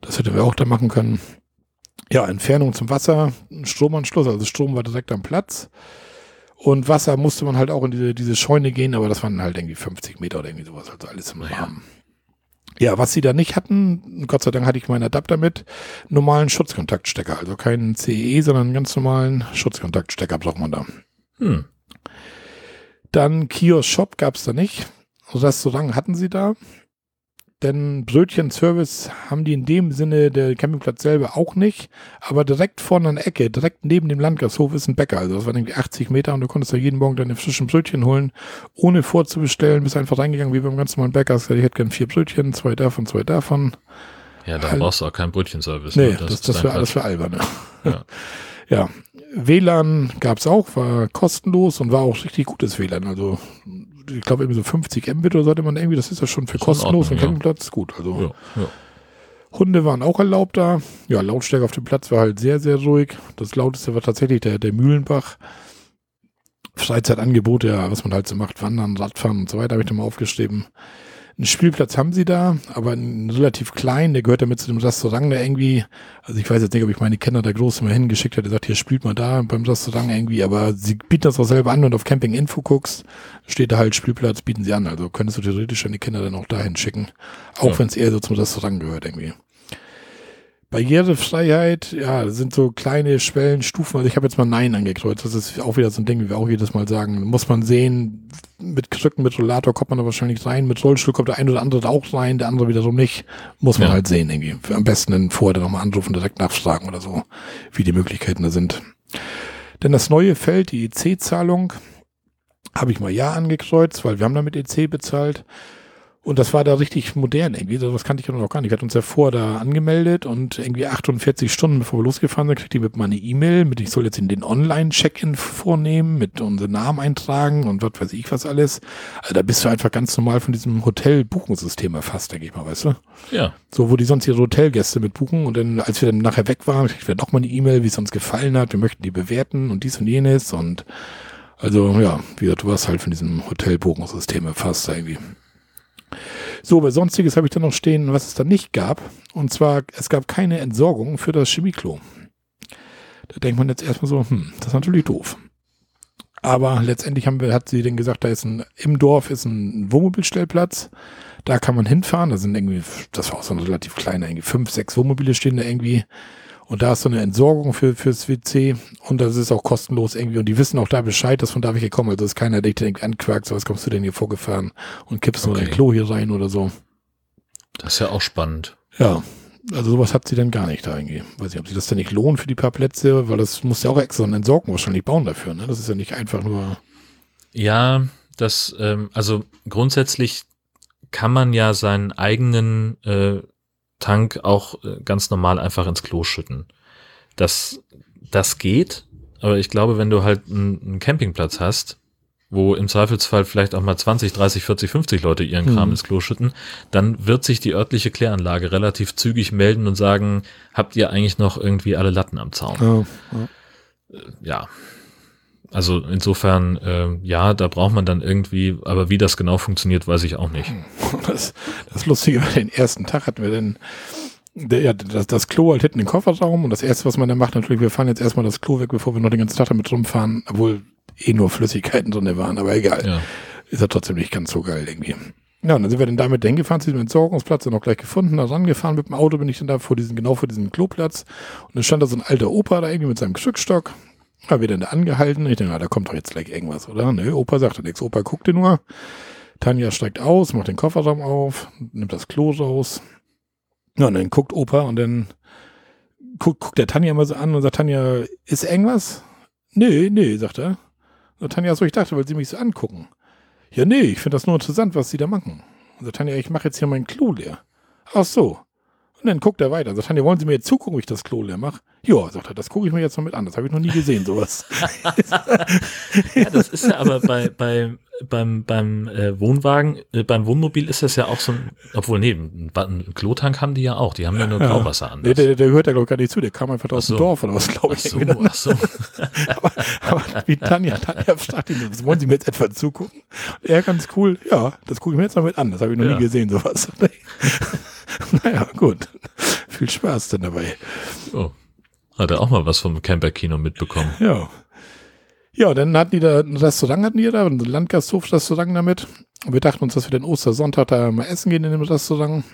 Speaker 1: Das hätten wir auch da machen können. Ja, Entfernung zum Wasser, Stromanschluss, also Strom war direkt am Platz. Und Wasser musste man halt auch in diese, diese Scheune gehen, aber das waren halt irgendwie 50 Meter oder irgendwie sowas, also alles im. Rahmen. Ja, was sie da nicht hatten, Gott sei Dank hatte ich meinen Adapter mit, normalen Schutzkontaktstecker, also keinen CE, sondern einen ganz normalen Schutzkontaktstecker braucht man da.
Speaker 2: Hm.
Speaker 1: Dann Kiosk Shop gab es da nicht. Restaurant hatten sie da. Denn Brötchenservice haben die in dem Sinne der Campingplatz selber auch nicht. Aber direkt vorne an der Ecke, direkt neben dem Landgasthof ist ein Bäcker. Also das waren irgendwie 80 Meter und du konntest da jeden Morgen deine frischen Brötchen holen, ohne vorzubestellen. Bist einfach reingegangen wie beim ganz normalen Bäcker. Hast gesagt, Ich hätte gern vier Brötchen, zwei davon, zwei davon.
Speaker 2: Ja, da
Speaker 1: Halt-
Speaker 2: brauchst du auch keinen Brötchenservice.
Speaker 1: Nee,
Speaker 2: ne?
Speaker 1: das,
Speaker 2: ist
Speaker 1: das,
Speaker 2: ein
Speaker 1: wäre alles für albern.
Speaker 2: Ja.
Speaker 1: Ja. [laughs] ja. WLAN gab es auch, war kostenlos und war auch richtig gutes WLAN. Also ich glaube irgendwie so 50 Mbit oder sollte man irgendwie, das ist ja schon für
Speaker 2: Ist
Speaker 1: kostenlos
Speaker 2: Ordnung,
Speaker 1: und
Speaker 2: ja.
Speaker 1: Campingplatz gut. Also
Speaker 2: Ja, ja.
Speaker 1: Hunde waren auch erlaubt da. Ja, Lautstärke auf dem Platz war halt sehr, sehr ruhig. Das lauteste war tatsächlich der, der Mühlenbach. Freizeitangebote, ja, was man halt so macht, Wandern, Radfahren und so weiter, habe ich da mal aufgeschrieben. Einen Spielplatz haben sie da, aber einen relativ klein, der gehört damit zu dem Restaurant da irgendwie. Also ich weiß jetzt nicht, ob ich meine Kinder da groß mal hingeschickt hätte, gesagt, hier spielt mal da beim Restaurant irgendwie, aber sie bieten das auch selber an und auf Camping Info guckst, steht da halt Spielplatz, bieten sie an. Also könntest du theoretisch deine Kinder dann auch dahin schicken. Auch
Speaker 2: Ja.
Speaker 1: wenn es eher so zum Restaurant gehört irgendwie. Barrierefreiheit, ja, das sind so kleine Schwellen, Stufen. Also ich habe jetzt mal Nein angekreuzt. Das ist auch wieder so ein Ding, wie wir auch jedes Mal sagen. Muss man sehen, mit Krücken, mit Rollator kommt man da wahrscheinlich rein. Mit Rollstuhl kommt der eine oder andere da auch rein, der andere wiederum nicht. Muss man
Speaker 2: Ja.
Speaker 1: halt sehen irgendwie. Am besten dann vorher nochmal anrufen, direkt nachfragen oder so, wie die Möglichkeiten da sind. Denn das neue Feld, die EC-Zahlung, habe ich mal Ja angekreuzt, weil wir haben damit EC bezahlt. Und das war da richtig modern irgendwie. Das kannte ich ja noch gar nicht. Wir hatten uns ja vor da angemeldet und irgendwie 48 Stunden bevor wir losgefahren sind, kriegte ich mit meine E-Mail, mit ich soll jetzt in den Online-Check-In vornehmen, mit unseren Namen eintragen und was weiß ich was alles. Also da bist du einfach ganz normal von diesem Hotel-Buchungssystem erfasst, denke ich mal, weißt du?
Speaker 2: ja.
Speaker 1: So, wo die sonst ihre Hotelgäste mit buchen und dann, als wir dann nachher weg waren, kriegten wir doch mal eine E-Mail, wie es uns gefallen hat, wir möchten die bewerten und dies und jenes und also, ja, wie gesagt, du warst halt von diesem Hotelbuchungssystem erfasst irgendwie. So, bei Sonstiges habe ich dann noch stehen, was es da nicht gab. Und zwar, es gab keine Entsorgung für das Chemieklo. Da denkt man jetzt erstmal so, hm, das ist natürlich doof. Aber letztendlich haben wir, hat sie dann gesagt, da ist ein, im Dorf ist ein Wohnmobilstellplatz. Da kann man hinfahren. Da sind irgendwie, das war auch so ein relativ kleiner, irgendwie fünf, sechs Wohnmobile stehen da irgendwie. Und da ist so eine Entsorgung für, fürs WC und das ist auch kostenlos irgendwie. Und die wissen auch da Bescheid, dass von da welche kommen. Also ist keiner, der dich irgendwie anquakt, so was kommst du denn hier vorgefahren und kippst nur
Speaker 2: Okay.
Speaker 1: dein Klo hier rein oder so.
Speaker 2: Das ist ja auch spannend.
Speaker 1: Ja, also sowas hat sie dann gar nicht da irgendwie. Weiß nicht, ob sich das denn nicht lohnt für die paar Plätze, weil das muss ja auch extra eine Entsorgung wahrscheinlich bauen dafür. Ne? Das ist ja nicht einfach nur.
Speaker 2: Ja, das, ähm, also grundsätzlich kann man ja seinen eigenen äh, Tank auch äh, ganz normal einfach ins Klo schütten. Das, das geht, aber ich glaube, wenn du halt einen, Campingplatz hast, wo im Zweifelsfall vielleicht auch mal 20, 30, 40, 50 Leute ihren Kram
Speaker 1: Mhm.
Speaker 2: ins Klo schütten, dann wird sich die örtliche Kläranlage relativ zügig melden und sagen, habt ihr eigentlich noch irgendwie alle Latten am Zaun?
Speaker 1: Ja, ja.
Speaker 2: ja. Also insofern, äh, ja, da braucht man dann irgendwie, aber wie das genau funktioniert, weiß ich auch nicht. [laughs]
Speaker 1: Das, das Lustige war, den ersten Tag hatten wir dann der, ja, das, das Klo halt hinten im Kofferraum und das erste, was man dann macht, natürlich, wir fahren jetzt erstmal das Klo weg, bevor wir noch den ganzen Tag damit rumfahren, obwohl eh nur Flüssigkeiten drin waren, aber egal.
Speaker 2: Ja.
Speaker 1: Ist ja trotzdem nicht ganz so geil irgendwie. Ja, und dann sind wir dann damit dahin gefahren zu diesem Entsorgungsplatz, dann auch gleich gefunden, da rangefahren mit dem Auto, bin ich dann da vor diesem, genau vor diesem Kloplatz und dann stand da so ein alter Opa da irgendwie mit seinem Krückstock, wir dann da angehalten, ich denke, na, da kommt doch jetzt gleich irgendwas, oder? Ne, Opa sagte nichts, Opa guckte nur, Tanja steigt aus, macht den Kofferraum auf, nimmt das Klo raus, ja, und dann guckt Opa und dann guckt, guckt der Tanja mal so an und sagt, Tanja, ist irgendwas? Nee, nee, sagt er. Und Tanja, so ich dachte, weil sie mich so angucken. Ja, nee, ich finde das nur interessant, was sie da machen. Und sagt Tanja, ich mache jetzt hier mein Klo leer. Ach so. Und dann guckt er weiter. Sagt Tanja, wollen Sie mir jetzt zugucken, wie ich das Klo leer mache? Ja, sagt er, das gucke ich mir jetzt mal mit an. Das habe ich noch nie gesehen, sowas. [laughs]
Speaker 2: ja, das ist ja aber bei, bei, beim, beim äh, Wohnwagen, äh, beim Wohnmobil ist das ja auch so ein, obwohl, nee, einen, einen Klotank haben die ja auch, die haben ja nur
Speaker 1: Ja.
Speaker 2: Grauwasser an.
Speaker 1: Nee, der, der hört ja, glaube ich, gar nicht zu. Der kam einfach aus
Speaker 2: Ach so.
Speaker 1: dem Dorf oder was, [laughs] glaube
Speaker 2: Ach
Speaker 1: ich.
Speaker 2: so,
Speaker 1: irgendwie.
Speaker 2: ach so. [laughs]
Speaker 1: aber, aber wie Tanja, Tanja fragt ihn, so, wollen Sie mir jetzt etwa zugucken? Er ganz cool, ja, das gucke ich mir jetzt mal mit an. Das habe ich noch
Speaker 2: Ja.
Speaker 1: nie gesehen, sowas. [laughs] naja, gut. Viel Spaß denn dabei.
Speaker 2: Oh. Hat er auch mal was vom Camper-Kino mitbekommen.
Speaker 1: Ja. Ja, dann hatten die da ein Restaurant, hatten die da, ein Landgasthof-Restaurant damit. Und wir dachten uns, dass wir den Ostersonntag da mal essen gehen in dem Restaurant.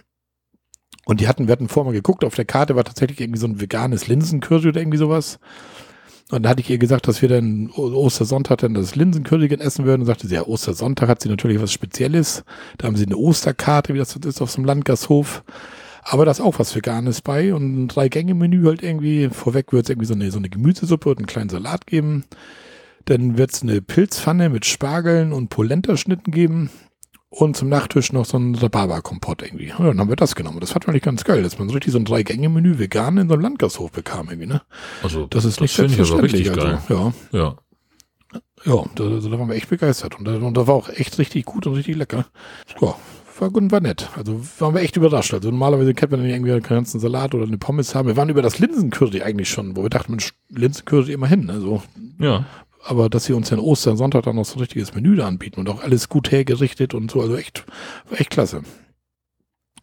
Speaker 1: Und die hatten, wir hatten vorher mal geguckt, auf der Karte war tatsächlich irgendwie so ein veganes Linsencurry oder irgendwie sowas. Und da hatte ich ihr gesagt, dass wir dann Ostersonntag dann das Linsencurry gern essen würden. Und sagte sie, ja, Ostersonntag hat sie natürlich was Spezielles. Da haben sie eine Osterkarte, wie das ist, auf so einem Landgasthof. Aber da ist auch was Veganes bei und ein Drei-Gänge-Menü halt irgendwie. Vorweg wird es irgendwie so eine, so eine Gemüsesuppe und einen kleinen Salat geben. Dann wird es eine Pilzpfanne mit Spargeln und Polenta-Schnitten geben. Und zum Nachtisch noch so ein Rhabarber-Kompott irgendwie. Ja, dann haben wir das genommen. Das fand nicht ganz geil, dass man so richtig so ein Drei-Gänge-Menü vegan in so einem Landgasthof bekam irgendwie, ne?
Speaker 2: Also,
Speaker 1: Das ist nicht
Speaker 2: ich aber richtig
Speaker 1: selbstverständlich.
Speaker 2: geil.
Speaker 1: Also, ja,
Speaker 2: Ja.
Speaker 1: ja, da, da waren wir echt begeistert. Und da, und da war auch echt richtig gut und richtig lecker. Ja, war gut und war nett. Also waren wir echt überrascht. Also normalerweise kennt man dann irgendwie einen ganzen Salat oder eine Pommes haben. Wir waren über das Linsencurry eigentlich schon, wo wir dachten, Mensch, Linsencurry immerhin. Also,
Speaker 2: Ja.
Speaker 1: Aber dass sie uns dann Ostersonntag dann noch so ein richtiges Menü da anbieten und auch alles gut hergerichtet und so. Also echt, echt klasse.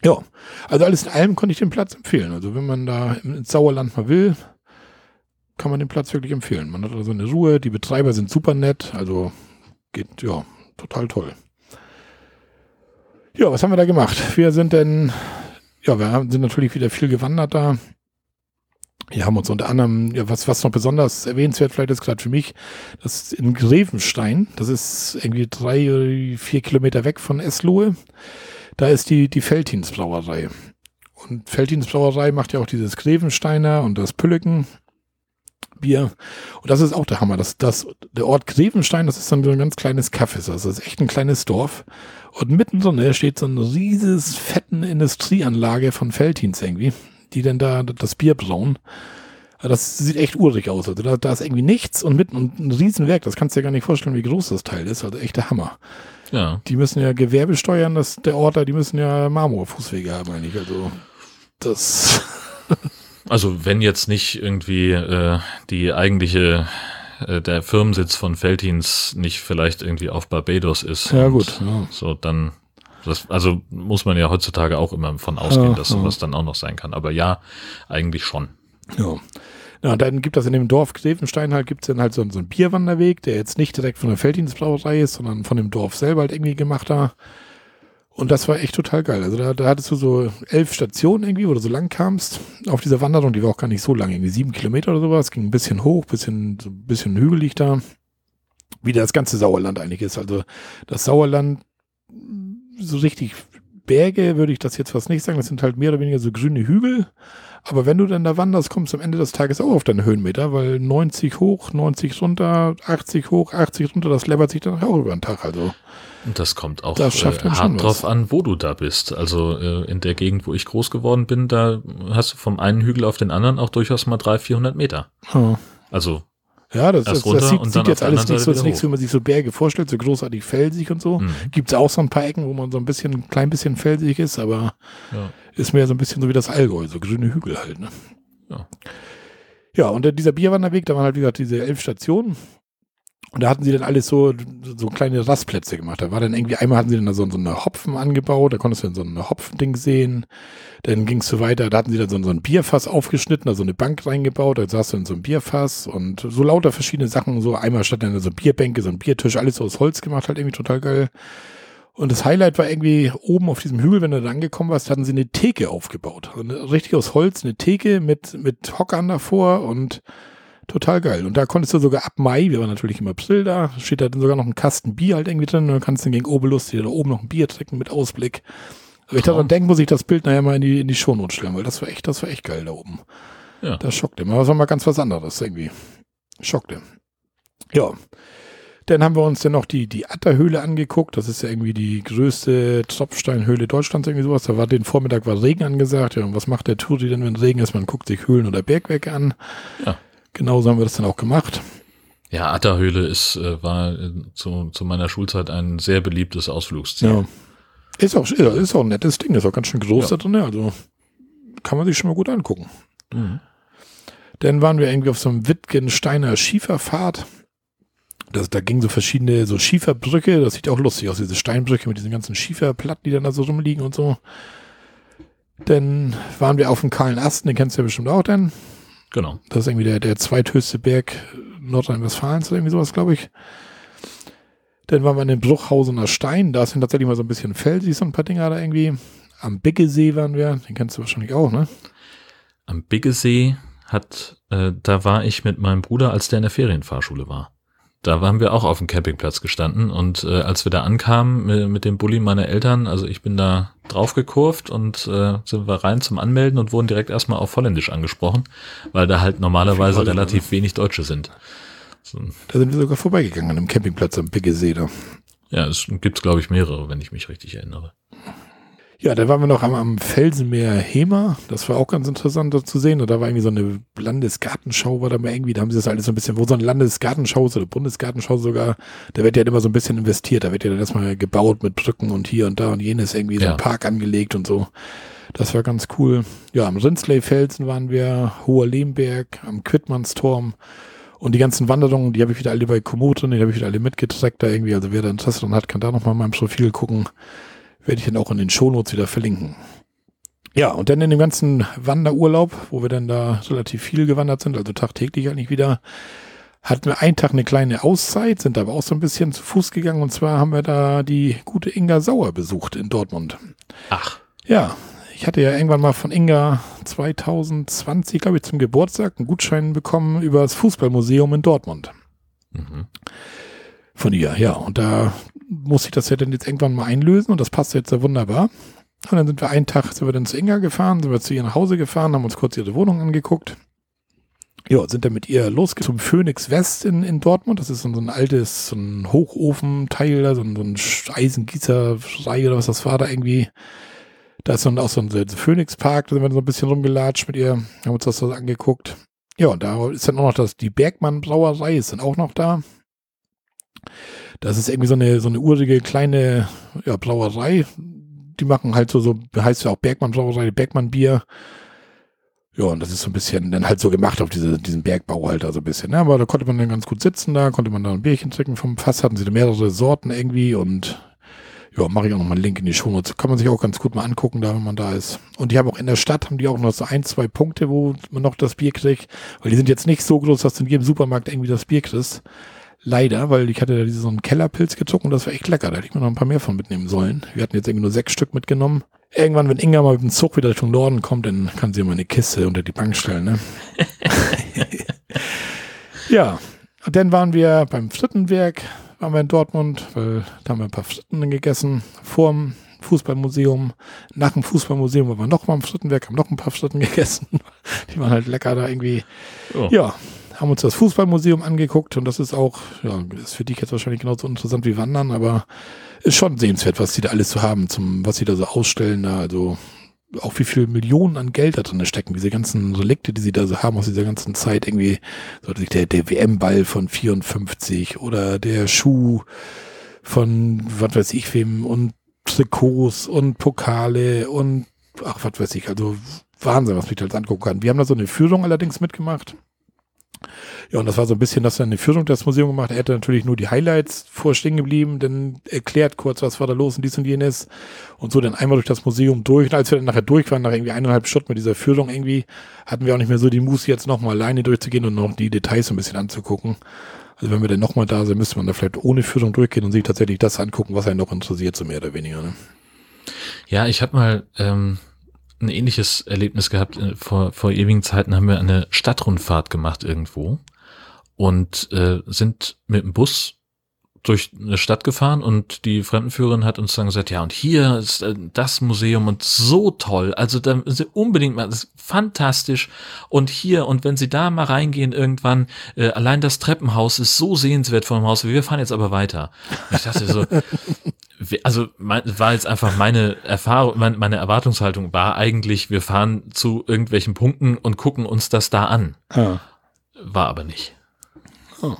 Speaker 1: Ja, also alles in allem konnte ich den Platz empfehlen. Also wenn man da ins Sauerland mal will, kann man den Platz wirklich empfehlen. Man hat also eine Ruhe, die Betreiber sind super nett, also geht, ja, total toll. Ja, was haben wir da gemacht? Wir sind denn, ja, wir sind natürlich wieder viel gewandert da. Wir haben uns unter anderem, ja, was, was noch besonders erwähnenswert vielleicht ist gerade für mich, das ist in Grevenstein, das ist irgendwie drei, vier Kilometer weg von Eslohe. Da ist die, die Veltins Brauerei. Und Veltins Brauerei macht ja auch dieses Grevensteiner und das Pülleken Bier. Und das ist auch der Hammer. Das, das, der Ort Grevenstein, das ist dann so ein ganz kleines Kaffee. Das ist echt ein kleines Dorf. Und mittendrin steht so eine rieses, fetten Industrieanlage von Veltins irgendwie, die dann da das Bier brauen. Das sieht echt urig aus. Also da, da ist irgendwie nichts und mitten und ein Riesenwerk. Das kannst du dir gar nicht vorstellen, wie groß das Teil ist. Also echt der Hammer.
Speaker 2: Ja.
Speaker 1: Die müssen ja Gewerbe steuern, das, der Ort da, die müssen ja Marmorfußwege haben eigentlich. Also das, [laughs]
Speaker 2: Also wenn jetzt nicht irgendwie äh, die eigentliche äh, der Firmensitz von Feltins nicht vielleicht irgendwie auf Barbados ist.
Speaker 1: ja gut. Ja.
Speaker 2: So, dann, das, also muss man ja heutzutage auch immer von ausgehen,
Speaker 1: Ja,
Speaker 2: dass
Speaker 1: ja.
Speaker 2: sowas dann auch noch sein kann. Aber ja, eigentlich schon.
Speaker 1: Ja. Ja, dann gibt das in dem Dorf Grevenstein halt, gibt es dann halt so, so einen Bierwanderweg, der jetzt nicht direkt von der Felddienstbrauerei ist, sondern von dem Dorf selber halt irgendwie gemacht da. Und das war echt total geil. Also da, da hattest du so elf Stationen irgendwie, wo du so lang kamst auf dieser Wanderung. Die war auch gar nicht so lang, irgendwie sieben Kilometer oder sowas. Ging ein bisschen hoch, bisschen, so ein bisschen hügelig da. Wie das ganze Sauerland eigentlich ist. Also das Sauerland, so richtig Berge würde ich das jetzt fast nicht sagen. Das sind halt mehr oder weniger so grüne Hügel. Aber wenn du dann da wanderst, kommst du am Ende des Tages auch auf deine Höhenmeter, weil 90 hoch, 90 runter, 80 hoch, 80 runter, das läppert sich dann auch über den Tag. Also
Speaker 2: Und das kommt auch
Speaker 1: Das
Speaker 2: äh, hart drauf an, wo du da bist. Also äh, in der Gegend, wo ich groß geworden bin, da hast du vom einen Hügel auf den anderen auch durchaus mal 300, 400 Meter.
Speaker 1: ja.
Speaker 2: Also
Speaker 1: Ja, das, das, das sieht, sieht jetzt alles nicht so,
Speaker 2: Seite
Speaker 1: ist
Speaker 2: wieder
Speaker 1: nicht so, wie man sich so Berge vorstellt, so großartig felsig und so.
Speaker 2: mh,
Speaker 1: Gibt es auch so ein paar Ecken, wo man so ein bisschen, ein klein bisschen felsig ist, aber
Speaker 2: ja.
Speaker 1: ist mehr so ein bisschen so wie das Allgäu, so grüne Hügel halt. Ne?
Speaker 2: Ja.
Speaker 1: Ja, und dieser Bierwanderweg, da waren halt, wie gesagt, diese elf Stationen. Und da hatten sie dann alles so, so kleine Rastplätze gemacht. Da war dann irgendwie, einmal hatten sie dann da so, so eine Hopfen angebaut, da konntest du dann so ein Hopfending sehen. Dann ging es so weiter, da hatten sie dann so, so ein Bierfass aufgeschnitten, da so eine Bank reingebaut, da saß dann so ein Bierfass und so lauter verschiedene Sachen. So einmal statt dann so Bierbänke, so ein Biertisch, alles so aus Holz gemacht, halt irgendwie total geil. Und das Highlight war irgendwie oben auf diesem Hügel, wenn du da angekommen warst, hatten sie eine Theke aufgebaut. Richtig aus Holz, eine Theke mit, mit Hockern davor und total geil. Und da konntest du sogar ab Mai, wir waren natürlich im April da, steht da dann sogar noch ein Kasten Bier halt irgendwie drin und dann kannst du gegen Oberlust dir da oben noch ein Bier trinken mit Ausblick. Aber ich daran denke, muss ich das Bild nachher mal in die, in die Shownotes stellen, weil das war echt, das war echt geil da oben.
Speaker 2: Ja.
Speaker 1: Das schockte. Aber das war mal ganz was anderes irgendwie. Schockte. Ja. Dann haben wir uns dann noch die, die Atterhöhle angeguckt. Das ist ja irgendwie die größte Tropfsteinhöhle Deutschlands, irgendwie sowas. Da war den Vormittag war Regen angesagt. Ja, und was macht der Touri denn, wenn Regen ist? Man guckt sich Höhlen oder Bergwerke an.
Speaker 2: Ja.
Speaker 1: Genauso haben wir das dann auch gemacht.
Speaker 2: ja, Atterhöhle ist, äh, war äh, zu, zu meiner Schulzeit ein sehr beliebtes Ausflugsziel.
Speaker 1: Ja. Ist auch, ist, auch ein nettes Ding. Ist auch ganz schön groß
Speaker 2: Ja.
Speaker 1: da drin. Also kann man sich schon mal gut angucken.
Speaker 2: Mhm.
Speaker 1: Dann waren wir irgendwie auf so einem Wittgensteiner Schieferpfad. Das, da ging so verschiedene, so Schieferbrücke, das sieht auch lustig aus, diese Steinbrücke mit diesen ganzen Schieferplatten, die dann da so rumliegen und so. Dann waren wir auf dem kahlen Asten, den kennst du ja bestimmt auch dann.
Speaker 2: Genau.
Speaker 1: Das ist irgendwie der, der zweithöchste Berg Nordrhein-Westfalens oder irgendwie sowas, glaube ich. Dann waren wir in den Bruchhausener Stein, da sind tatsächlich mal so ein bisschen felsig, so ein paar Dinger da irgendwie. Am Biggesee waren wir, den kennst du wahrscheinlich auch, ne?
Speaker 2: Am Biggesee hat, äh, da war ich mit meinem Bruder, als der in der Ferienfahrschule war. Da waren wir auch auf dem Campingplatz gestanden und äh, als wir da ankamen mit, mit dem Bulli meiner Eltern, also ich bin da draufgekurvt und äh, sind wir rein zum Anmelden und wurden direkt erstmal auf Holländisch angesprochen, weil da halt normalerweise relativ wenig Deutsche sind. So,
Speaker 1: Da sind wir sogar vorbeigegangen an Campingplatz am Biggesee da.
Speaker 2: ja, es gibt glaube ich mehrere, wenn ich mich richtig erinnere.
Speaker 1: Ja, da waren wir noch am, am Felsenmeer Hema. Das war auch ganz interessant da zu sehen. Und da war irgendwie so eine Landesgartenschau, war da mal irgendwie, da haben sie das alles so ein bisschen, wo so eine Landesgartenschau ist oder Bundesgartenschau sogar, da wird ja immer so ein bisschen investiert. Da wird ja dann erstmal gebaut mit Brücken und hier und da und jenes irgendwie so
Speaker 2: Ja.
Speaker 1: ein Park angelegt und so. Das war ganz cool. Ja, am Rinsley-Felsen waren wir, Hoher Lehmberg, am Quittmannsturm. Und die ganzen Wanderungen, die habe ich wieder alle bei Komoot drin, die habe ich wieder alle mitgetrackt da irgendwie. Also wer da Interesse dran hat, kann da nochmal in meinem Profil gucken werde ich dann auch in den Shownotes wieder verlinken. Ja, und dann in dem ganzen Wanderurlaub, wo wir dann da relativ viel gewandert sind, also tagtäglich eigentlich wieder, hatten wir einen Tag eine kleine Auszeit, sind aber auch so ein bisschen zu Fuß gegangen und zwar haben wir da die gute Inga Sauer besucht in Dortmund.
Speaker 2: Ach,
Speaker 1: Ja, ich hatte ja irgendwann mal von Inga 2020, glaube ich, zum Geburtstag einen Gutschein bekommen über das Fußballmuseum in Dortmund.
Speaker 2: mhm.
Speaker 1: Von ihr, ja. Und da muss ich das ja dann jetzt irgendwann mal einlösen und das passt jetzt sehr wunderbar. Und dann sind wir einen Tag, sind wir dann zu Inga gefahren, sind wir zu ihr nach Hause gefahren, haben uns kurz ihre Wohnung angeguckt. Ja, sind dann mit ihr los zum Phoenix West in, in Dortmund. Das ist so ein altes, so ein Hochofenteil, so ein, so ein Eisengießerei oder was das war da irgendwie. Da ist dann auch so ein Phoenix Park, da sind wir so ein bisschen rumgelatscht mit ihr, haben uns das so angeguckt. Ja, und da ist dann auch noch das, die Bergmann Brauerei ist dann auch noch da. Das ist irgendwie so eine, so eine urige kleine ja, Brauerei. Die machen halt so, so heißt ja auch Bergmann Brauerei, Bergmann Bier. Ja, und das ist so ein bisschen dann halt so gemacht auf diese, diesen Bergbau halt, also ein bisschen. Ne? Aber da konnte man dann ganz gut sitzen da, konnte man da ein Bierchen trinken vom Fass, hatten sie da mehrere Sorten irgendwie und ja, mache ich auch nochmal einen Link in die Shownotes. Kann man sich auch ganz gut mal angucken, da, wenn man da ist. Und die haben auch in der Stadt, haben die auch noch so ein, zwei Punkte, wo man noch das Bier kriegt, weil die sind jetzt nicht so groß, dass du in jedem Supermarkt irgendwie das Bier kriegst. Leider, weil ich hatte da so einen Kellerpilz gezogen und das war echt lecker. Da hätte ich mir noch ein paar mehr von mitnehmen sollen. Wir hatten jetzt irgendwie nur sechs Stück mitgenommen. Irgendwann, wenn Inga mal mit dem Zug wieder Richtung Norden kommt, dann kann sie immer eine Kiste unter die Bank stellen. Ne? [laughs] ja, und dann waren wir beim Frittenwerk, waren wir in Dortmund, weil da haben wir ein paar Fritten gegessen. Vorm Fußballmuseum, nach dem Fußballmuseum waren wir noch mal im Frittenwerk, haben noch ein paar Fritten [laughs] gegessen. Die waren halt lecker da irgendwie.
Speaker 2: Oh.
Speaker 1: Ja, haben uns das Fußballmuseum angeguckt und das ist auch, ja, ist für dich jetzt wahrscheinlich genauso interessant wie Wandern, aber ist schon sehenswert, was sie da alles so haben, zum, was sie da so ausstellen, da, also auch wie viel Millionen an Geld da drin stecken, diese ganzen Relikte, die sie da so haben aus dieser ganzen Zeit, irgendwie, so der, der WM-Ball von 54 oder der Schuh von, was weiß ich wem, und Trikots und Pokale und, ach, was weiß ich, also Wahnsinn, was mich da jetzt angucken kann. Wir haben da so eine Führung allerdings mitgemacht. Ja, und das war so ein bisschen, dass er eine Führung das Museum gemacht. Er hätte natürlich nur die Highlights vorstehen geblieben, dann erklärt kurz, was war da los und dies und jenes. Und so dann einmal durch das Museum durch. Und als wir dann nachher durch waren, nach irgendwie eineinhalb Stunden mit dieser Führung irgendwie, hatten wir auch nicht mehr so die Muße, jetzt nochmal alleine durchzugehen und noch die Details so ein bisschen anzugucken. Also wenn wir dann nochmal da sind, müsste man da vielleicht ohne Führung durchgehen und sich tatsächlich das angucken, was einen noch interessiert, so mehr oder weniger. Ne?
Speaker 2: Ja, ich habe mal ähm, ein ähnliches Erlebnis gehabt. Äh, Vor, vor ewigen Zeiten haben wir eine Stadtrundfahrt gemacht irgendwo und äh, sind mit dem Bus durch eine Stadt gefahren und die Fremdenführerin hat uns dann gesagt, ja, und hier ist äh, das Museum und so toll. Also da Sie unbedingt mal, das ist fantastisch. Und hier, und wenn Sie da mal reingehen irgendwann, äh, allein das Treppenhaus ist so sehenswert vom Haus. Wir fahren jetzt aber weiter. Und ich dachte so, [laughs] also mein, war jetzt einfach meine Erfahrung, mein, meine Erwartungshaltung war eigentlich, wir fahren zu irgendwelchen Punkten und gucken uns das da an.
Speaker 1: Ah.
Speaker 2: War aber nicht.
Speaker 1: Oh.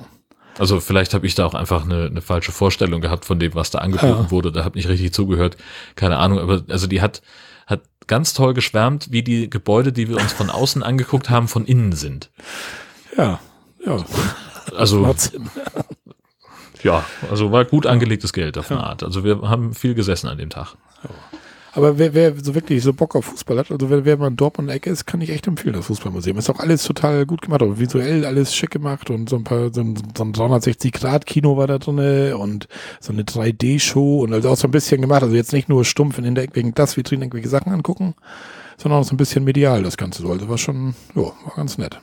Speaker 2: Also vielleicht habe ich da auch einfach eine, eine falsche Vorstellung gehabt von dem, was da angeboten
Speaker 1: Ja.
Speaker 2: wurde. Da habe nicht richtig zugehört. Keine Ahnung, aber also die hat hat ganz toll geschwärmt, wie die Gebäude, die wir uns von außen angeguckt haben, von innen sind.
Speaker 1: Ja, ja,
Speaker 2: Also ja, also war gut angelegtes Geld auf eine Art. Also wir haben viel gesessen an dem Tag.
Speaker 1: Aber wer, wer so wirklich so Bock auf Fußball hat, also wer, wer mal in Dortmund Ecke ist, kann ich echt empfehlen, das Fußballmuseum. Ist auch alles total gut gemacht, aber visuell alles schick gemacht und so ein paar, so ein, so ein 360-Grad-Kino war da drinne und so eine 3D-Show und also auch so ein bisschen gemacht. Also jetzt nicht nur stumpf in den irgendwelchen Glasvitrinen irgendwelche Sachen angucken, sondern auch so ein bisschen medial das Ganze so. Also war schon, ja, war ganz nett.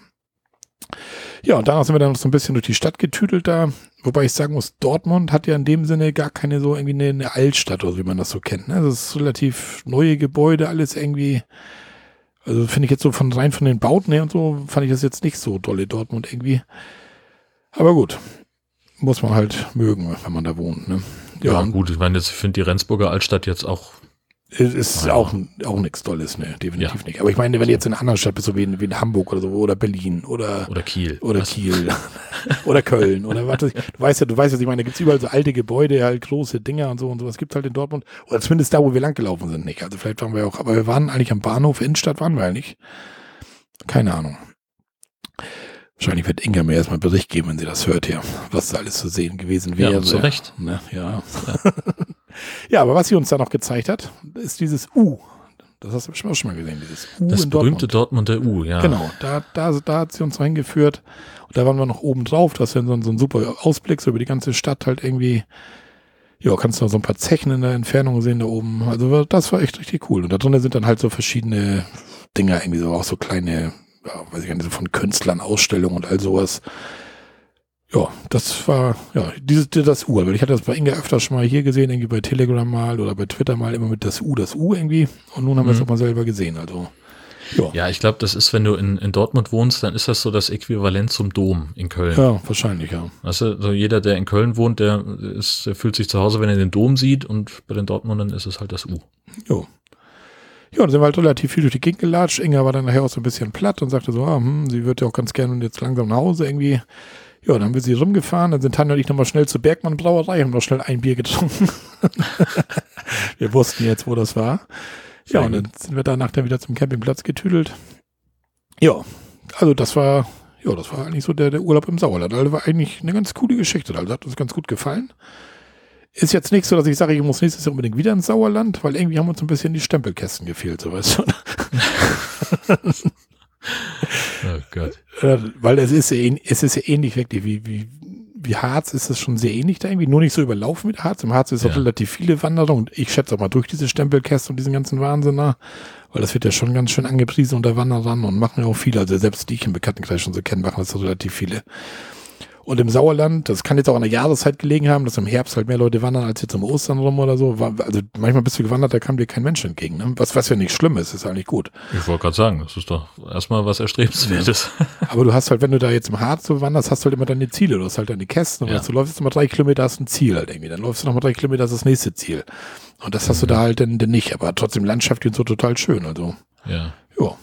Speaker 1: Ja, und danach sind wir dann noch so ein bisschen durch die Stadt getüdelt da. Wobei ich sagen muss, Dortmund hat ja in dem Sinne gar keine so irgendwie eine, eine Altstadt oder wie man das so kennt. Ne? Das ist relativ neue Gebäude, alles irgendwie. Also finde ich jetzt so von rein von den Bauten her und so, fand ich das jetzt nicht so dolle Dortmund irgendwie. Aber gut. Muss man halt mögen, wenn man da wohnt. Ne?
Speaker 2: Ja,
Speaker 1: und
Speaker 2: gut, ich meine, jetzt finde die Rendsburger Altstadt jetzt auch
Speaker 1: ist
Speaker 2: Ja.
Speaker 1: auch, auch nichts Dolles, ne? Definitiv
Speaker 2: Ja.
Speaker 1: nicht. Aber ich meine, wenn du jetzt in einer anderen Stadt bist, so wie in, wie in Hamburg oder so, oder Berlin oder
Speaker 2: oder Kiel.
Speaker 1: Oder
Speaker 2: Was?
Speaker 1: Kiel. [laughs] oder Köln. Oder was weiß ich. Du weißt ja, du weißt ja, ich meine, da gibt's überall so alte Gebäude, halt große Dinger und so und sowas gibt's halt in Dortmund. Oder zumindest da, wo wir langgelaufen sind, nicht. Also vielleicht waren wir auch, aber wir waren eigentlich am Bahnhof, Innenstadt waren wir eigentlich. Keine Ahnung. Wahrscheinlich wird Inga mir erstmal Bericht geben, wenn sie das hört hier, was da alles zu sehen gewesen wäre.
Speaker 2: Ja, zu Recht.
Speaker 1: Ne? Ja. ja, [laughs] aber was sie uns da noch gezeigt hat, ist dieses U. Das hast du bestimmt auch schon mal gesehen, dieses U
Speaker 2: Das berühmte
Speaker 1: Dortmund.
Speaker 2: Dortmunder U, ja.
Speaker 1: Genau, da, da, da hat sie uns hingeführt. Und da waren wir noch oben drauf. Das ja so, ein- so ein super Ausblick so über die ganze Stadt halt irgendwie. Ja, kannst du noch so ein paar Zechen in der Entfernung sehen da oben. Also das war echt richtig cool. Und da drinnen sind dann halt so verschiedene Dinger, irgendwie so auch so kleine, ja, weiß ich gar nicht, so von Künstlern, Ausstellungen und all sowas. Ja, das war, ja, dieses, das U. Weil ich hatte das bei Inga öfter schon mal hier gesehen, irgendwie bei Telegram mal oder bei Twitter mal immer mit das U, das U irgendwie. Und nun haben wir es
Speaker 2: Mhm.
Speaker 1: auch mal selber gesehen. Also, ja.
Speaker 2: Ja, ich glaube, das ist, wenn du in, in Dortmund wohnst, dann ist das so das Äquivalent zum Dom in Köln.
Speaker 1: Ja, wahrscheinlich, ja.
Speaker 2: Weißt du, so jeder, der in Köln wohnt, der, ist, der fühlt sich zu Hause, wenn er den Dom sieht und bei den Dortmundern ist es halt das U.
Speaker 1: Jo. Ja, dann sind wir halt relativ viel durch die Gegend gelatscht. Inga war dann nachher auch so ein bisschen platt und sagte so, ah, hm, sie wird ja auch ganz gerne jetzt langsam nach Hause irgendwie. Ja, dann haben wir sie rumgefahren, dann sind Tanja und ich nochmal schnell zur Bergmann Brauerei, haben noch schnell ein Bier getrunken. [laughs] wir wussten jetzt, wo das war. Ja, und dann sind wir danach dann wieder zum Campingplatz getüdelt. Ja, also das war, ja, das war eigentlich so der, der Urlaub im Sauerland. Also war eigentlich eine ganz coole Geschichte. Also hat uns ganz gut gefallen. Ist jetzt nicht so, dass ich sage, ich muss nächstes Jahr unbedingt wieder ins Sauerland, weil irgendwie haben uns ein bisschen die Stempelkästen gefehlt, so weißt du. [laughs] [laughs]
Speaker 2: Oh Gott.
Speaker 1: Äh, weil es ist, es ist ja ähnlich wirklich wie, wie, wie Harz ist es schon sehr ähnlich da irgendwie, nur nicht so überlaufen mit Harz. Im Harz ist auch
Speaker 2: Ja.
Speaker 1: relativ viele Wanderungen. Ich schätze auch mal durch diese Stempelkäste und diesen ganzen Wahnsinn da, weil das wird ja schon ganz schön angepriesen unter Wanderern und machen ja auch viele. Also selbst die ich im Bekanntenkreis schon so kennen, machen das so relativ viele. Und im Sauerland, das kann jetzt auch an der Jahreszeit gelegen haben, dass im Herbst halt mehr Leute wandern als jetzt im Ostern rum oder so. Also manchmal bist du gewandert, da kam dir kein Mensch entgegen. Ne? Was, was ja nicht schlimm ist, ist eigentlich gut.
Speaker 2: Ich wollte gerade sagen, das ist doch erstmal was Erstrebenswertes. [laughs]
Speaker 1: Aber du hast halt, wenn du da jetzt im Harz so wanderst, hast du halt immer deine Ziele. Du hast halt deine Kästen und
Speaker 2: Ja.
Speaker 1: du läufst mal drei Kilometer, hast ein Ziel halt irgendwie. Dann läufst du noch mal drei Kilometer, hast das nächste Ziel. Und das hast du da halt dann, dann nicht. Aber trotzdem landschaftlich und so total schön. Also,
Speaker 2: ja.
Speaker 1: ja.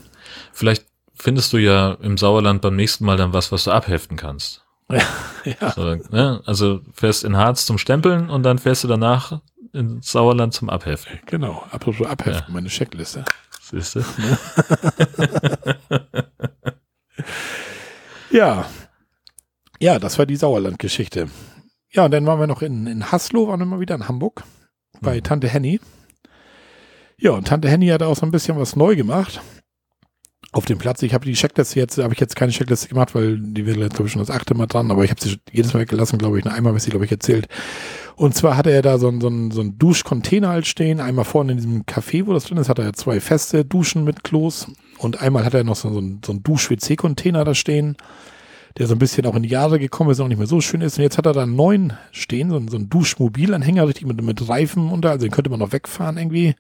Speaker 2: Vielleicht findest du ja im Sauerland beim nächsten Mal dann was, was du abheften kannst. [laughs]
Speaker 1: ja.
Speaker 2: So, ne? Also fährst in Harz zum Stempeln und dann fährst du danach ins Sauerland zum Abheften.
Speaker 1: Genau. Apropos abheften, meine Checkliste.
Speaker 2: Siehst du? [laughs]
Speaker 1: Ja. Ja, das war die Sauerland-Geschichte. Ja, und dann waren wir noch in, in Haslo, waren wir mal wieder in Hamburg bei
Speaker 2: Mhm.
Speaker 1: Tante Henny. Ja, und Tante Henny hat auch so ein bisschen was neu gemacht auf dem Platz. Ich habe die Checkliste jetzt, habe ich jetzt keine Checkliste gemacht, weil die wäre jetzt, glaube ich, schon das achte Mal dran, aber ich habe sie jedes Mal weggelassen, glaube ich. Nur einmal habe ich sie, glaube ich, erzählt. Und zwar hatte er da so einen so einen- so einen Duschcontainer halt stehen. Einmal vorne in diesem Café, wo das drin ist, hat er zwei feste Duschen mit Klos. Und einmal hat er noch so, so einen, so einen Dusch-WC-Container da stehen, der so ein bisschen auch in die Jahre gekommen ist und auch nicht mehr so schön ist. Und jetzt hat er da einen neuen stehen, so einen, so einen Duschmobilanhänger, richtig mit, mit Reifen unter. Also den könnte man noch wegfahren irgendwie.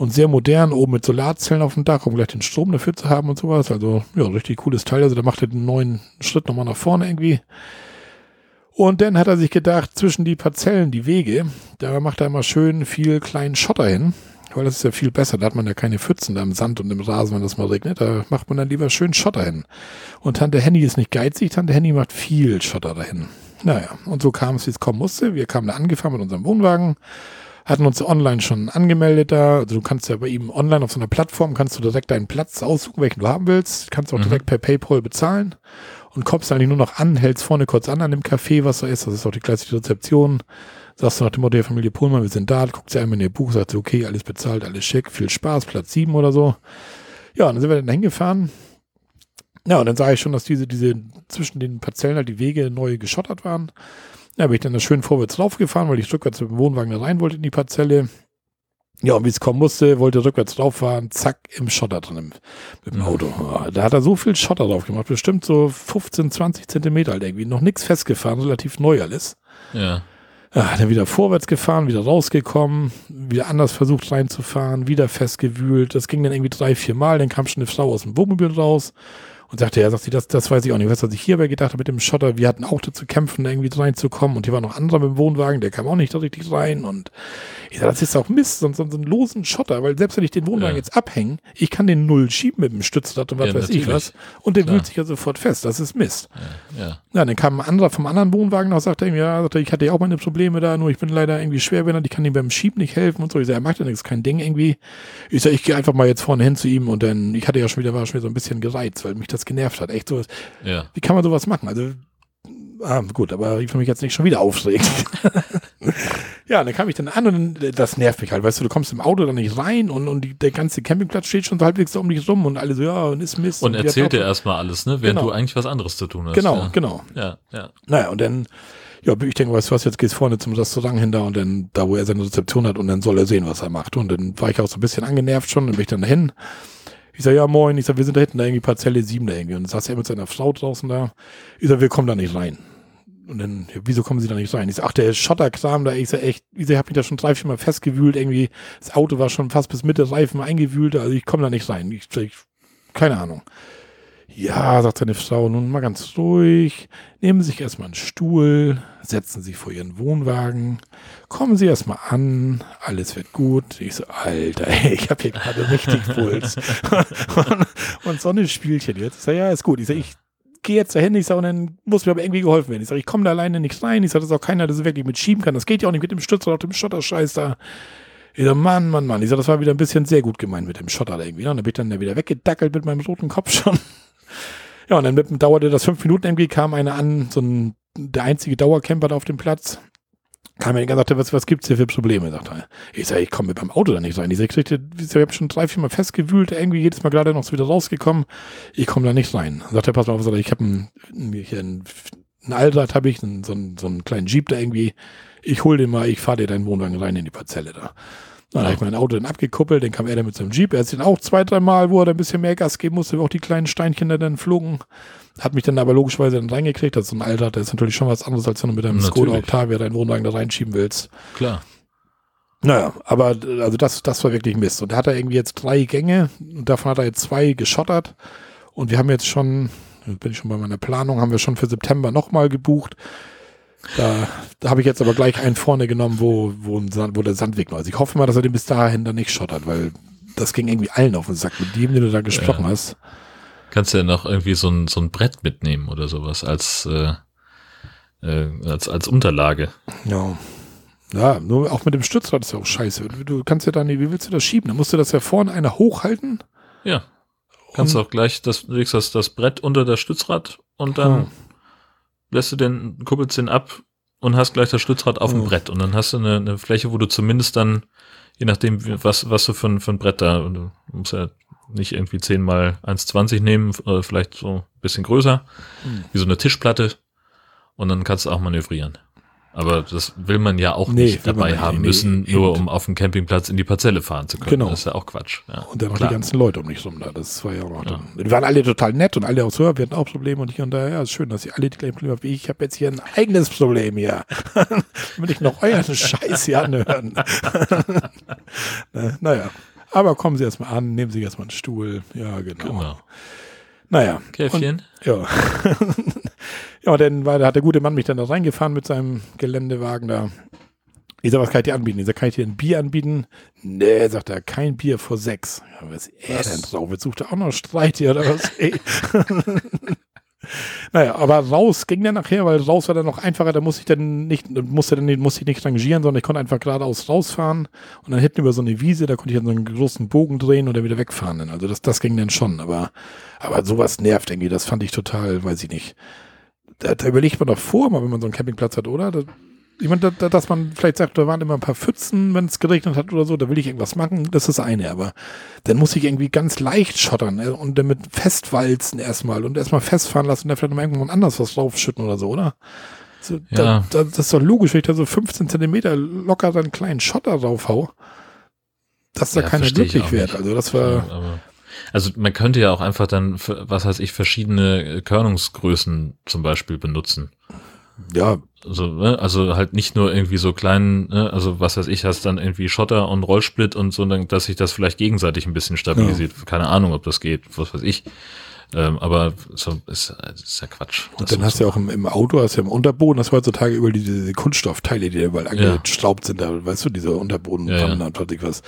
Speaker 1: Und sehr modern, oben mit Solarzellen auf dem Dach, um gleich den Strom dafür zu haben und sowas. Also, ja, richtig cooles Teil. Also, da macht er den neuen Schritt nochmal nach vorne irgendwie. Und dann hat er sich gedacht, zwischen die Parzellen, die Wege, da macht er immer schön viel kleinen Schotter hin. Weil das ist ja viel besser. Da hat man ja keine Pfützen da im Sand und im Rasen, wenn das mal regnet. Da macht man dann lieber schön Schotter hin. Und Tante Henny ist nicht geizig. Tante Henny macht viel Schotter dahin. Naja, und so kam es, wie es kommen musste. Wir kamen da angefahren mit unserem Wohnwagen hatten uns online schon angemeldet da. Also du kannst ja bei ihm online auf so einer Plattform, kannst du direkt deinen Platz aussuchen, welchen du haben willst. Kannst auch
Speaker 2: Mhm.
Speaker 1: direkt per Paypal bezahlen und kommst eigentlich nur noch an, hältst vorne kurz an an dem Café, was da ist. Das ist auch die klassische Rezeption. Sagst du nach dem Motto der Familie Pohlmann, wir sind da, guckst dir einmal in ihr Buch, sagst du, okay, alles bezahlt, alles schick, viel Spaß, Platz sieben oder so. Ja, und dann sind wir dann hingefahren. Ja, und dann sah ich schon, dass diese, diese zwischen den Parzellen halt die Wege neu geschottert waren. Ja, bin ich dann da schön vorwärts raufgefahren, weil ich rückwärts mit dem Wohnwagen da rein wollte in die Parzelle. Ja, und wie es kommen musste, wollte rückwärts drauffahren, zack, im Schotter drin mit dem
Speaker 2: Mhm.
Speaker 1: Auto. Ja, da hat er so viel Schotter drauf gemacht, bestimmt so 15, 20 Zentimeter halt irgendwie. Noch nichts festgefahren, relativ neu alles.
Speaker 2: Ja.
Speaker 1: Ja, dann wieder vorwärts gefahren, wieder rausgekommen, wieder anders versucht reinzufahren, wieder festgewühlt. Das ging dann irgendwie drei, vier Mal. Dann kam schon eine Frau aus dem Wohnmobil raus und sagte, ja, sagt sie, das, das weiß ich auch nicht. Was hat sich hierbei gedacht mit dem Schotter? Wir hatten auch dazu kämpfen, irgendwie reinzukommen. Und hier war noch ein anderer mit dem Wohnwagen, der kam auch nicht da richtig rein. Und ich sag, das ist auch Mist, so, so, einen losen Schotter, weil selbst wenn ich den Wohnwagen
Speaker 2: Ja.
Speaker 1: jetzt abhänge, ich kann den null schieben mit dem Stützrad und was
Speaker 2: Ja,
Speaker 1: weiß ich
Speaker 2: natürlich.
Speaker 1: was. Und der
Speaker 2: Klar.
Speaker 1: wühlt sich ja sofort fest. Das ist Mist.
Speaker 2: Ja.
Speaker 1: Ja, dann kam ein anderer vom anderen Wohnwagen noch, sagte ihm, ja, sagte, ich hatte ja auch meine Probleme da, nur ich bin leider irgendwie schwerbehindert, ich kann ihm beim Schieben nicht helfen und so. Ich sag, er macht ja nichts, kein Ding irgendwie. Ich sag, ich gehe einfach mal jetzt vorne hin zu ihm und dann, ich hatte ja schon wieder, war schon wieder so ein bisschen gereizt, weil mich das genervt hat. Echt so,
Speaker 2: Ja.
Speaker 1: wie kann man sowas machen? Also, ah, gut, aber ich will mich jetzt nicht schon wieder aufregen. [laughs] ja, dann kam ich dann an und dann, das nervt mich halt, weißt du, du kommst im Auto dann nicht rein und, und die, der ganze Campingplatz steht schon so halbwegs um dich rum und alle so, ja, und ist Mist.
Speaker 2: Und
Speaker 1: wir
Speaker 2: erzählt dir erstmal alles, ne? Während
Speaker 1: Genau.
Speaker 2: du eigentlich was anderes zu tun hast.
Speaker 1: Genau,
Speaker 2: ja.
Speaker 1: genau.
Speaker 2: Ja, ja.
Speaker 1: Naja, und dann, ja, ich denke, weißt du was, jetzt geht's vorne zum Restaurant hin da und dann, da wo er seine Rezeption hat und dann soll er sehen, was er macht. Und dann war ich auch so ein bisschen angenervt schon und bin ich dann dahin. Ich sag, ja, moin. Ich sag, wir sind da hinten da irgendwie Parzelle 7 da irgendwie. Und saß er mit seiner Frau draußen da. Ich sag, wir kommen da nicht rein. Und dann, ja, wieso kommen sie da nicht rein? Ich sag, ach, der Schotterkram da, ich sag, echt, ich sag, ich hab mich da schon drei, vier Mal festgewühlt, irgendwie, das Auto war schon fast bis Mitte Reifen eingewühlt, also ich komme da nicht rein. Ich, ich, keine Ahnung. Ja, sagt seine Frau, nun mal ganz ruhig. Nehmen Sie sich erstmal einen Stuhl, setzen Sie vor Ihren Wohnwagen, kommen Sie erstmal an, alles wird gut. Ich so, Alter, [laughs] ey, ich habe hier gerade richtig Puls. [laughs] und, und so ein Spielchen jetzt. Ich sag, ja, ist gut. Ich sag, ich gehe jetzt dahin, ich sag, und dann muss mir aber irgendwie geholfen werden. Ich sag, ich komme da alleine nicht rein. Ich sag, das ist auch keiner, der so wirklich mit schieben kann. Das geht ja auch nicht mit dem Stützer auf dem Schotterscheiß da. Ich sag, Mann, Mann, Mann. Ich sag, das war wieder ein bisschen sehr gut gemeint mit dem Schotter da irgendwie. ne? Und dann bin ich dann da wieder weggedackelt mit meinem roten Kopf schon. [laughs] Ja, und dann mit, dauerte das fünf Minuten irgendwie, kam einer an, so ein, der einzige Dauercamper da auf dem Platz. Kam er und sagte, was, was gibt's hier für Probleme? Sagt er. Ich sag, ich komme mit meinem Auto da nicht rein. Ich sag, ich, habe schon drei, vier Mal festgewühlt, irgendwie jedes Mal gerade noch so wieder rausgekommen. Ich komme da nicht rein. Sagt er, pass mal auf, ich habe ein, hier ein ein Allrad habe ich, so, einen, so einen kleinen Jeep da irgendwie. Ich hol den mal, ich fahre dir deinen Wohnwagen rein in die Parzelle da. Dann habe ich mein Auto dann abgekuppelt, dann kam er dann mit seinem Jeep. Er hat den auch zwei, drei Mal, wo er dann ein bisschen mehr Gas geben musste, wo auch die kleinen Steinchen da dann flogen. Hat mich dann aber logischerweise dann reingekriegt. Das ist so ein Alter, das ist natürlich schon was anderes, als wenn du mit einem Skoda Octavia deinen Wohnwagen da reinschieben willst.
Speaker 2: Klar.
Speaker 1: Naja, aber also das, das war wirklich Mist. Und da hat er irgendwie jetzt drei Gänge und davon hat er jetzt zwei geschottert. Und wir haben jetzt schon, bin ich schon bei meiner Planung, haben wir schon für September nochmal gebucht. Da, da habe ich jetzt aber gleich einen vorne genommen, wo, wo, Sand, wo der Sandweg war. Also ich hoffe mal, dass er den bis dahin dann nicht schottert, weil das ging irgendwie allen auf den Sack mit dem, den du da gesprochen ja. hast.
Speaker 2: Kannst du ja noch irgendwie so ein, so ein Brett mitnehmen oder sowas als, äh, äh, als, als Unterlage.
Speaker 1: Ja. Ja, nur auch mit dem Stützrad ist ja auch scheiße. Du kannst ja dann, wie willst du das schieben? Dann musst du das ja vorne einer hochhalten.
Speaker 2: Ja. Kannst du auch gleich das, legst das, das Brett unter das Stützrad und dann hm. Lässt du den, kuppelst den ab und hast gleich das Stützrad auf dem Brett. Und dann hast du eine, eine Fläche, wo du zumindest dann, je nachdem, was, was du für ein, für ein Brett da, du musst ja nicht irgendwie 10 mal 1,20 nehmen, äh, vielleicht so ein bisschen größer, hm. wie so eine Tischplatte. Und dann kannst du auch manövrieren. Aber das will man ja auch nee, nicht dabei haben nee, müssen, nee, nur um auf dem Campingplatz in die Parzelle fahren zu können. Genau. Das ist ja auch Quatsch. Ja,
Speaker 1: und dann noch die ganzen Leute um mich rum da. Das war ja auch noch. Ja. Die waren alle total nett und alle auch so, wir hatten auch Probleme und hier und da. Ja, ist schön, dass ihr alle die gleichen Probleme habt wie ich. Ich habe jetzt hier ein eigenes Problem hier. [laughs] Will ich noch euren Scheiß hier anhören. [laughs] naja. Aber kommen Sie erstmal an, nehmen Sie erstmal einen Stuhl. Ja, genau. genau. Naja.
Speaker 2: Käffchen?
Speaker 1: Und, ja. [laughs] ja, dann war, da hat der gute Mann mich dann da reingefahren mit seinem Geländewagen da. Ich sag, was kann ich dir anbieten? Ich sag, kann ich dir ein Bier anbieten? Nee, sagt er, kein Bier vor sechs. Ja, was ist er denn drauf? Jetzt sucht er auch noch Streit hier oder was? [laughs] Naja, aber raus ging der nachher, weil raus war dann noch einfacher, da musste ich dann nicht, musste dann nicht, musste ich nicht rangieren, sondern ich konnte einfach geradeaus rausfahren und dann hinten über so eine Wiese, da konnte ich dann so einen großen Bogen drehen und dann wieder wegfahren. Dann. Also das, das ging dann schon, aber, aber sowas nervt irgendwie, das fand ich total, weiß ich nicht. Da, da überlegt man doch vor, mal, wenn man so einen Campingplatz hat, oder? Da, ich meine, da, dass man vielleicht sagt, da waren immer ein paar Pfützen, wenn es geregnet hat oder so, da will ich irgendwas machen, das ist das eine, aber dann muss ich irgendwie ganz leicht schottern ne? und damit festwalzen erstmal und erstmal festfahren lassen und dann vielleicht noch irgendwann anders was draufschütten oder so, oder? So, ja. da, da, das ist doch logisch, wenn ich da so 15 Zentimeter locker dann einen kleinen Schotter draufhau, dass da ja, keiner glücklich wird. Also das war. Ja,
Speaker 2: also man könnte ja auch einfach dann, was heißt ich, verschiedene Körnungsgrößen zum Beispiel benutzen.
Speaker 1: Ja,
Speaker 2: also, ne, also halt nicht nur irgendwie so kleinen, ne, also was weiß ich, hast dann irgendwie Schotter und Rollsplit und so, dass sich das vielleicht gegenseitig ein bisschen stabilisiert. Ja. Keine Ahnung, ob das geht, was weiß ich. Ähm, aber so ist, ist ja Quatsch.
Speaker 1: Und dann hast du ja auch im, im, Auto, hast du ja im Unterboden, hast du heutzutage über diese, diese Kunststoffteile, die da überall ja. angeschraubt sind, da, weißt du, diese Unterboden ja, ja. und was.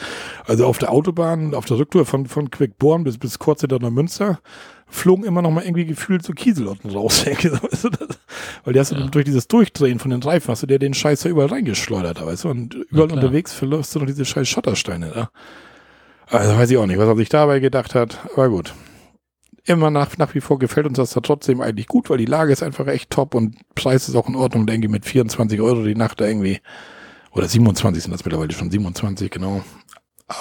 Speaker 1: Also auf der Autobahn, auf der Rücktour von, von Quickborn bis, bis kurz hinter Neumünster, flogen immer noch mal irgendwie gefühlt so Kieselotten raus. [laughs] weißt du, weil die hast du ja. durch dieses Durchdrehen von den Reifen, hast du dir den Scheiß ja überall reingeschleudert, weißt du, und überall unterwegs verläufst du noch diese scheiß Schottersteine da. Also weiß ich auch nicht, was er sich dabei gedacht hat, aber gut. Immer nach, nach wie vor gefällt uns das da trotzdem eigentlich gut, weil die Lage ist einfach echt top und Preis ist auch in Ordnung, denke ich, mit 24 Euro die Nacht da irgendwie. Oder 27 sind das mittlerweile schon, 27, genau.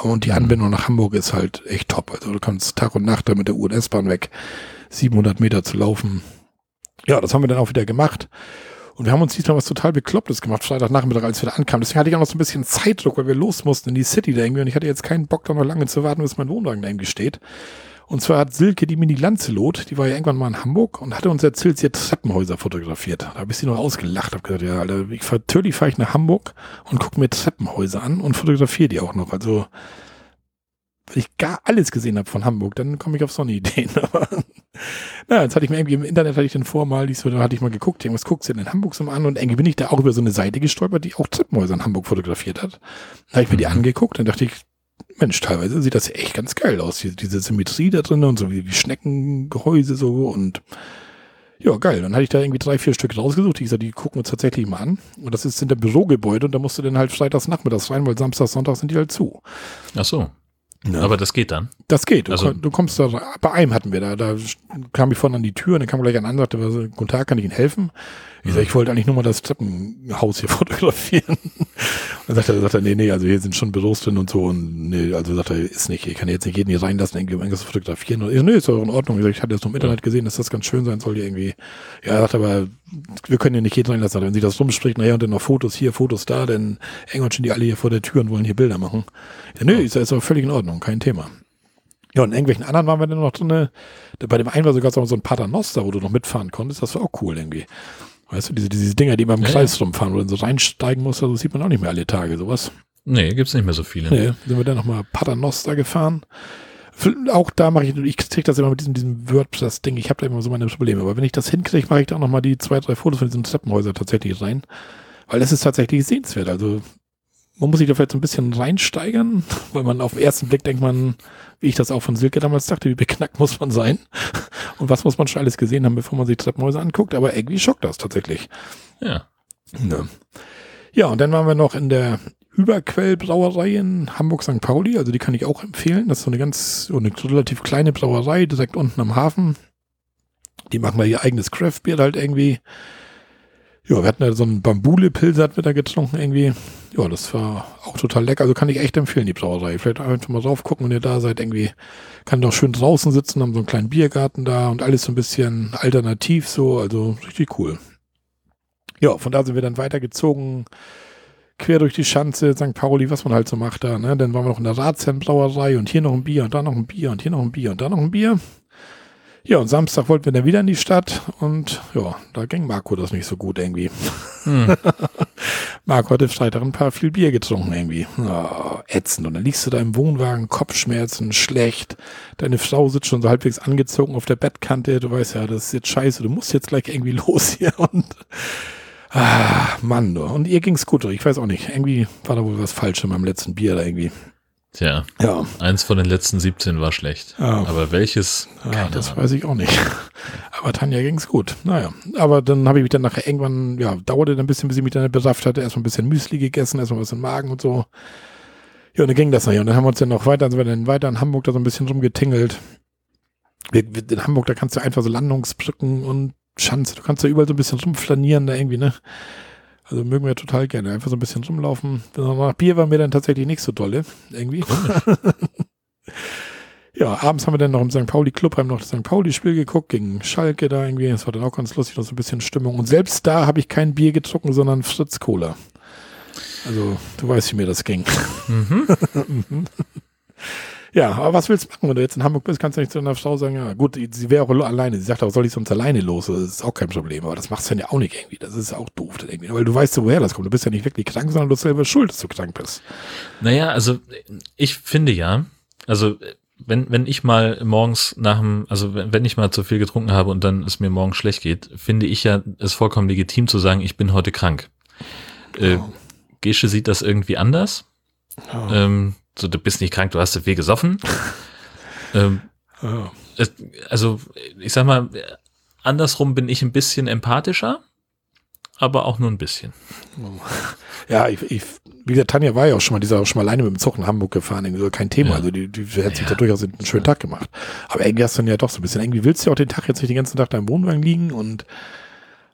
Speaker 1: Und die mhm. Anbindung nach Hamburg ist halt echt top. Also du kannst Tag und Nacht da mit der US-Bahn weg 700 Meter zu laufen. Ja, das haben wir dann auch wieder gemacht. Und wir haben uns diesmal was total Beklopptes gemacht, Freitagnachmittag, als wir da ankamen. Deswegen hatte ich auch noch so ein bisschen Zeitdruck, weil wir los mussten in die City da irgendwie. Und ich hatte jetzt keinen Bock, da noch lange zu warten, bis mein Wohnwagen da irgendwie steht. Und zwar hat Silke die Mini Lancelot, die war ja irgendwann mal in Hamburg und hatte uns erzählt, sie hat Treppenhäuser fotografiert. Da habe ich sie noch ausgelacht, habe gesagt, ja, Alter, ich natürlich fahre ich nach Hamburg und gucke mir Treppenhäuser an und fotografiere die auch noch. Also, wenn ich gar alles gesehen habe von Hamburg, dann komme ich auf so eine Ideen. [laughs] Aber na, jetzt hatte ich mir irgendwie im Internet hatte ich den vor mal, so, da hatte ich mal geguckt, was guckst du denn in Hamburg so mal an? Und irgendwie bin ich da auch über so eine Seite gestolpert, die auch Treppenhäuser in Hamburg fotografiert hat. Da habe ich mir die mhm. angeguckt und dachte ich, Mensch, teilweise sieht das ja echt ganz geil aus. Diese Symmetrie da drin und so wie, wie Schneckengehäuse so und ja, geil. Dann hatte ich da irgendwie drei, vier Stück rausgesucht. Ich gesagt, die gucken wir uns tatsächlich mal an. Und das ist in der Bürogebäude und da musst du dann halt freitags nachmittags rein, weil Samstag, Sonntag sind die halt zu.
Speaker 2: Ach so. Ja. Aber das geht dann?
Speaker 1: Das geht. Du, also, du kommst da, bei einem hatten wir da, da kam ich vorne an die Tür und dann kam gleich ein anderer, der sagte, guten Tag, kann ich Ihnen helfen? Ich sag, ich wollte eigentlich nur mal das Treppenhaus hier [laughs] fotografieren. dann sagt er, sagt er, nee, nee, also hier sind schon Büros drin und so und nee, also sagt er, ist nicht, ich kann jetzt nicht jeden hier reinlassen, irgendwie irgendwas fotografieren. Und ich nee, ist doch in Ordnung. Ich, sag, ich hatte jetzt noch im Internet gesehen, dass das ganz schön sein soll hier irgendwie. Ja, er sagt aber, wir können ja nicht jeden reinlassen, wenn sie das rumspricht, naja, und dann noch Fotos hier, Fotos da, dann irgendwann stehen die alle hier vor der Tür und wollen hier Bilder machen. Ja, nö, ist, ist aber völlig in Ordnung, kein Thema. Ja, und in irgendwelchen anderen waren wir dann noch drin. Bei dem einen war sogar so ein Paternoster, wo du noch mitfahren konntest. Das war auch cool irgendwie. Weißt du, diese, diese Dinger, die immer im ja, Kreis ja. rumfahren, wo du dann so reinsteigen musst, das sieht man auch nicht mehr alle Tage, sowas.
Speaker 2: Nee, gibt's nicht mehr so viele.
Speaker 1: Nee, sind wir dann nochmal Paternoster gefahren. Auch da mache ich, ich kriege das immer mit diesem, diesem WordPress-Ding, ich habe da immer so meine Probleme. Aber wenn ich das hinkriege, mache ich da nochmal die zwei, drei Fotos von diesen Treppenhäusern tatsächlich rein. Weil das ist tatsächlich sehenswert. Also man muss sich da vielleicht so ein bisschen reinsteigern, [laughs] weil man auf den ersten Blick denkt man, wie ich das auch von Silke damals dachte, wie beknackt muss man sein [laughs] und was muss man schon alles gesehen haben, bevor man sich Treppenhäuser anguckt, aber irgendwie schockt das tatsächlich.
Speaker 2: Ja.
Speaker 1: Ja, ja und dann waren wir noch in der Überquellbrauerei in Hamburg St. Pauli, also die kann ich auch empfehlen. Das ist so eine ganz, so eine relativ kleine Brauerei, direkt unten am Hafen. Die machen da ihr eigenes Craftbeer halt irgendwie. Ja, wir hatten da so einen Bambule-Pilze hatten wir da getrunken irgendwie. Ja, das war auch total lecker. Also kann ich echt empfehlen, die Brauerei. Vielleicht einfach mal drauf gucken, wenn ihr da seid. Irgendwie kann doch schön draußen sitzen, haben so einen kleinen Biergarten da und alles so ein bisschen alternativ so. Also richtig cool. Ja, von da sind wir dann weitergezogen quer durch die Schanze, St. Pauli, was man halt so macht da. Ne? Dann waren wir noch in der Ratsherrenbrauerei und hier noch ein Bier und da noch ein Bier und hier noch ein Bier und da noch ein Bier. Ja, und Samstag wollten wir dann wieder in die Stadt und ja, da ging Marco das nicht so gut irgendwie. Hm. [laughs] Marco hatte Freitag ein paar viel Bier getrunken irgendwie. Oh, ätzend. Und dann liegst du da im Wohnwagen, Kopfschmerzen, schlecht. Deine Frau sitzt schon so halbwegs angezogen auf der Bettkante. Du weißt ja, das ist jetzt scheiße, du musst jetzt gleich irgendwie [laughs] los hier und Ah, Mann, du. Und ihr ging's gut, ich weiß auch nicht. Irgendwie war da wohl was falsch in meinem letzten Bier da irgendwie.
Speaker 2: Tja, ja. eins von den letzten 17 war schlecht. Ja. Aber welches?
Speaker 1: Ja, das Ahnung. weiß ich auch nicht. [laughs] Aber Tanja ging's gut. Naja, aber dann habe ich mich dann nachher irgendwann, ja, dauerte dann ein bisschen, bis ich mich dann besafft hatte. Erstmal ein bisschen Müsli gegessen, erstmal was im Magen und so. Ja, und dann ging das nachher. Und dann haben wir uns dann noch weiter, sind wir dann weiter in Hamburg da so ein bisschen rumgetingelt. In Hamburg, da kannst du einfach so Landungsbrücken und Schanze. Du kannst da überall so ein bisschen rumflanieren da irgendwie, ne? Also mögen wir total gerne. Einfach so ein bisschen rumlaufen. Nach Bier war mir dann tatsächlich nicht so dolle, irgendwie. [laughs] ja, abends haben wir dann noch im St. Pauli Club, haben noch das St. Pauli-Spiel geguckt, gegen Schalke da irgendwie. Das war dann auch ganz lustig, noch so ein bisschen Stimmung. Und selbst da habe ich kein Bier getrunken, sondern Fritz Cola. Also, du weißt, wie mir das ging. Mhm. [laughs] Ja, aber was willst du machen, wenn du jetzt in Hamburg bist, kannst du nicht zu deiner Frau sagen, ja gut, sie wäre auch alleine. Sie sagt, aber soll ich sonst alleine los? Das ist auch kein Problem. Aber das machst du dann ja auch nicht irgendwie. Das ist auch doof irgendwie. Weil du weißt, woher das kommt. Du bist ja nicht wirklich krank, sondern du bist selber schuld, dass du krank bist.
Speaker 2: Naja, also ich finde ja, also wenn, wenn ich mal morgens nach dem, also wenn, wenn ich mal zu viel getrunken habe und dann es mir morgens schlecht geht, finde ich ja es vollkommen legitim zu sagen, ich bin heute krank. Äh, oh. Gesche sieht das irgendwie anders. Oh. Ähm, so, du bist nicht krank, du hast viel gesoffen. [laughs] ähm, oh. es, also, ich sag mal, andersrum bin ich ein bisschen empathischer, aber auch nur ein bisschen.
Speaker 1: Ja, ich, ich wie gesagt, Tanja war ja auch schon mal, die ist auch schon mal alleine mit dem Zug in Hamburg gefahren, irgendwie so kein Thema. Ja. Also die, die hat sich ja. da durchaus einen schönen Tag gemacht. Aber irgendwie hast du dann ja doch so ein bisschen, irgendwie willst du ja auch den Tag jetzt nicht den ganzen Tag da im Wohnwagen liegen und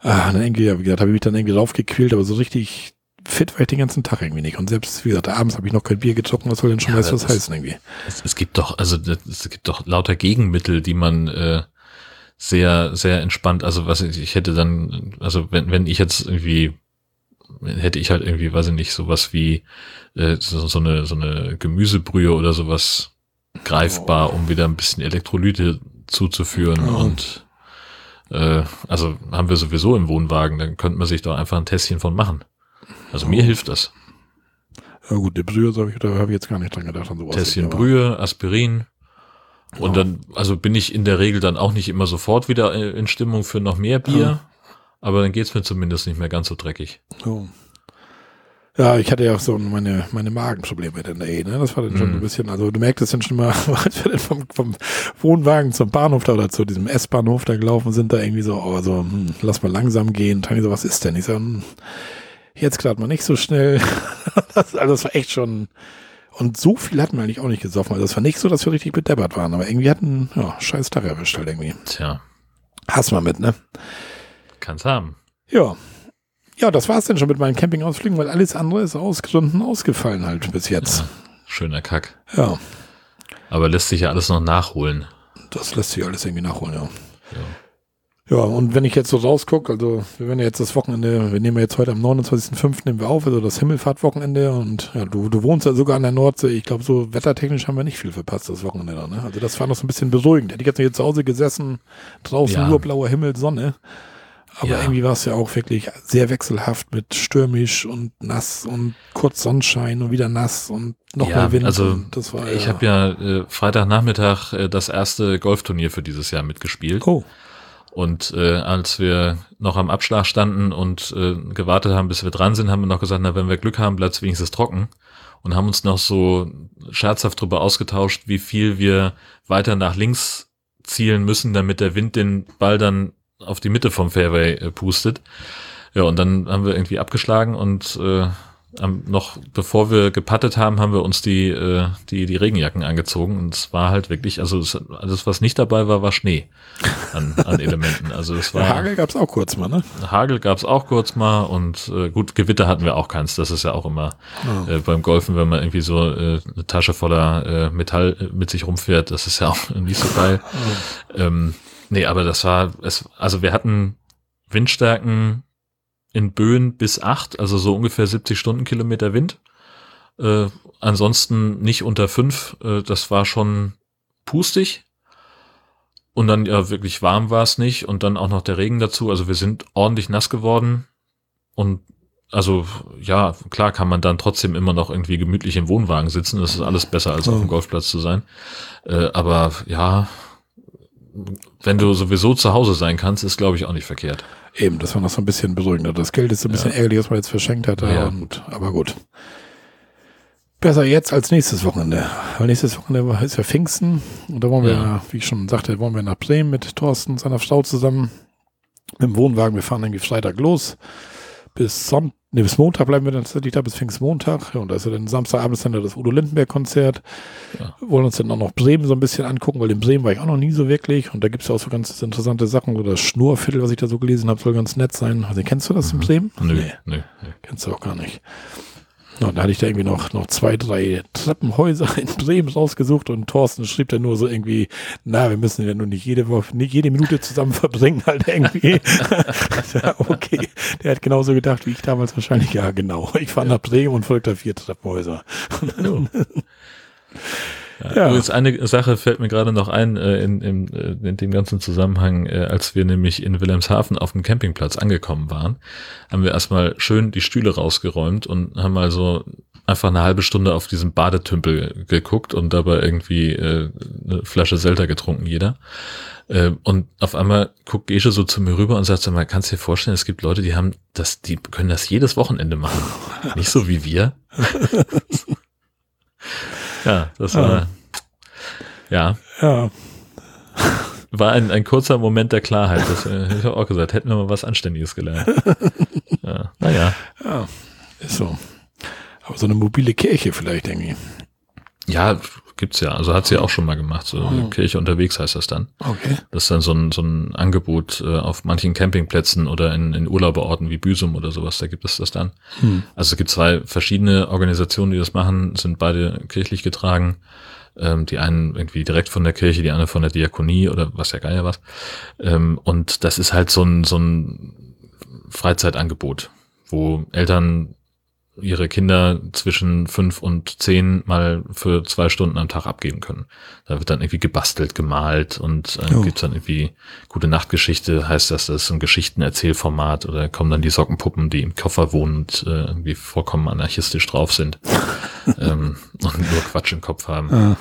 Speaker 1: ah, dann irgendwie, ja, wie gesagt, habe ich mich dann irgendwie draufgequält, aber so richtig fit war ich den ganzen Tag irgendwie nicht. Und selbst, wie gesagt, abends habe ich noch kein Bier getrunken, was soll denn schon ja, was heißen irgendwie?
Speaker 2: Es, es, gibt doch, also es gibt doch lauter Gegenmittel, die man äh, sehr, sehr entspannt, also was ich, ich hätte dann, also wenn, wenn ich jetzt irgendwie hätte ich halt irgendwie, weiß ich nicht, sowas wie äh, so, so eine so eine Gemüsebrühe oder sowas greifbar, oh. um wieder ein bisschen Elektrolyte zuzuführen oh. und äh, also haben wir sowieso im Wohnwagen, dann könnte man sich doch einfach ein Tässchen von machen. Also mir hilft das.
Speaker 1: Ja gut, die Brühe, da habe ich jetzt gar nicht dran gedacht. An
Speaker 2: sowas Tässchen Brühe, Aspirin. Und ja. dann, also bin ich in der Regel dann auch nicht immer sofort wieder in Stimmung für noch mehr Bier. Ja. Aber dann geht's mir zumindest nicht mehr ganz so dreckig.
Speaker 1: So. Ja, ich hatte ja auch so meine, meine Magenprobleme in der E, ne? Das war dann schon mm. ein bisschen, also du merkst es dann schon mal, [laughs] als wir dann vom, vom Wohnwagen zum Bahnhof da oder zu diesem S-Bahnhof da gelaufen sind, da irgendwie so, oh, so, hm, lass mal langsam gehen. Tani so, was ist denn? Ich so, hm, Jetzt gerade mal nicht so schnell. [laughs] das, also das war echt schon. Und so viel hatten wir eigentlich auch nicht gesoffen. Also es war nicht so, dass wir richtig bedeppert waren, aber irgendwie hatten, ja, scheiß Tag erwischt halt irgendwie.
Speaker 2: Tja.
Speaker 1: Hast mal mit, ne?
Speaker 2: Kann's haben.
Speaker 1: Ja. Ja, das war's denn schon mit meinen Campingausflügen, weil alles andere ist aus Gründen ausgefallen halt bis jetzt. Ja,
Speaker 2: schöner Kack.
Speaker 1: Ja.
Speaker 2: Aber lässt sich ja alles noch nachholen.
Speaker 1: Das lässt sich alles irgendwie nachholen, ja. ja. Ja, und wenn ich jetzt so rausgucke, also wir werden ja jetzt das Wochenende, wir nehmen ja jetzt heute am 29.05. nehmen wir auf, also das Himmelfahrtwochenende und ja, du, du wohnst ja sogar an der Nordsee. Ich glaube, so wettertechnisch haben wir nicht viel verpasst das Wochenende da, ne? Also das war noch so ein bisschen beruhigend. Hätte ich jetzt nicht zu Hause gesessen, draußen
Speaker 2: Ja.
Speaker 1: nur blauer Himmel, Sonne. Aber
Speaker 2: Ja.
Speaker 1: irgendwie war es ja auch wirklich sehr wechselhaft mit stürmisch und nass und kurz Sonnenschein und wieder nass und noch
Speaker 2: Ja,
Speaker 1: mehr Wind.
Speaker 2: also
Speaker 1: das war
Speaker 2: Ich habe ja äh, Freitagnachmittag äh, das erste Golfturnier für dieses Jahr mitgespielt.
Speaker 1: Oh,
Speaker 2: Und äh, als wir noch am Abschlag standen und äh, gewartet haben, bis wir dran sind, haben wir noch gesagt, na, wenn wir Glück haben, bleibt wenigstens trocken. Und haben uns noch so scherzhaft drüber ausgetauscht, wie viel wir weiter nach links zielen müssen, damit der Wind den Ball dann auf die Mitte vom Fairway äh, pustet. Ja, und dann haben wir irgendwie abgeschlagen und äh, am, noch bevor wir gepattet haben, haben wir uns die, äh, die, die Regenjacken angezogen und es war halt wirklich, also es, alles, was nicht dabei war, war Schnee an, an Elementen. Also es war
Speaker 1: Hagel gab es auch kurz mal, ne?
Speaker 2: Hagel gab es auch kurz mal und äh, gut, Gewitter hatten wir auch keins. Das ist ja auch immer äh, beim Golfen, wenn man irgendwie so äh, eine Tasche voller äh, Metall mit sich rumfährt, das ist ja auch [laughs] nicht so geil. ähm, nee, aber das war, es, also wir hatten Windstärken in Böen bis acht, also so ungefähr 70 Stundenkilometer Wind. Äh, ansonsten nicht unter fünf. Äh, das war schon pustig. Und dann ja wirklich warm war es nicht und dann auch noch der Regen dazu. Also wir sind ordentlich nass geworden und also ja, klar kann man dann trotzdem immer noch irgendwie gemütlich im Wohnwagen sitzen. Das ist alles besser als auf dem Golfplatz zu sein. Äh, aber ja, wenn du sowieso zu Hause sein kannst, ist glaube ich auch nicht verkehrt.
Speaker 1: Eben, das war noch so ein bisschen beruhigender. Das Geld ist so ein bisschen ärgerlich, was man jetzt verschenkt hatte.
Speaker 2: Ja.
Speaker 1: Und, aber gut. Besser jetzt als nächstes Wochenende. Weil nächstes Wochenende ist ja Pfingsten. Und da wollen wir,
Speaker 2: Ja.
Speaker 1: wie ich schon sagte, wollen wir nach Bremen mit Thorsten und seiner Frau zusammen. Mit dem Wohnwagen. Wir fahren irgendwie Freitag los. Bis Sonntag, nee, bis Montag bleiben wir dann tatsächlich da, bis Pfingstmontag. Ja, und da ist ja dann Samstagabend ist dann das Udo Lindenberg-Konzert.
Speaker 2: Ja.
Speaker 1: Wollen uns dann auch noch Bremen so ein bisschen angucken, weil in Bremen war ich auch noch nie so wirklich. Und da gibt es ja auch so ganz interessante Sachen. So das Schnurviertel, was ich da so gelesen habe, soll ganz nett sein. Also kennst du das in Bremen?
Speaker 2: Nö,
Speaker 1: Nee,
Speaker 2: nö, nö.
Speaker 1: kennst du auch gar nicht. Ja, und da hatte ich da irgendwie noch, noch zwei, drei Treppenhäuser [laughs] in Bremen rausgesucht und Thorsten schrieb dann nur so irgendwie, na, wir müssen ja nur nicht jede Woche, nicht jede Minute zusammen [laughs] verbringen, halt irgendwie. [laughs] ja, okay. Der hat genauso gedacht wie ich damals wahrscheinlich. Ja, genau. Ich fahre nach Bremen und folgte vier Treppenhäuser.
Speaker 2: Ja. Übrigens eine Sache fällt mir gerade noch ein äh, in, in, äh, in dem ganzen Zusammenhang, äh, als wir nämlich in Wilhelmshaven auf dem Campingplatz angekommen waren, haben wir erstmal schön die Stühle rausgeräumt und haben mal so einfach eine halbe Stunde auf diesen Badetümpel geguckt und dabei irgendwie äh, eine Flasche Selter getrunken jeder. Äh, und auf einmal guckt Gesche so zu mir rüber und sagt so mal, kannst du dir vorstellen, es gibt Leute, die haben das, die können das jedes Wochenende machen. [laughs] Nicht so wie wir. Ja, das war, ja,
Speaker 1: Ja,
Speaker 2: war ein, ein kurzer Moment der Klarheit. Das, äh, ich habe auch gesagt, hätten wir mal was Anständiges gelernt. Ja, naja.
Speaker 1: ja, ist so. Aber so eine mobile Kirche vielleicht irgendwie.
Speaker 2: Ja, gibt's ja. Also hat sie auch schon mal gemacht. So Kirche unterwegs heißt das dann.
Speaker 1: Okay.
Speaker 2: Das ist dann so ein, so ein Angebot äh, auf manchen Campingplätzen oder in, in Urlauberorten wie Büsum oder sowas. Da gibt es das dann. Also es gibt zwei verschiedene Organisationen, die das machen, sind beide kirchlich getragen. Ähm, die einen irgendwie direkt von der Kirche, die andere von der Diakonie oder was ja Geier was. Ähm, und das ist halt so ein, so ein Freizeitangebot, wo Eltern ihre Kinder zwischen fünf und zehn mal für zwei Stunden am Tag abgeben können. Da wird dann irgendwie gebastelt, gemalt und äh,
Speaker 1: Oh.
Speaker 2: gibt's dann irgendwie gute Nachtgeschichte, heißt das, das ist ein Geschichtenerzählformat oder kommen dann die Sockenpuppen, die im Koffer wohnen und äh, irgendwie vollkommen anarchistisch drauf sind [laughs] ähm, und nur Quatsch im Kopf haben.
Speaker 1: Ah,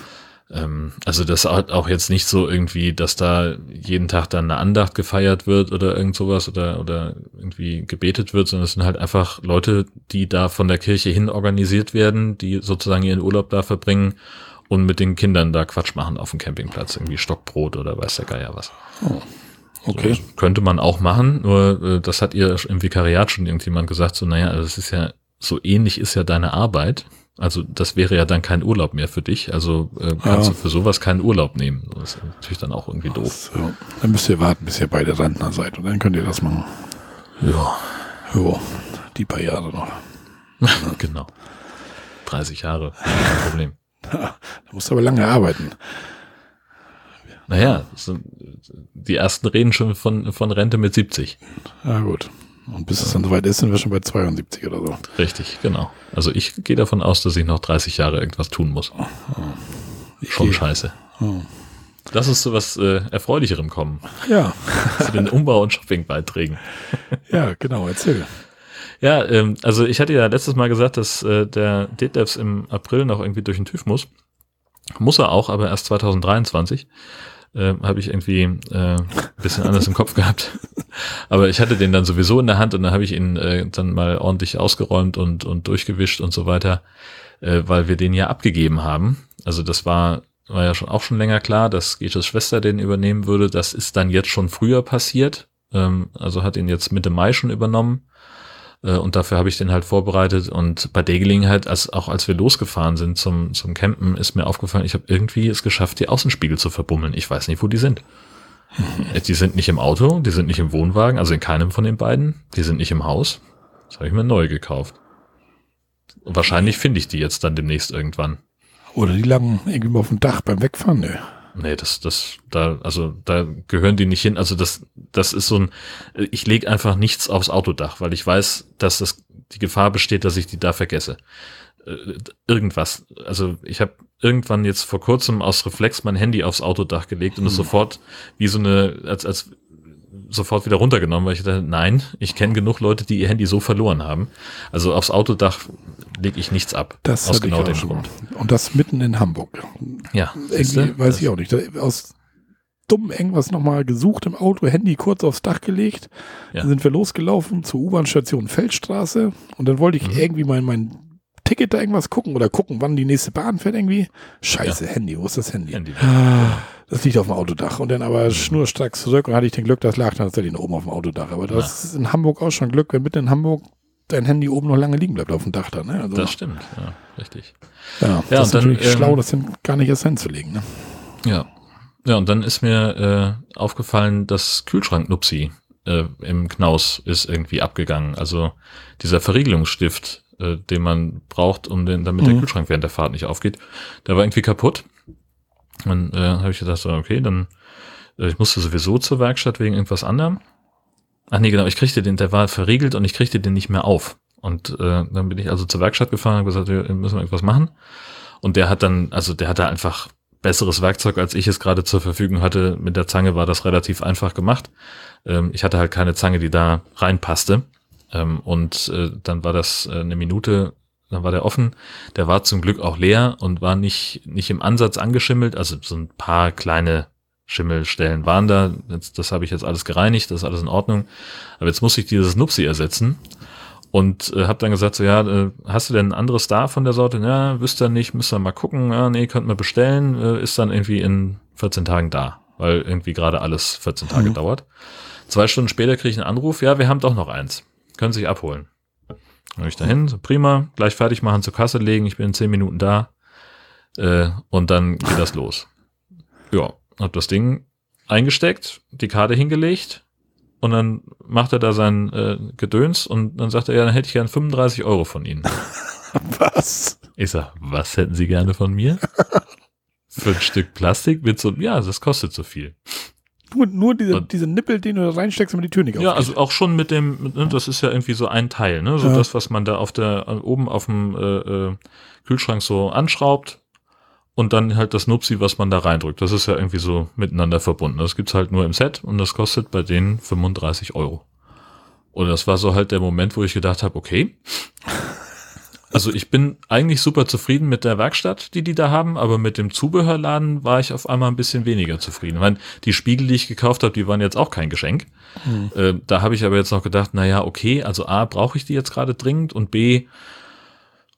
Speaker 2: Ähm, also das hat auch jetzt nicht so irgendwie, dass da jeden Tag dann eine Andacht gefeiert wird oder irgend sowas oder, oder irgendwie gebetet wird, sondern es sind halt einfach Leute, die da von der Kirche hin organisiert werden, die sozusagen ihren Urlaub da verbringen und mit den Kindern da Quatsch machen auf dem Campingplatz, irgendwie Stockbrot oder weiß der Geier was.
Speaker 1: okay.
Speaker 2: Das könnte man auch machen, nur äh, das hat ihr im Vikariat schon irgendjemand gesagt, so naja, also das ist ja, so ähnlich ist ja deine Arbeit. Also das wäre ja dann kein Urlaub mehr für dich. Also äh, kannst
Speaker 1: Ja.
Speaker 2: du für sowas keinen Urlaub nehmen. Das ist natürlich dann auch irgendwie doof.
Speaker 1: So, dann müsst ihr warten, bis ihr beide Rentner seid und dann könnt ihr das machen.
Speaker 2: Ja,
Speaker 1: Jo, die paar Jahre noch. [laughs]
Speaker 2: genau. 30 Jahre, kein Problem. [laughs]
Speaker 1: Da musst du aber lange arbeiten.
Speaker 2: Naja, die ersten reden schon von, von Rente mit 70.
Speaker 1: Ja, gut. Und bis es dann soweit ist, sind wir schon bei 72 oder so.
Speaker 2: Richtig, genau. Also ich gehe davon aus, dass ich noch 30 Jahre irgendwas tun muss.
Speaker 1: Ich
Speaker 2: Schon
Speaker 1: geh-
Speaker 2: scheiße.
Speaker 1: Oh.
Speaker 2: Lass uns zu was äh, Erfreulicherem kommen.
Speaker 1: Ja, [laughs]
Speaker 2: zu den Umbau- und Shoppingbeiträgen. [laughs]
Speaker 1: ja, genau, erzähl.
Speaker 2: Ja, ähm, also ich hatte ja letztes Mal gesagt, dass äh, der Detlefs im April noch irgendwie durch den TÜV muss. Muss er auch, aber erst 2023. Äh, Habe ich irgendwie äh, ein bisschen anders im Kopf gehabt. Aber ich hatte den dann sowieso in der Hand und dann habe ich ihn äh, dann mal ordentlich ausgeräumt und, und durchgewischt und so weiter, äh, weil wir den ja abgegeben haben. Also das war, war ja schon auch schon länger klar, dass Gesches Schwester den übernehmen würde. Das ist dann jetzt schon früher passiert. Ähm, also hat ihn jetzt Mitte Mai schon übernommen. Äh, Und dafür habe ich den halt vorbereitet. Und bei der Gelegenheit, als, auch als wir losgefahren sind zum, zum Campen, ist mir aufgefallen, ich habe irgendwie es geschafft, die Außenspiegel zu verbummeln. Ich weiß nicht, wo die sind. [laughs] Die sind nicht im Auto, die sind nicht im Wohnwagen, also in keinem von den beiden. Die sind nicht im Haus. Das habe ich mir neu gekauft. Und wahrscheinlich finde ich die jetzt dann demnächst irgendwann.
Speaker 1: Oder die lagen irgendwie auf dem Dach beim Wegfahren, nö.
Speaker 2: Nee, das, das, da, also da gehören die nicht hin. Also das, das ist so ein, ich lege einfach nichts aufs Autodach, weil ich weiß, dass das die Gefahr besteht, dass ich die da vergesse. Äh, Irgendwas. Also ich habe irgendwann jetzt vor kurzem aus Reflex mein Handy aufs Autodach gelegt und es sofort wie so eine, als, als sofort wieder runtergenommen, weil ich dachte, nein, ich kenne genug Leute, die ihr Handy so verloren haben. Also aufs Autodach lege ich nichts ab.
Speaker 1: Das
Speaker 2: aus genau dem. Grund.
Speaker 1: Und das mitten in Hamburg.
Speaker 2: Ja,
Speaker 1: Irgendwie, weiß ich auch nicht. Aus dumm irgendwas nochmal gesucht im Auto, Handy kurz aufs Dach gelegt.
Speaker 2: Ja.
Speaker 1: Dann sind wir losgelaufen zur U-Bahn-Station Feldstraße und dann wollte ich
Speaker 2: Mhm.
Speaker 1: irgendwie mein, mein Ticket da irgendwas gucken oder gucken, wann die nächste Bahn fährt irgendwie. Scheiße, Handy, wo ist das Handy?
Speaker 2: Handy.
Speaker 1: Das liegt auf dem Autodach. Und dann aber schnurstracks zurück und hatte ich den Glück, das lag dann tatsächlich oben auf dem Autodach. Aber das ist in Hamburg auch schon Glück, wenn mitten in Hamburg dein Handy oben noch lange liegen bleibt auf dem Dach da. Ne? Also,
Speaker 2: Das stimmt, ja, richtig.
Speaker 1: ja,
Speaker 2: Ja,
Speaker 1: das ist
Speaker 2: dann,
Speaker 1: natürlich
Speaker 2: ähm,
Speaker 1: schlau, das gar nicht erst hinzulegen. Ne?
Speaker 2: Ja. Ja, und dann ist mir äh, aufgefallen, dass Kühlschrank-Nupsi äh, im Knaus ist irgendwie abgegangen. Also dieser Verriegelungsstift, äh, den man braucht, um den, damit der
Speaker 1: Mhm.
Speaker 2: Kühlschrank während der Fahrt nicht aufgeht, der war irgendwie kaputt. Und äh, habe ich gedacht, okay, dann äh, ich musste sowieso zur Werkstatt wegen irgendwas anderem. Ach nee, genau, ich kriegte den, der war verriegelt und ich kriegte den nicht mehr auf. Und äh, dann bin ich also zur Werkstatt gefahren und gesagt, wir müssen irgendwas machen. Und der hat dann, also der hatte einfach besseres Werkzeug, als ich es gerade zur Verfügung hatte. Mit der Zange war das relativ einfach gemacht. Ähm, ich hatte halt keine Zange, die da reinpasste. Ähm, und äh, dann war das äh, eine Minute, dann war der offen. Der war zum Glück auch leer und war nicht, nicht im Ansatz angeschimmelt. Also so ein paar kleine Schimmelstellen waren da. Das, das habe ich jetzt alles gereinigt, das ist alles in Ordnung. Aber jetzt muss ich dieses Nupsi ersetzen. Und äh, habe dann gesagt, so ja, äh, hast du denn ein anderes da von der Sorte? Ja, wüsste ihr nicht, müsst ihr mal gucken. Ja, nee, könnt man bestellen. Äh, ist dann irgendwie in 14 Tagen da, weil irgendwie gerade alles 14 Tage
Speaker 1: Mhm.
Speaker 2: dauert. Zwei Stunden später kriege ich einen Anruf, ja, wir haben doch noch eins. Können Sie sich abholen. Dann bin ich dahin, so prima, gleich fertig machen, zur Kasse legen, ich bin in 10 Minuten da. Äh, und dann geht das los. Ja, hab das Ding eingesteckt, die Karte hingelegt und dann macht er da sein äh, Gedöns und dann sagt er, ja, dann hätte ich gern 35 Euro von Ihnen. [laughs]
Speaker 1: Was?
Speaker 2: Ich sag, was hätten Sie gerne von mir? Für ein Stück Plastik mit so, ja, das kostet so viel.
Speaker 1: Nur, nur diese,
Speaker 2: Und-
Speaker 1: diese Nippel, den du da reinsteckst, damit die Tür nicht
Speaker 2: Ja,
Speaker 1: aufgeht.
Speaker 2: also auch schon mit dem, ne, das ist ja irgendwie so ein Teil, ne? So
Speaker 1: Ja.
Speaker 2: das, was man da auf der, oben auf dem äh, äh, Kühlschrank so anschraubt und dann halt das Nupsi, was man da reindrückt. Das ist ja irgendwie so miteinander verbunden. Das gibt's halt nur im Set und das kostet bei denen 35 Euro. Und das war so halt der Moment, wo ich gedacht habe, okay. Also ich bin eigentlich super zufrieden mit der Werkstatt, die die da haben, aber mit dem Zubehörladen war ich auf einmal ein bisschen weniger zufrieden. Ich meine, die Spiegel, die ich gekauft habe, die waren jetzt auch kein Geschenk. Äh, da habe ich aber jetzt noch gedacht, na ja, okay, also A, brauche ich die jetzt gerade dringend und B,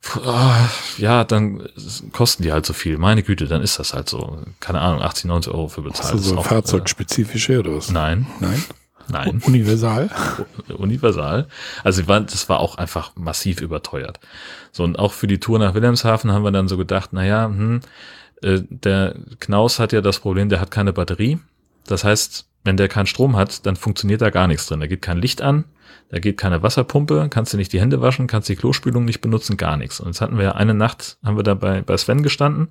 Speaker 2: pf, ah, ja, dann kosten die halt so viel. Meine Güte, dann ist das halt so. Keine Ahnung, 80, 90 Euro für bezahlt.
Speaker 1: also so
Speaker 2: Ist auch,
Speaker 1: fahrzeugspezifische oder was?
Speaker 2: Äh, nein,
Speaker 1: Nein?
Speaker 2: Nein.
Speaker 1: Universal? [laughs]
Speaker 2: Universal. Also das war auch einfach massiv überteuert. So, und auch für die Tour nach Wilhelmshaven haben wir dann so gedacht, naja, hm, äh, der Knaus hat ja das Problem, der hat keine Batterie. Das heißt, wenn der keinen Strom hat, dann funktioniert da gar nichts drin. Da geht kein Licht an, da geht keine Wasserpumpe, kannst du nicht die Hände waschen, kannst die Klospülung nicht benutzen, gar nichts. Und jetzt hatten wir ja eine Nacht, haben wir da bei, bei Sven gestanden.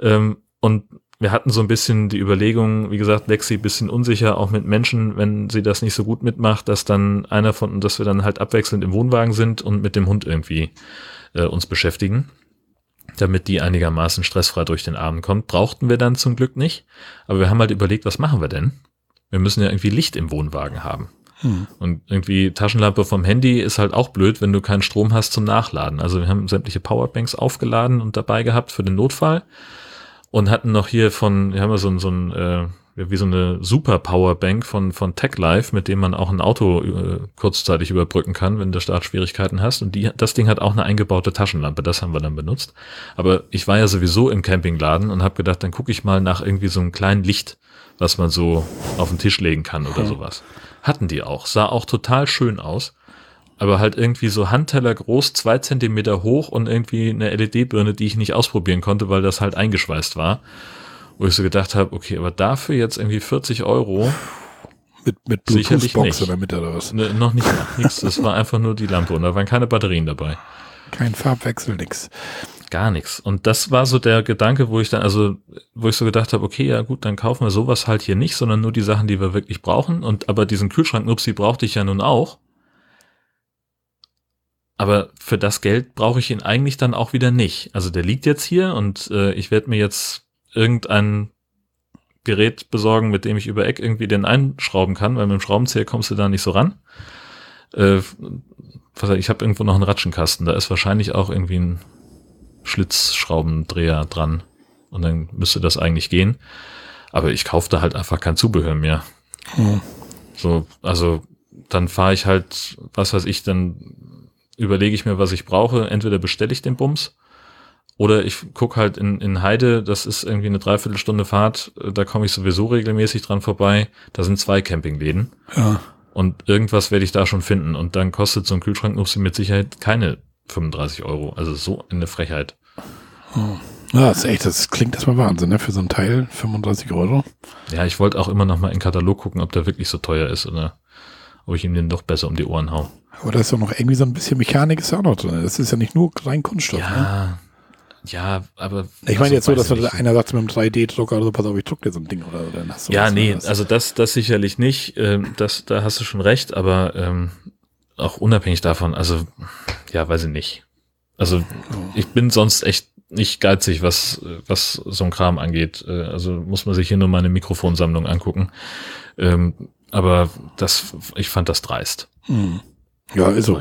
Speaker 2: Ähm, und wir hatten so ein bisschen die Überlegung, wie gesagt, Lexi bisschen unsicher, auch mit Menschen, wenn sie das nicht so gut mitmacht, dass dann einer von, dass wir dann halt abwechselnd im Wohnwagen sind und mit dem Hund irgendwie äh, uns beschäftigen, damit die einigermaßen stressfrei durch den Abend kommt. Brauchten wir dann zum Glück nicht, aber wir haben halt überlegt, was machen wir denn? Wir müssen ja irgendwie Licht im Wohnwagen haben. Hm. Und irgendwie Taschenlampe vom Handy ist halt auch blöd, wenn du keinen Strom hast zum Nachladen. Also wir haben sämtliche Powerbanks aufgeladen und dabei gehabt für den Notfall und hatten noch hier von, wir haben ja so, so ein, äh, wie so eine Super Powerbank von, von TechLife, mit dem man auch ein Auto äh, kurzzeitig überbrücken kann, wenn du Startschwierigkeiten hast. Und die, das Ding hat auch eine eingebaute Taschenlampe, das haben wir dann benutzt. Aber ich war ja sowieso im Campingladen und habe gedacht, dann gucke ich mal nach irgendwie so einem kleinen Licht, was man so auf den Tisch legen kann oder sowas. Hatten die auch, sah auch total schön aus aber halt irgendwie so Handteller groß, zwei Zentimeter hoch und irgendwie eine LED-Birne, die ich nicht ausprobieren konnte, weil das halt eingeschweißt war. Wo ich so gedacht habe, okay, aber dafür jetzt irgendwie 40 Euro.
Speaker 1: Mit, mit Bluetooth-Box oder mit oder was?
Speaker 2: Ne, noch nicht, nichts. Das war einfach nur die Lampe und da waren keine Batterien dabei.
Speaker 1: Kein Farbwechsel, nix.
Speaker 2: Gar nichts. Und das war so der Gedanke, wo ich dann, also, wo ich so gedacht habe, okay, ja gut, dann kaufen wir sowas halt hier nicht, sondern nur die Sachen, die wir wirklich brauchen. Und aber diesen Kühlschrank Nupsi brauchte ich ja nun auch. Aber für das Geld brauche ich ihn eigentlich dann auch wieder nicht. Also der liegt jetzt hier und äh, ich werde mir jetzt irgendein Gerät besorgen, mit dem ich über Eck irgendwie den einschrauben kann, weil mit dem Schraubenzieher kommst du da nicht so ran. Äh, ich habe irgendwo noch einen Ratschenkasten, da ist wahrscheinlich auch irgendwie ein Schlitzschraubendreher dran und dann müsste das eigentlich gehen. Aber ich kaufe da halt einfach kein Zubehör mehr. Hm. So, also dann fahre ich halt, was weiß ich, dann überlege ich mir, was ich brauche. Entweder bestelle ich den Bums oder ich gucke halt in, in Heide, das ist irgendwie eine Dreiviertelstunde Fahrt, da komme ich sowieso regelmäßig dran vorbei. Da sind zwei Campingläden.
Speaker 1: Ja.
Speaker 2: Und irgendwas werde ich da schon finden. Und dann kostet so ein Kühlschrank Nupsi mit Sicherheit keine 35 Euro. Also so eine Frechheit.
Speaker 1: Oh. Ja, das ist echt, das klingt erstmal Wahnsinn, ne? Für so ein Teil 35 Euro.
Speaker 2: Ja, ich wollte auch immer noch mal in Katalog gucken, ob der wirklich so teuer ist oder ob ich ihm den doch besser um die Ohren hau.
Speaker 1: Aber da ist doch noch irgendwie so ein bisschen Mechanik ist ja auch noch drin. Das ist ja nicht nur rein Kunststoff.
Speaker 2: Ja,
Speaker 1: ne?
Speaker 2: ja, aber.
Speaker 1: Ich meine jetzt so, dass einer sagt mit einem 3D-Drucker oder so, pass auf, ich druck dir so ein Ding oder, oder
Speaker 2: hast du Ja, nee, also das, das sicherlich nicht. Ähm, das, da hast du schon recht, aber ähm, auch unabhängig davon, also ja, weiß ich nicht. Also ich bin sonst echt nicht geizig, was, was so ein Kram angeht. Äh, also muss man sich hier nur meine Mikrofonsammlung angucken. Ähm, aber das, ich fand das dreist.
Speaker 1: Hm. Ja, ist so.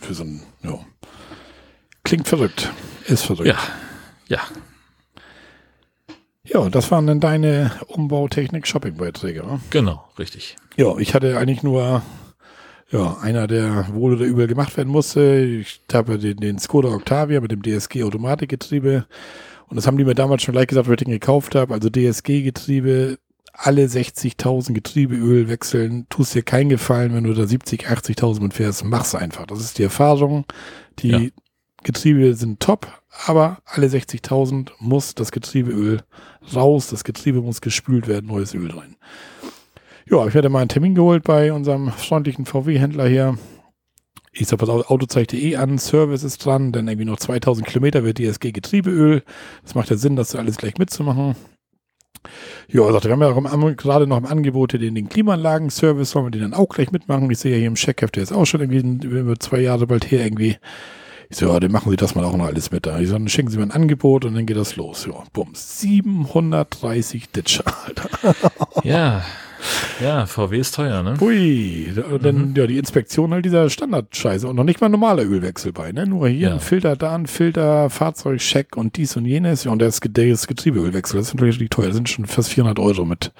Speaker 1: Für so ein, ja. Klingt verrückt. Ist verrückt.
Speaker 2: Ja. Ja.
Speaker 1: Ja, das waren dann deine Umbautechnik-Shopping-Beiträge, oder?
Speaker 2: Genau, richtig.
Speaker 1: Ja, ich hatte eigentlich nur, ja, einer, der wohl oder übel gemacht werden musste. Ich habe den, den Skoda Octavia mit dem DSG-Automatikgetriebe. Und das haben die mir damals schon gleich gesagt, weil ich den gekauft habe. Also DSG-Getriebe alle 60.000 Getriebeöl wechseln, tust dir keinen Gefallen, wenn du da 70, 80.000 mit fährst, mach's einfach. Das ist die Erfahrung. Die ja. Getriebe sind top, aber alle 60.000 muss das Getriebeöl raus, das Getriebe muss gespült werden, neues Öl rein. Ja, ich werde mal einen Termin geholt bei unserem freundlichen VW-Händler hier. Ich sag, pass auf, Auto zeigt dir eh an, Service ist dran, dann irgendwie noch 2000 Kilometer wird DSG Getriebeöl. Das macht ja Sinn, das alles gleich mitzumachen. Ja, er sagte, wir haben ja gerade noch im Angebot den, den Klimaanlagen-Service, wollen wir den dann auch gleich mitmachen. Ich sehe ja hier im Checkheft, der ist auch schon irgendwie über zwei Jahre bald her irgendwie. Ich so, ja, dann machen Sie das mal auch noch alles mit da. Ich so, dann schicken Sie mir ein Angebot und dann geht das los. Ja, bumm, 730 Ditcher, Alter.
Speaker 2: Ja, [laughs] ja, VW ist teuer, ne?
Speaker 1: Hui, dann mhm. ja die Inspektion halt dieser Standardscheiße und noch nicht mal normaler Ölwechsel bei, ne? Nur hier ja. ein Filter, da ein Filter, Fahrzeugcheck und dies und jenes. Ja, und das, das Getriebeölwechsel, das ist natürlich teuer. Das sind schon fast 400 Euro mit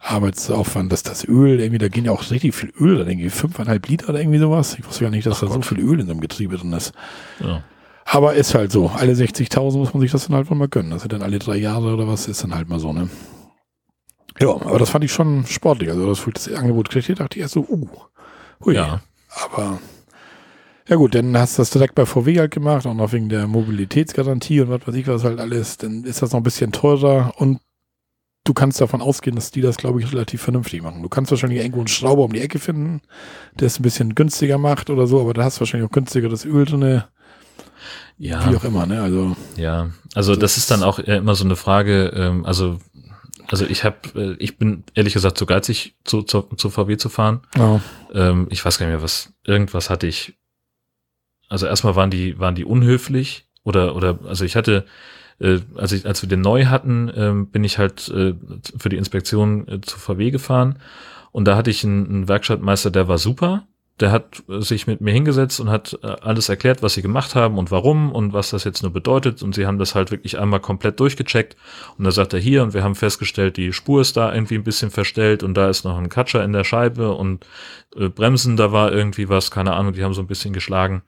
Speaker 1: Arbeitsaufwand, dass das Öl irgendwie, da gehen ja auch richtig viel Öl, da irgendwie 5,5 Liter oder irgendwie sowas. Ich wusste gar nicht, dass Ach da Gott. so viel Öl in so einem Getriebe drin ist. Ja. Aber ist halt so. Alle 60.000 muss man sich das dann halt mal gönnen. Das sind dann alle drei Jahre oder was, ist dann halt mal so, ne? Ja, aber das fand ich schon sportlich. Also, das, das Angebot kriegt, dachte ich erst so, uh, hui. Ja. Aber, ja gut, dann hast du das direkt bei VW halt gemacht, auch noch wegen der Mobilitätsgarantie und was weiß ich was halt alles. Dann ist das noch ein bisschen teurer und du kannst davon ausgehen, dass die das, glaube ich, relativ vernünftig machen. Du kannst wahrscheinlich irgendwo einen Schrauber um die Ecke finden, der es ein bisschen günstiger macht oder so, aber da hast du wahrscheinlich auch günstigeres Öl drin.
Speaker 2: Ja.
Speaker 1: Wie auch immer, ne? Also.
Speaker 2: Ja, also das, das ist dann auch immer so eine Frage, ähm, also also ich habe, äh, ich bin ehrlich gesagt zu geizig, zu, zu, zu VW zu fahren.
Speaker 1: Ja.
Speaker 2: Ähm, ich weiß gar nicht mehr, was, irgendwas hatte ich. Also erstmal waren die, waren die unhöflich oder, oder, also ich hatte, äh, als ich, als wir den neu hatten, äh, bin ich halt äh, für die Inspektion äh, zu VW gefahren und da hatte ich einen, einen Werkstattmeister, der war super der hat sich mit mir hingesetzt und hat äh, alles erklärt, was sie gemacht haben und warum und was das jetzt nur bedeutet. Und sie haben das halt wirklich einmal komplett durchgecheckt. Und da sagt er hier, und wir haben festgestellt, die Spur ist da irgendwie ein bisschen verstellt und da ist noch ein Katscher in der Scheibe und äh, Bremsen, da war irgendwie was, keine Ahnung, die haben so ein bisschen geschlagen.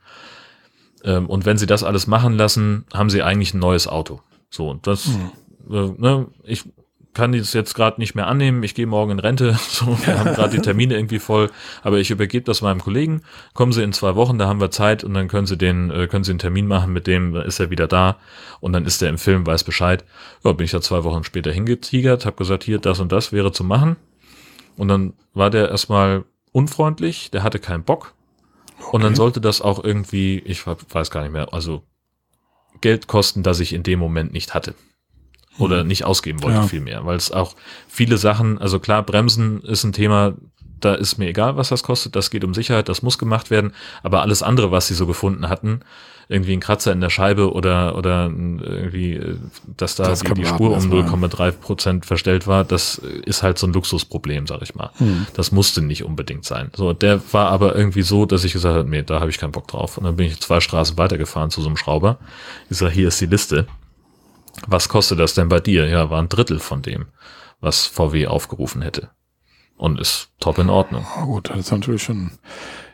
Speaker 2: Ähm, und wenn sie das alles machen lassen, haben sie eigentlich ein neues Auto. So, und das, mhm. äh, ne, ich kann das jetzt gerade nicht mehr annehmen, ich gehe morgen in Rente, [laughs] so, wir haben gerade die Termine irgendwie voll, aber ich übergebe das meinem Kollegen, kommen Sie in zwei Wochen, da haben wir Zeit und dann können Sie den, äh, können Sie einen Termin machen mit dem, dann ist er wieder da und dann ist er im Film, weiß Bescheid. Ja, bin ich da zwei Wochen später hingetigert, habe gesagt, hier, das und das wäre zu machen. Und dann war der erstmal unfreundlich, der hatte keinen Bock. Okay. und dann sollte das auch irgendwie, ich weiß gar nicht mehr, also Geld kosten, das ich in dem Moment nicht hatte oder nicht ausgeben wollte, ja. vielmehr. Weil es auch viele Sachen, also klar, Bremsen ist ein Thema, da ist mir egal, was das kostet, das geht um Sicherheit, das muss gemacht werden, aber alles andere, was sie so gefunden hatten, irgendwie ein Kratzer in der Scheibe oder, oder irgendwie, äh, dass da das die, die Spur um 0,3 Prozent verstellt war, das ist halt so ein Luxusproblem, sag ich mal. Hm. Das musste nicht unbedingt sein. So, der war aber irgendwie so, dass ich gesagt habe, nee, da habe ich keinen Bock drauf. Und dann bin ich zwei Straßen weitergefahren zu so einem Schrauber. Ich sage, hier ist die Liste was kostet das denn bei dir? Ja, war ein Drittel von dem, was VW aufgerufen hätte. Und ist top in Ordnung.
Speaker 1: Oh, gut, das ist natürlich schon,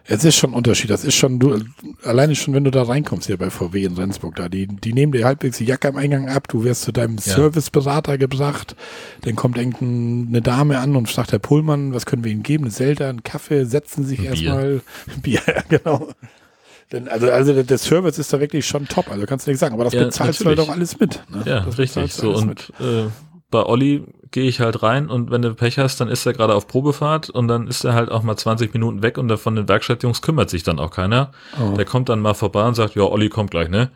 Speaker 1: es ist schon ein Unterschied. Das ist schon, du, alleine schon, wenn du da reinkommst hier bei VW in Rendsburg, da, die, die nehmen dir halbwegs die Jacke am Eingang ab, du wirst zu deinem ja. Serviceberater gebracht, dann kommt irgendeine Dame an und sagt, Herr Pullmann, was können wir Ihnen geben? Eine Zelda, einen Kaffee, setzen sich erstmal, [laughs] Bier, ja, [laughs] genau. Also, also der Service ist da wirklich schon top, also kannst du nicht sagen, aber das ja, bezahlst natürlich. du halt auch alles mit.
Speaker 2: Ne? Ja, das richtig. So, und äh, bei Olli gehe ich halt rein und wenn du Pech hast, dann ist er gerade auf Probefahrt und dann ist er halt auch mal 20 Minuten weg und von den Werkstattjungs kümmert sich dann auch keiner. Oh. Der kommt dann mal vorbei und sagt, ja, Olli kommt gleich, ne?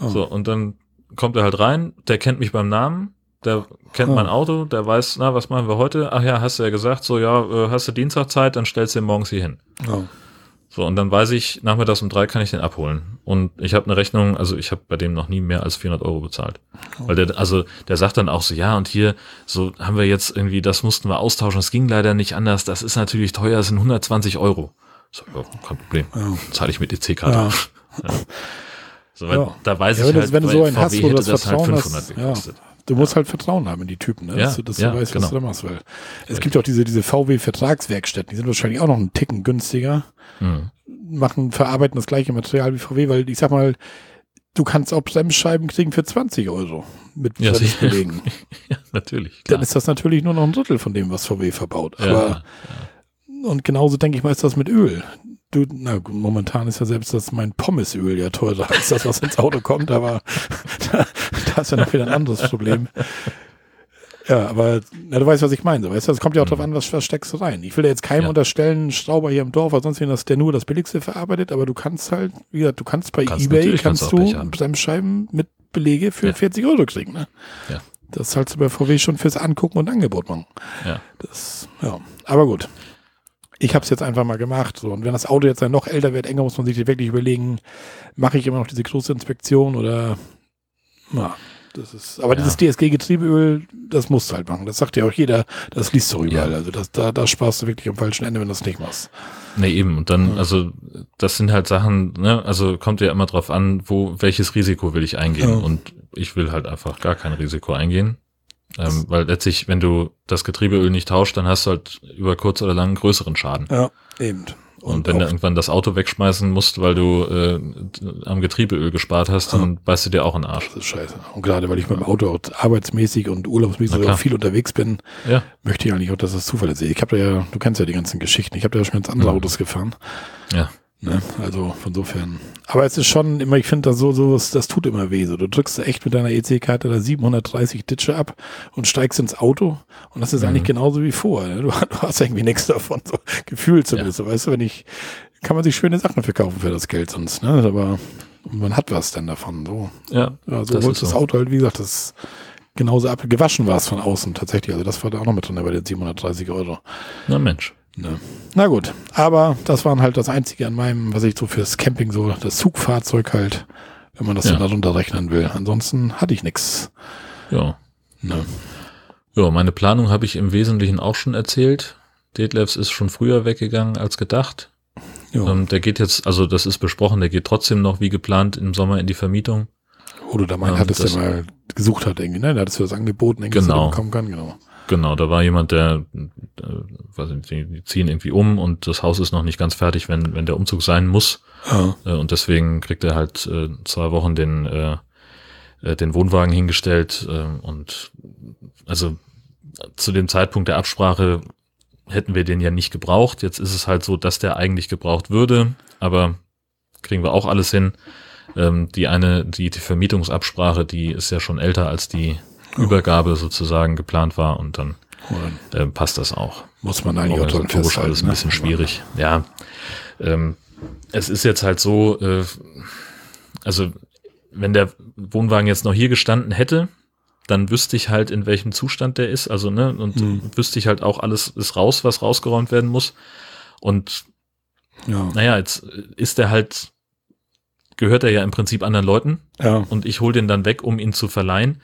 Speaker 2: Oh. So, und dann kommt er halt rein, der kennt mich beim Namen, der kennt oh. mein Auto, der weiß, na, was machen wir heute? Ach ja, hast du ja gesagt, so, ja, äh, hast du Dienstag Zeit, dann stellst du ihn morgens hier hin. Oh. So, und dann weiß ich, nachmittags um drei kann ich den abholen. Und ich habe eine Rechnung, also ich habe bei dem noch nie mehr als 400 Euro bezahlt. Weil der, also der sagt dann auch so, ja, und hier, so haben wir jetzt irgendwie, das mussten wir austauschen, das ging leider nicht anders, das ist natürlich teuer, das sind 120 Euro. So, ja, kein Problem, ja. zahle ich mit EC-Karte. Ja. ja. So, weil, Da weiß ich halt,
Speaker 1: wenn du so einen hast, wo du das halt Vertrauen halt hast, ja. Du musst halt Vertrauen haben in die Typen, ne? dass, du, dass du weißt, was genau. du da machst. Weil es gibt auch diese, diese VW-Vertragswerkstätten, die sind wahrscheinlich auch noch einen Ticken günstiger mhm. machen, verarbeiten das gleiche Material wie VW, weil ich sag mal, du kannst auch Bremsscheiben kriegen für 20 Euro mit
Speaker 2: ja, Belegen. [laughs] ja, natürlich.
Speaker 1: Klar. Dann ist das natürlich nur noch ein Drittel von dem, was VW verbaut. Aber ja, ja. und genauso denke ich mal, ist das mit Öl. Du, na momentan ist ja selbst das mein Pommesöl ja teurer als das, was ins Auto kommt, aber [laughs] da, da ist ja noch wieder ein anderes Problem. Ja, aber na, du weißt, was ich meine. Weißt du, das kommt ja auch mhm. darauf an, was, was steckst du rein. Ich will ja jetzt keinem ja. unterstellen, Schrauber hier im Dorf oder sonst wen, dass der nur das Billigste verarbeitet, aber du kannst halt, wie gesagt, du kannst bei kannst Ebay, kannst, kannst du Bremsscheiben mit Belege für ja. 40 Euro kriegen. Ne? Ja. Das zahlst du bei VW schon fürs Angucken und Angebot machen. Ja. Das, ja. Aber gut. Ich habe es jetzt einfach mal gemacht. So. Und wenn das Auto jetzt dann noch älter wird, enger, muss man sich wirklich überlegen, mache ich immer noch diese große Inspektion oder na, das ist, aber ja. dieses DSG-Getriebeöl, das musst du halt machen. Das sagt ja auch jeder, das liest du überall. Ja. Also das, da, da sparst du wirklich am falschen Ende, wenn du das nicht machst.
Speaker 2: Nee, eben. Und dann, ja. also, das sind halt Sachen, ne, also kommt ja immer drauf an, wo, welches Risiko will ich eingehen. Und ich will halt einfach gar kein Risiko eingehen. Ähm, weil letztlich, wenn du das Getriebeöl nicht tauscht, dann hast du halt über kurz oder lang einen größeren Schaden.
Speaker 1: Ja, eben.
Speaker 2: Und, und wenn du irgendwann das Auto wegschmeißen musst, weil du äh, am Getriebeöl gespart hast, dann ja. beißt du dir auch einen Arsch.
Speaker 1: Das ist scheiße. Und gerade weil ich mit dem Auto auch arbeitsmäßig und urlaubsmäßig auch viel unterwegs bin, ja. möchte ich eigentlich auch, dass das zuverlässig ist. Ich habe da ja, du kennst ja die ganzen Geschichten, ich habe da ja schon ganz andere mhm. Autos gefahren. Ja. Ne? Also von sofern. Aber es ist schon immer, ich finde das so, so das, das tut immer weh. So, du drückst echt mit deiner EC-Karte da 730 Ditsche ab und steigst ins Auto und das ist mhm. eigentlich genauso wie vorher. Ne? Du, du, hast irgendwie nichts davon, so gefühlt zumindest. Ja. weißt du, wenn ich, kann man sich schöne Sachen verkaufen für das Geld sonst, ne? Aber man hat was denn davon. So,
Speaker 2: Ja,
Speaker 1: ja, so
Speaker 2: das
Speaker 1: holst das. Auto halt, wie gesagt, das genauso ab, gewaschen war es von außen tatsächlich. Also das war da auch noch mit drin bei den 730 Euro.
Speaker 2: Na Mensch.
Speaker 1: Ne. Na gut, aber das waren halt das Einzige an meinem, was ich so fürs Camping so, das Zugfahrzeug halt, wenn man das
Speaker 2: Ja.
Speaker 1: so darunter rechnen will. Ansonsten hatte ich nix.
Speaker 2: Ja.
Speaker 1: Ne.
Speaker 2: Ja, meine Planung habe ich im Wesentlichen auch schon erzählt. Detlefs ist schon früher weggegangen als gedacht.
Speaker 1: Ja.
Speaker 2: Ähm, der geht jetzt, also das ist besprochen, der geht trotzdem noch wie geplant im Sommer in die Vermietung.
Speaker 1: Du da mal
Speaker 2: Ähm,
Speaker 1: hattest,
Speaker 2: das-
Speaker 1: der mal gesucht hat irgendwie, ne? Da hattest du das angeboten, irgendwie,
Speaker 2: Genau.
Speaker 1: du bekommen kann, genau.
Speaker 2: Genau, da war jemand, der, äh, weiß nicht, die, ziehen irgendwie um und das Haus ist noch nicht ganz fertig, wenn, wenn der Umzug sein muss.
Speaker 1: Ja.
Speaker 2: Äh, und deswegen kriegt er halt äh, zwei Wochen den, äh, äh, den Wohnwagen hingestellt. Äh, und also zu dem Zeitpunkt der Absprache hätten wir den ja nicht gebraucht. Jetzt ist es halt so, dass der eigentlich gebraucht würde, aber kriegen wir auch alles hin. Ähm, die eine, die, die Vermietungsabsprache, die ist ja schon älter als die Übergabe sozusagen geplant war und dann äh, passt das auch.
Speaker 1: muss man eigentlich
Speaker 2: Organisatorisch alles ein
Speaker 1: ne?
Speaker 2: bisschen schwierig. Ja, ähm, es ist jetzt halt so, äh, also wenn der Wohnwagen jetzt noch hier gestanden hätte, dann wüsste ich halt, in welchem Zustand der ist. Also, ne, und
Speaker 1: Mhm.
Speaker 2: wüsste ich halt auch, alles ist raus, was rausgeräumt werden muss. Und
Speaker 1: Ja.
Speaker 2: naja, jetzt ist der halt, gehört er ja im Prinzip anderen Leuten
Speaker 1: ja.
Speaker 2: und ich hole den dann weg, um ihn zu verleihen.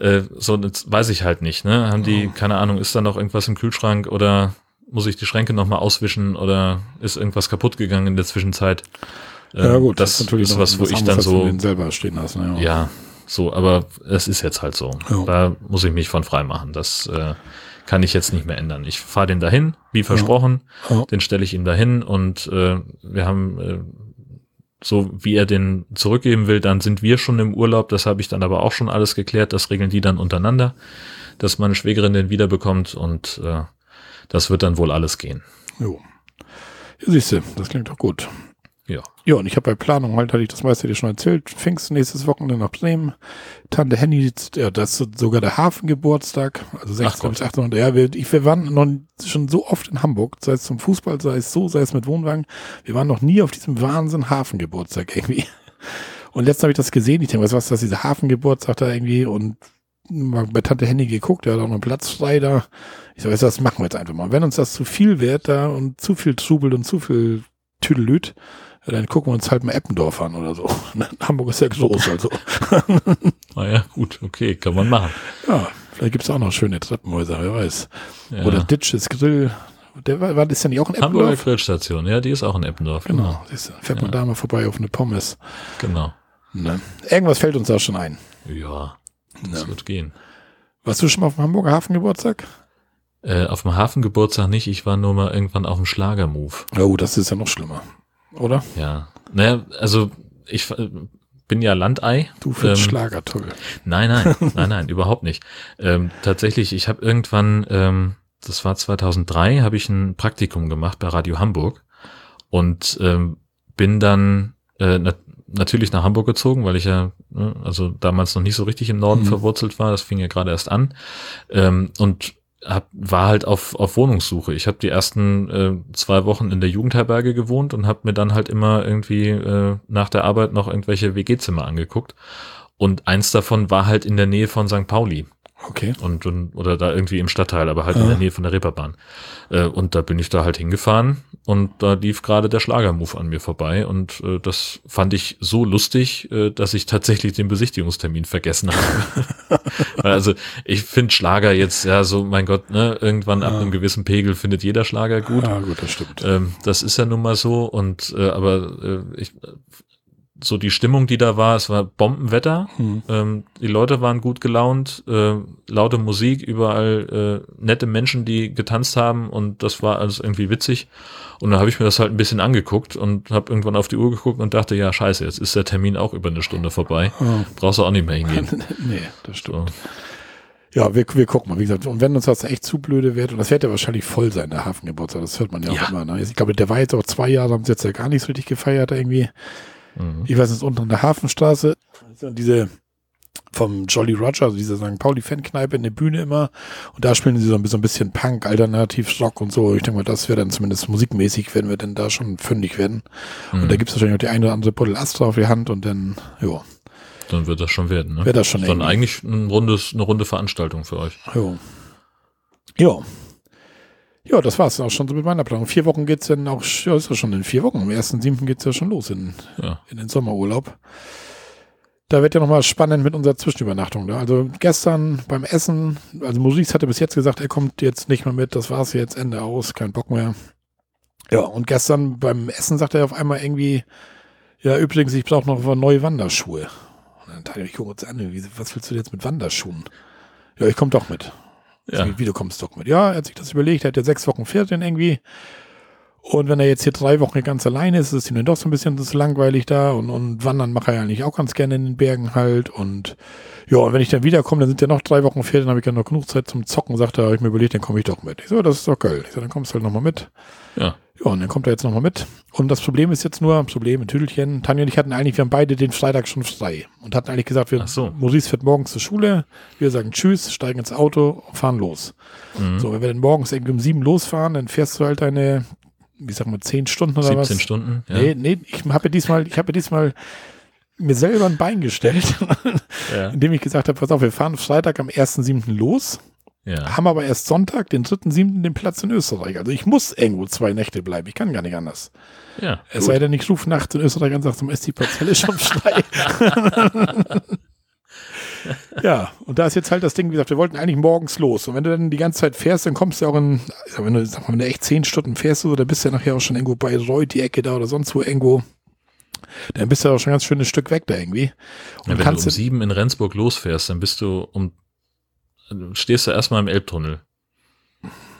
Speaker 2: Äh, so, das weiß ich halt nicht. Ne? Haben die,
Speaker 1: Oh.
Speaker 2: keine Ahnung, ist da noch irgendwas im Kühlschrank oder muss ich die Schränke nochmal auswischen oder ist irgendwas kaputt gegangen in der Zwischenzeit? Äh,
Speaker 1: Ja, gut,
Speaker 2: das,
Speaker 1: natürlich
Speaker 2: ist
Speaker 1: noch
Speaker 2: was, wo ich dann so,
Speaker 1: selber stehen hast. Ne?
Speaker 2: ja, so, aber es ist jetzt halt so.
Speaker 1: Ja.
Speaker 2: Da muss ich mich von frei machen. Das äh, kann ich jetzt nicht mehr ändern. Ich fahre den dahin, wie versprochen.
Speaker 1: Ja.
Speaker 2: Den stelle ich ihm dahin und äh, wir haben äh, so wie er den zurückgeben will, dann sind wir schon im Urlaub. Das habe ich dann aber auch schon alles geklärt. Das regeln die dann untereinander, dass meine Schwägerin den wiederbekommt und äh, das wird dann wohl alles gehen.
Speaker 1: Jo. Ja, siehst du, das klingt doch gut.
Speaker 2: Ja.
Speaker 1: Ja, und ich habe bei Planung halt, hatte ich das meiste dir schon erzählt, Pfingst nächstes Wochenende nach Bremen. Tante Henny, ja, das ist sogar der Hafengeburtstag, also 16
Speaker 2: Gott.
Speaker 1: bis 18. Ja, wir, ich, wir waren noch schon so oft in Hamburg, sei es zum Fußball, sei es so, sei es mit Wohnwagen. Wir waren noch nie auf diesem Wahnsinn Hafengeburtstag irgendwie. Und letztens habe ich das gesehen, ich denke, was ist das, dieser Hafengeburtstag da irgendwie und mal bei Tante Henny geguckt, der hat auch noch einen Platz frei da. Ich sage, das machen wir jetzt einfach mal. Wenn uns das zu viel wird da und zu viel Trubel und zu viel Tüdelüt, ja, dann gucken wir uns halt mal Eppendorf an oder so. [laughs] Hamburg ist ja groß, also. [laughs]
Speaker 2: Naja, gut, okay, kann man machen.
Speaker 1: Ja, vielleicht gibt's auch noch schöne Treppenhäuser, wer weiß.
Speaker 2: Ja.
Speaker 1: Oder Ditches Grill. Der war, war das ja nicht auch in
Speaker 2: Hamburger
Speaker 1: Eppendorf?
Speaker 2: Grillstation, ja, die ist auch in Eppendorf.
Speaker 1: Genau, siehst du, fährt man
Speaker 2: Ja.
Speaker 1: da mal vorbei auf eine Pommes.
Speaker 2: Genau.
Speaker 1: Ne? Irgendwas fällt uns da schon ein.
Speaker 2: Ja, das
Speaker 1: Ja.
Speaker 2: wird gehen.
Speaker 1: Warst du schon mal auf dem Hamburger Hafengeburtstag?
Speaker 2: Äh, auf dem Hafengeburtstag nicht, ich war nur mal irgendwann auf dem Schlagermove.
Speaker 1: Oh, das ist ja noch schlimmer. Oder?
Speaker 2: Ja. Naja, also ich äh, bin ja Landei.
Speaker 1: Du findest
Speaker 2: Ähm,
Speaker 1: Schlager toll.
Speaker 2: Nein, nein, [laughs] nein, nein, überhaupt nicht. Ähm, tatsächlich, ich habe irgendwann, ähm, das war 2003, habe ich ein Praktikum gemacht bei Radio Hamburg und ähm, bin dann äh, nat natürlich nach Hamburg gezogen, weil ich ja ne, also damals noch nicht so richtig im Norden
Speaker 1: Mhm.
Speaker 2: verwurzelt war. Das fing ja gerade erst an ähm, und hab, war halt auf, auf Wohnungssuche. Ich habe die ersten äh, zwei Wochen in der Jugendherberge gewohnt und habe mir dann halt immer irgendwie äh, nach der Arbeit noch irgendwelche WG-Zimmer angeguckt. Und eins davon war halt in der Nähe von St. Pauli
Speaker 1: Okay.
Speaker 2: und, und oder da irgendwie im Stadtteil, aber halt in
Speaker 1: Ah.
Speaker 2: der Nähe von der Reeperbahn. Äh, und da bin ich da halt hingefahren und da lief gerade der Schlagermove an mir vorbei und äh, das fand ich so lustig, äh, dass ich tatsächlich den Besichtigungstermin vergessen habe. [laughs] Also ich finde Schlager jetzt ja so, mein Gott, ne, irgendwann ab
Speaker 1: Ah.
Speaker 2: einem gewissen Pegel findet jeder Schlager gut.
Speaker 1: Ah, gut, das stimmt.
Speaker 2: Ähm, das ist ja nun mal so und äh, aber äh, ich so die Stimmung, die da war, es war Bombenwetter.
Speaker 1: Hm.
Speaker 2: Ähm, die Leute waren gut gelaunt, äh, laute Musik, überall äh, nette Menschen, die getanzt haben und das war alles irgendwie witzig. Und dann habe ich mir das halt ein bisschen angeguckt und habe irgendwann auf die Uhr geguckt und dachte, ja scheiße, jetzt ist der Termin auch über eine Stunde vorbei.
Speaker 1: Ah.
Speaker 2: Brauchst du auch nicht mehr hingehen. [laughs]
Speaker 1: nee, das stimmt.
Speaker 2: So.
Speaker 1: Ja, wir, wir gucken mal, wie gesagt. Und wenn uns das echt zu blöde wird, und das wird ja wahrscheinlich voll sein, der Hafengeburtstag, das hört man ja,
Speaker 2: Ja.
Speaker 1: auch immer. Ne? Ich glaube, der war jetzt auch zwei Jahre, haben sie jetzt ja gar nicht so richtig gefeiert irgendwie.
Speaker 2: Mhm.
Speaker 1: Ich weiß nicht, unten an der Hafenstraße, sind diese vom Jolly Roger, also dieser St. Pauli-Fankneipe in der Bühne immer. Und da spielen sie so ein bisschen, so ein bisschen Punk, Alternativ, Rock und so. Ich denke mal, das wäre dann zumindest musikmäßig, werden wir denn da schon fündig werden.
Speaker 2: Mhm.
Speaker 1: Und da gibt es wahrscheinlich auch die eine oder andere Puddel Astra auf die Hand und dann, ja,
Speaker 2: Dann wird das schon werden, ne?
Speaker 1: Wird das schon
Speaker 2: Dann eigentlich ein rundes, eine runde Veranstaltung für euch.
Speaker 1: ja. Ja. Ja, das war's dann auch schon so mit meiner Planung. Vier Wochen geht's dann auch, ja, ist ja schon in vier Wochen. Am 1.7. geht's ja schon los in,
Speaker 2: Ja.
Speaker 1: in den Sommerurlaub. Da wird ja nochmal spannend mit unserer Zwischenübernachtung. Da. Also gestern beim Essen, also Maurice hatte bis jetzt gesagt, er kommt jetzt nicht mehr mit, das war's jetzt, Ende aus, kein Bock mehr. Ja, und gestern beim Essen sagte er auf einmal irgendwie, ja, übrigens, ich brauche noch neue Wanderschuhe. Und dann dachte ich, ich gucke uns an, was willst du jetzt mit Wanderschuhen? Ja, ich komme doch mit.
Speaker 2: Ja.
Speaker 1: Wie, wie du kommst doch mit. Ja, er hat sich das überlegt, er hat ja sechs Wochen Ferien irgendwie. Und wenn er jetzt hier drei Wochen ganz alleine ist, ist es ihm dann doch so ein bisschen das langweilig da und, und wandern mache er ja eigentlich auch ganz gerne in den Bergen halt. Und ja, und wenn ich dann wiederkomme, dann sind ja noch drei Wochen Ferien, dann habe ich ja noch genug Zeit zum Zocken, sagt er, hab ich mir überlegt, dann komme ich doch mit. Ich so, das ist doch geil. Ich so, dann kommst du halt nochmal mit.
Speaker 2: Ja.
Speaker 1: Ja, und dann kommt er jetzt nochmal mit. Und das Problem ist jetzt nur, Problem, ein Tüdelchen. Tanja und ich hatten eigentlich, wir haben beide den Freitag schon frei. Und hatten eigentlich gesagt, wir,
Speaker 2: Ach so.
Speaker 1: Maurice fährt morgens zur Schule. Wir sagen Tschüss, steigen ins Auto, fahren los.
Speaker 2: Mhm.
Speaker 1: So, wenn wir dann morgens irgendwie um sieben losfahren, dann fährst du halt deine, wie sagen wir, zehn Stunden oder
Speaker 2: 17
Speaker 1: was?
Speaker 2: Stunden. Ja.
Speaker 1: Nee, nee, ich habe ja diesmal, ich habe ja diesmal mir selber ein Bein gestellt, [laughs]
Speaker 2: Ja.
Speaker 1: indem ich gesagt habe, pass auf, wir fahren Freitag am 1.7. los,
Speaker 2: ja.
Speaker 1: haben aber erst Sonntag, den 3.7. den Platz in Österreich. Also ich muss irgendwo zwei Nächte bleiben, ich kann gar nicht anders.
Speaker 2: ja.
Speaker 1: Es sei denn, ich rufe nachts in Österreich und sage, zum ist die Parzelle schon frei. [laughs] ja, und da ist jetzt halt das Ding, wie gesagt, wir wollten eigentlich morgens los. Und wenn du dann die ganze Zeit fährst, dann kommst du auch in, wenn du, sag mal, wenn du echt zehn Stunden fährst, so, dann bist du ja nachher auch schon irgendwo bei Reut, die Ecke da oder sonst wo irgendwo. Dann bist du auch schon ein ganz schönes Stück weg da irgendwie.
Speaker 2: ja
Speaker 1: Und
Speaker 2: wenn du um sieben in Rendsburg losfährst, dann bist du um, stehst du erstmal im Elbtunnel.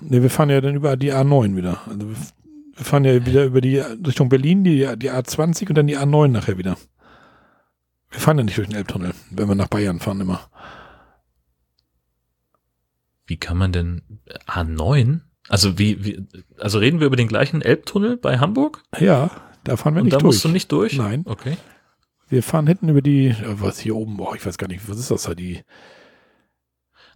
Speaker 1: Ne, wir fahren ja dann über die A9 wieder. Also wir, wir fahren ja wieder über die Richtung Berlin, die, die A20 und dann die A9 nachher wieder. Wir fahren ja nicht durch den Elbtunnel, wenn wir nach Bayern fahren immer.
Speaker 2: Wie kann man denn A9? Also wie, wie also reden wir über den gleichen Elbtunnel bei Hamburg?
Speaker 1: Ja, da fahren wir
Speaker 2: Und
Speaker 1: nicht
Speaker 2: da
Speaker 1: durch.
Speaker 2: musst du nicht durch?
Speaker 1: Nein.
Speaker 2: Okay.
Speaker 1: Wir fahren hinten über die, äh, was hier oben, boah, ich weiß gar nicht, was ist das da, die,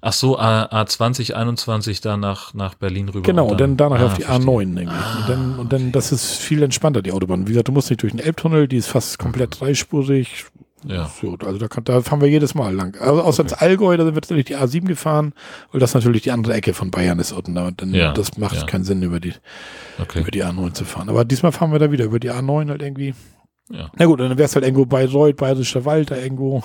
Speaker 2: Ach so, A, A20, 21 da nach, nach Berlin rüber.
Speaker 1: genau, und dann danach
Speaker 2: ah,
Speaker 1: auf die
Speaker 2: verstehe.
Speaker 1: A9 irgendwie. und dann, und dann, das ist viel entspannter, die Autobahn. Wie gesagt, du musst nicht durch den Elbtunnel, die ist fast komplett dreispurig.
Speaker 2: Ja.
Speaker 1: So, also da, kann, da fahren wir jedes Mal lang. Also außer ins Allgäu, da sind wir natürlich die A7 gefahren, weil das natürlich die andere Ecke von Bayern ist. Und da, dann,
Speaker 2: Ja,
Speaker 1: das macht
Speaker 2: ja.
Speaker 1: keinen Sinn, über die,
Speaker 2: Okay.
Speaker 1: über die A9 zu fahren. Aber diesmal fahren wir da wieder über die A9 halt irgendwie.
Speaker 2: Ja.
Speaker 1: Na gut, und dann wär's halt irgendwo bei Reut, Bayerischer Wald, da irgendwo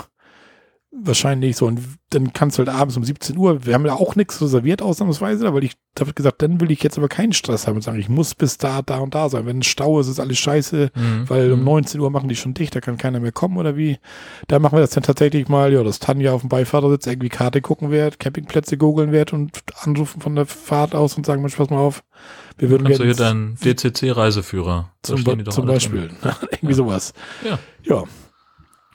Speaker 1: wahrscheinlich so. Und dann kannst du halt abends um 17 Uhr, wir haben ja auch nichts reserviert ausnahmsweise, weil ich, da wird gesagt, dann will ich jetzt aber keinen Stress haben und sagen, ich muss bis da, da und da sein. Wenn ein Stau ist, ist alles scheiße,
Speaker 2: Mhm.
Speaker 1: weil um
Speaker 2: Mhm.
Speaker 1: 19 Uhr machen die schon dicht, da kann keiner mehr kommen oder wie. Da machen wir das dann tatsächlich mal, ja, dass Tanja auf dem Beifahrersitz irgendwie Karte gucken wird, Campingplätze googeln wird und anrufen von der Fahrt aus und sagen, Mensch, pass mal auf, wir würden
Speaker 2: Kannst du hier deinen DCC-Reiseführer.
Speaker 1: Zum, zum Beispiel. [laughs] Irgendwie sowas.
Speaker 2: Ja.
Speaker 1: Ja.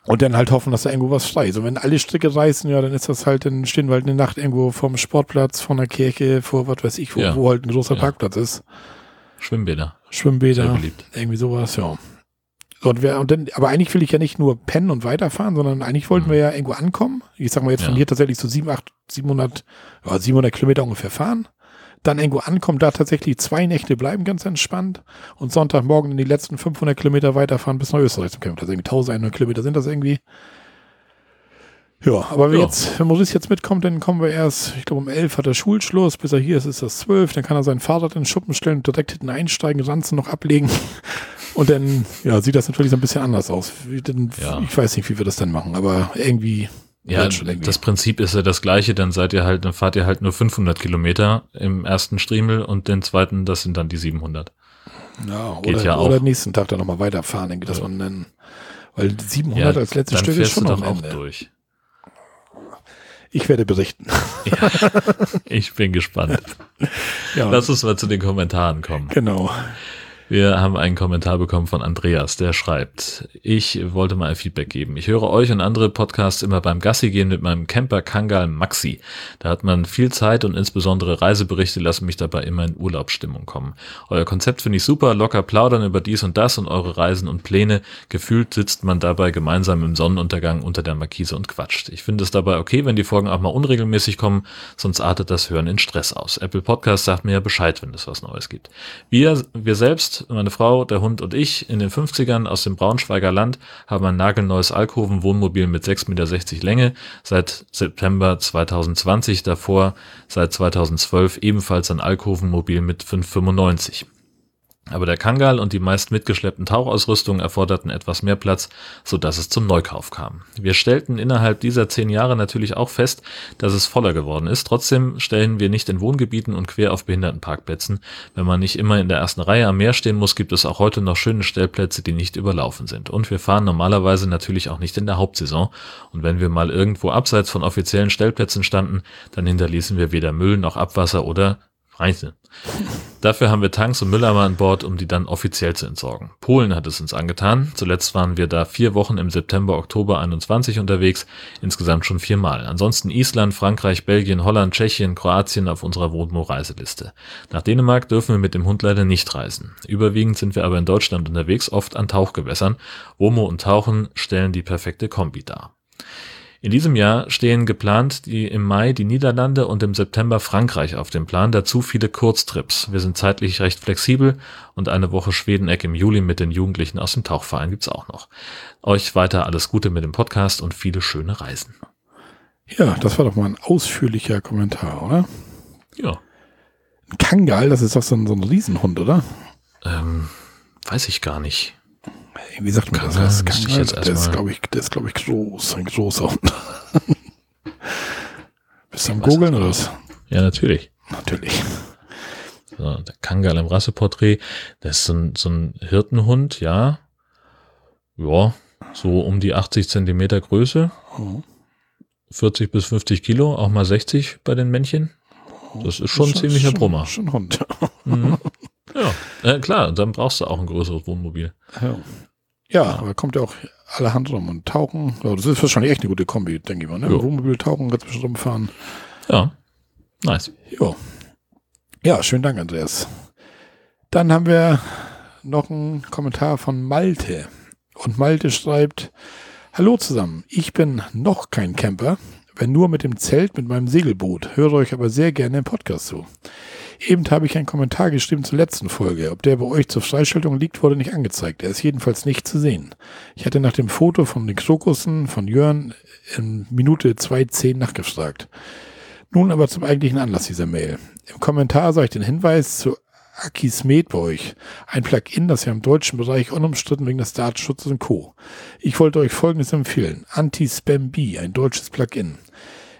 Speaker 1: Und dann halt hoffen, dass da irgendwo was frei ist. Und wenn alle Stricke reißen, ja, dann ist das halt, dann stehen wir halt eine Nacht irgendwo vorm Sportplatz, vor einer Kirche, vor was weiß ich, wo,
Speaker 2: Ja.
Speaker 1: wo halt ein großer
Speaker 2: Ja.
Speaker 1: Parkplatz ist.
Speaker 2: Schwimmbäder.
Speaker 1: Schwimmbäder,
Speaker 2: beliebt.
Speaker 1: irgendwie sowas, ja. Und, wer, und dann, aber eigentlich will ich ja nicht nur pennen und weiterfahren, sondern eigentlich wollten
Speaker 2: Mhm.
Speaker 1: wir ja irgendwo ankommen. Ich sag mal jetzt von
Speaker 2: Ja.
Speaker 1: hier tatsächlich so 7, 8, 700, ja, 700 Kilometer ungefähr fahren. Dann irgendwo ankommen, da tatsächlich zwei Nächte bleiben, ganz entspannt. Und Sonntagmorgen in die letzten 500 Kilometer weiterfahren bis nach Österreich zum Campingplatz. Irgendwie 1100 Kilometer sind das irgendwie. Ja, aber wenn
Speaker 2: Ja.
Speaker 1: jetzt, wenn Maurice jetzt mitkommt, dann kommen wir erst, ich glaube um 11 hat er Schulschluss, bis er hier ist, ist das 12, dann kann er sein Fahrrad in den Schuppen stellen, direkt hinten einsteigen, Ranzen noch ablegen. [laughs] Und dann, ja, sieht das natürlich so ein bisschen anders aus. Denn,
Speaker 2: Ja.
Speaker 1: Ich weiß nicht, wie wir das dann machen, aber irgendwie.
Speaker 2: Ja, das Prinzip ist ja das gleiche, dann seid ihr halt, dann fahrt ihr halt nur 500 Kilometer im ersten Striemel und den zweiten, das sind dann die 700.
Speaker 1: ja,
Speaker 2: geht
Speaker 1: oder,
Speaker 2: ja auch.
Speaker 1: oder nächsten Tag dann nochmal weiterfahren, irgendwie, dass
Speaker 2: Ja.
Speaker 1: man dann, weil 700 als letztes Stück ist schon
Speaker 2: du
Speaker 1: noch
Speaker 2: doch auch
Speaker 1: Ende.
Speaker 2: durch.
Speaker 1: Ich werde berichten. [laughs]
Speaker 2: Ich bin gespannt.
Speaker 1: Ja,
Speaker 2: Lass uns mal zu den Kommentaren kommen.
Speaker 1: genau.
Speaker 2: Wir haben einen Kommentar bekommen von Andreas, der schreibt, ich wollte mal ein Feedback geben. Ich höre euch und andere Podcasts immer beim Gassi gehen mit meinem Camper Kangal Maxi. Da hat man viel Zeit und insbesondere Reiseberichte lassen mich dabei immer in Urlaubsstimmung kommen. Euer Konzept finde ich super, locker plaudern über dies und das und eure Reisen und Pläne. Gefühlt sitzt man dabei gemeinsam im Sonnenuntergang unter der Markise und quatscht. Ich finde es dabei okay, wenn die Folgen auch mal unregelmäßig kommen, sonst artet das Hören in Stress aus. Apple Podcast sagt mir ja Bescheid, wenn es was Neues gibt. Wir, wir selbst meine Frau, der Hund und ich in den 50ern aus dem Braunschweiger Land haben ein nagelneues Alkoven-Wohnmobil mit 6,60 Meter Länge seit September 2020, davor seit 2012 ebenfalls ein Alkoven-Mobil mit 5,95. Aber der Kangal und die meist mitgeschleppten Tauchausrüstungen erforderten etwas mehr Platz, so dass es zum Neukauf kam. Wir stellten innerhalb dieser zehn Jahre natürlich auch fest, dass es voller geworden ist. Trotzdem stellen wir nicht in Wohngebieten und quer auf Behindertenparkplätzen. Wenn man nicht immer in der ersten Reihe am Meer stehen muss, gibt es auch heute noch schöne Stellplätze, die nicht überlaufen sind. Und wir fahren normalerweise natürlich auch nicht in der Hauptsaison. Und wenn wir mal irgendwo abseits von offiziellen Stellplätzen standen, dann hinterließen wir weder Müll noch Abwasser oder Reise. Dafür haben wir Tanks und Mülleimer an Bord, um die dann offiziell zu entsorgen. Polen hat es uns angetan. Zuletzt waren wir da vier Wochen im September, Oktober 21 unterwegs, insgesamt schon viermal. Ansonsten Island, Frankreich, Belgien, Holland, Tschechien, Kroatien auf unserer Wohnmo-Reiseliste. Nach Dänemark dürfen wir mit dem Hund leider nicht reisen. Überwiegend sind wir aber in Deutschland unterwegs, oft an Tauchgewässern. Womo und Tauchen stellen die perfekte Kombi dar. In diesem Jahr stehen geplant die im Mai die Niederlande und im September Frankreich auf dem Plan, dazu viele Kurztrips. Wir sind zeitlich recht flexibel und eine Woche Schwedeneck im Juli mit den Jugendlichen aus dem Tauchverein gibt's auch noch. Euch weiter alles Gute mit dem Podcast und viele schöne Reisen.
Speaker 1: Ja, das war doch mal ein ausführlicher Kommentar, oder?
Speaker 2: Ja.
Speaker 1: Ein Kangal, das ist doch so ein, so ein Riesenhund, oder?
Speaker 2: Ähm, weiß ich gar nicht.
Speaker 1: Wie sagt man das? Das,
Speaker 2: ich jetzt
Speaker 1: das ist, glaube ich, das ist, glaube ich, groß, ein großer Hund. [laughs] Bist du am Googeln oder was?
Speaker 2: Ja, natürlich.
Speaker 1: Natürlich.
Speaker 2: So, der Kangal im Rasseporträt, das ist so ein, so ein Hirtenhund, ja. Ja, so um die 80 Zentimeter Größe,
Speaker 1: Oh.
Speaker 2: 40 bis 50 Kilo, auch mal 60 bei den Männchen. Das ist schon ein ziemlicher
Speaker 1: schon,
Speaker 2: Brummer.
Speaker 1: Schon ein Hund.
Speaker 2: Mhm. Ja, äh, klar, dann brauchst du auch ein größeres Wohnmobil.
Speaker 1: Ja. Ja, aber kommt ja auch allerhand rum und tauchen. Ja, das ist wahrscheinlich echt eine gute Kombi, denke ich mal. Ne? Wohnmobil tauchen, ganz bestimmt rumfahren.
Speaker 2: Ja, nice.
Speaker 1: Ja. Ja, schönen Dank, Andreas. Dann haben wir noch einen Kommentar von Malte. Und Malte schreibt, Hallo zusammen, ich bin noch kein Camper, wenn nur mit dem Zelt mit meinem Segelboot, höre euch aber sehr gerne im Podcast zu. Eben habe ich einen Kommentar geschrieben zur letzten Folge. Ob der bei euch zur Freischaltung liegt, wurde nicht angezeigt. Er ist jedenfalls nicht zu sehen. Ich hatte nach dem Foto von den Krokussen von Jörn in Minute 2.10 nachgefragt. Nun aber zum eigentlichen Anlass dieser Mail. Im Kommentar sah ich den Hinweis zu Akismet bei euch. Ein Plugin, das ja im deutschen Bereich unumstritten wegen des Datenschutzes und Co. Ich wollte euch Folgendes empfehlen. Anti-Spam-B, ein deutsches Plugin.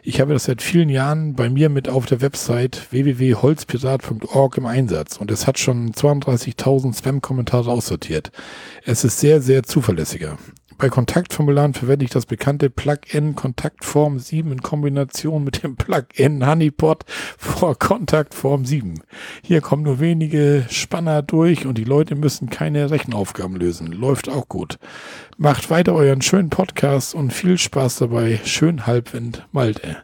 Speaker 1: Ich habe das seit vielen Jahren bei mir mit auf der Website www.holzpirat.org im Einsatz und es hat schon 32.000 Spam-Kommentare aussortiert. Es ist sehr, sehr zuverlässiger. Bei Kontaktformularen verwende ich das bekannte Plugin Kontaktform 7 in Kombination mit dem Plugin Honeypot vor Kontaktform 7. Hier kommen nur wenige Spanner durch und die Leute müssen keine Rechenaufgaben lösen. Läuft auch gut. Macht weiter euren schönen Podcast und viel Spaß dabei. Schön Halbwind, Malte.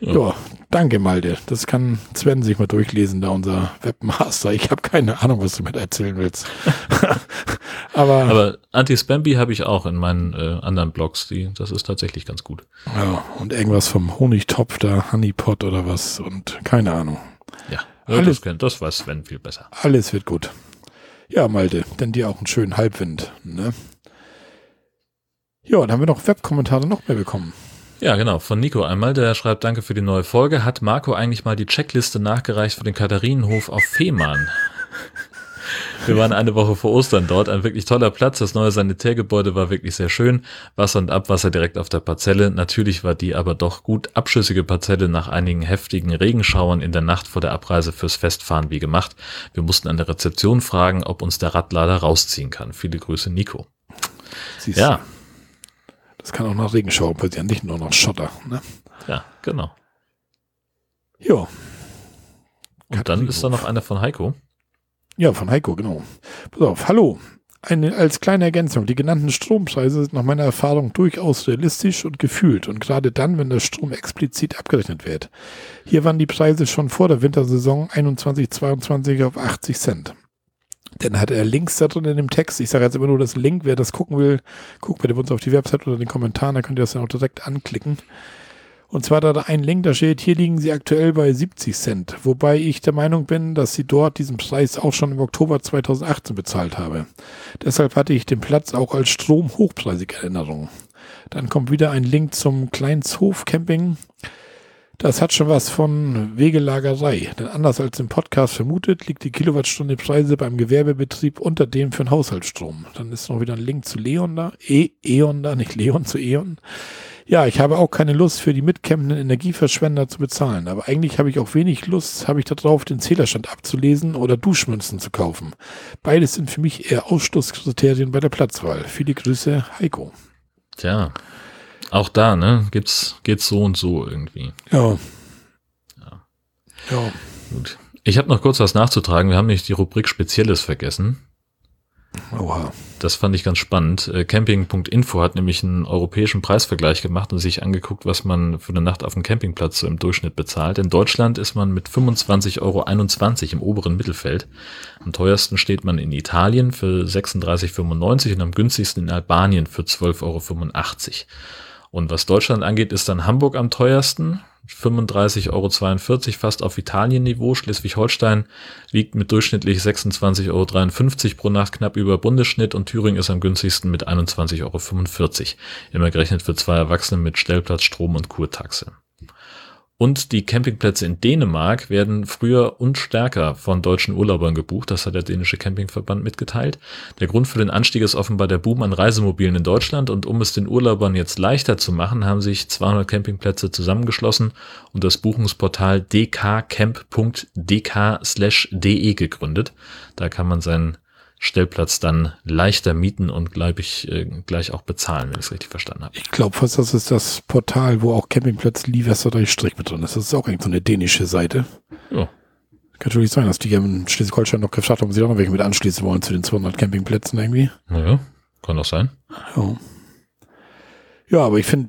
Speaker 2: Ja.
Speaker 1: Ja, danke Malte. Das kann Sven sich mal durchlesen, da unser Webmaster. Ich habe keine Ahnung, was du mit erzählen willst. [laughs] Aber,
Speaker 2: Aber Anti-Spamby habe ich auch in meinen äh, anderen Blogs. Die, das ist tatsächlich ganz gut.
Speaker 1: ja, und irgendwas vom Honigtopf da, Honeypot oder was und keine Ahnung.
Speaker 2: Ja,
Speaker 1: Alles-
Speaker 2: das, das weiß Sven viel besser.
Speaker 1: Alles wird gut. Ja, Malte, denn dir auch einen schönen Halbwind. Ne? Ja, dann haben wir noch Webkommentare noch mehr bekommen.
Speaker 2: Ja, genau. Von Nico einmal, der schreibt, danke für die neue Folge. Hat Marco eigentlich mal die Checkliste nachgereicht für den Katharinenhof auf Fehmarn? Wir waren eine Woche vor Ostern dort, ein wirklich toller Platz. Das neue Sanitärgebäude war wirklich sehr schön. Wasser und Abwasser direkt auf der Parzelle. Natürlich war die aber doch gut abschüssige Parzelle nach einigen heftigen Regenschauern in der Nacht vor der Abreise fürs Festfahren wie gemacht. Wir mussten an der Rezeption fragen, ob uns der Radlader rausziehen kann. Viele Grüße, Nico.
Speaker 1: Siehst
Speaker 2: Ja,
Speaker 1: du, Das kann auch nach Regenschauer passieren, nicht nur nach Schotter. Ne?
Speaker 2: ja, genau.
Speaker 1: Ja,
Speaker 2: Und dann ist da noch einer von Heiko.
Speaker 1: Ja, von Heiko, genau. Pass auf, hallo. Eine, als kleine Ergänzung, die genannten Strompreise sind nach meiner Erfahrung durchaus realistisch und gefühlt und gerade dann, wenn der Strom explizit abgerechnet wird. Hier waren die Preise schon vor der Wintersaison 21-22 auf 80 Cent. Dann hat er Links da drin in dem Text. Ich sage jetzt immer nur das Link. Wer das gucken will, guckt bitte bei uns auf die Website oder den Kommentaren. Da könnt ihr das dann auch direkt anklicken. Und zwar da ein Link, da steht, hier liegen sie aktuell bei 70 Cent. Wobei ich der Meinung bin, dass sie dort diesen Preis auch schon im Oktober 2018 bezahlt habe. Deshalb hatte ich den Platz auch als Strom hochpreisig Erinnerung. Dann kommt wieder ein Link zum Kleinshof Camping. Das hat schon was von Wegelagerei, denn anders als im Podcast vermutet, liegt die Kilowattstunde Preise beim Gewerbebetrieb unter dem für den Haushaltsstrom. Dann ist noch wieder ein Link zu Leon da, e Eon da, nicht Leon zu Eon. Ja, ich habe auch keine Lust für die mitkämpfenden Energieverschwender zu bezahlen, aber eigentlich habe ich auch wenig Lust, habe ich darauf, den Zählerstand abzulesen oder Duschmünzen zu kaufen. Beides sind für mich eher Ausschlusskriterien bei der Platzwahl. Viele Grüße, Heiko.
Speaker 2: Tja, auch da, ne, gibt's, geht's so und so irgendwie.
Speaker 1: Ja.
Speaker 2: Ja.
Speaker 1: Ja.
Speaker 2: Gut. Ich habe noch kurz was nachzutragen. Wir haben nämlich die Rubrik Spezielles vergessen.
Speaker 1: Oha.
Speaker 2: Das fand ich ganz spannend. Äh, Camping.info hat nämlich einen europäischen Preisvergleich gemacht und sich angeguckt, was man für eine Nacht auf dem Campingplatz so im Durchschnitt bezahlt. In Deutschland ist man mit 25,21 Euro im oberen Mittelfeld. Am teuersten steht man in Italien für 36,95 und am günstigsten in Albanien für 12,85 Euro. Und was Deutschland angeht, ist dann Hamburg am teuersten 35,42 Euro fast auf Italien-Niveau. Schleswig-Holstein liegt mit durchschnittlich 26,53 Euro pro Nacht knapp über Bundesschnitt und Thüringen ist am günstigsten mit 21,45 Euro. Immer gerechnet für zwei Erwachsene mit Stellplatz, Strom und Kurtaxe. Und die Campingplätze in Dänemark werden früher und stärker von deutschen Urlaubern gebucht. Das hat der dänische Campingverband mitgeteilt. Der Grund für den Anstieg ist offenbar der Boom an Reisemobilen in Deutschland. Und um es den Urlaubern jetzt leichter zu machen, haben sich 200 Campingplätze zusammengeschlossen und das Buchungsportal dkcamp.dk/de gegründet. Da kann man seinen Stellplatz dann leichter mieten und, glaube ich, äh, gleich auch bezahlen, wenn ich es richtig verstanden habe.
Speaker 1: Ich glaube fast, das ist das Portal, wo auch Campingplatz Strich mit drin ist. Das ist auch irgend so eine dänische Seite.
Speaker 2: Ja.
Speaker 1: Kann natürlich sein, dass die in Schleswig-Holstein noch gefragt haben, ob sie auch noch welche mit anschließen wollen zu den 200 Campingplätzen irgendwie.
Speaker 2: Naja, kann doch sein.
Speaker 1: Ja, ja aber ich finde,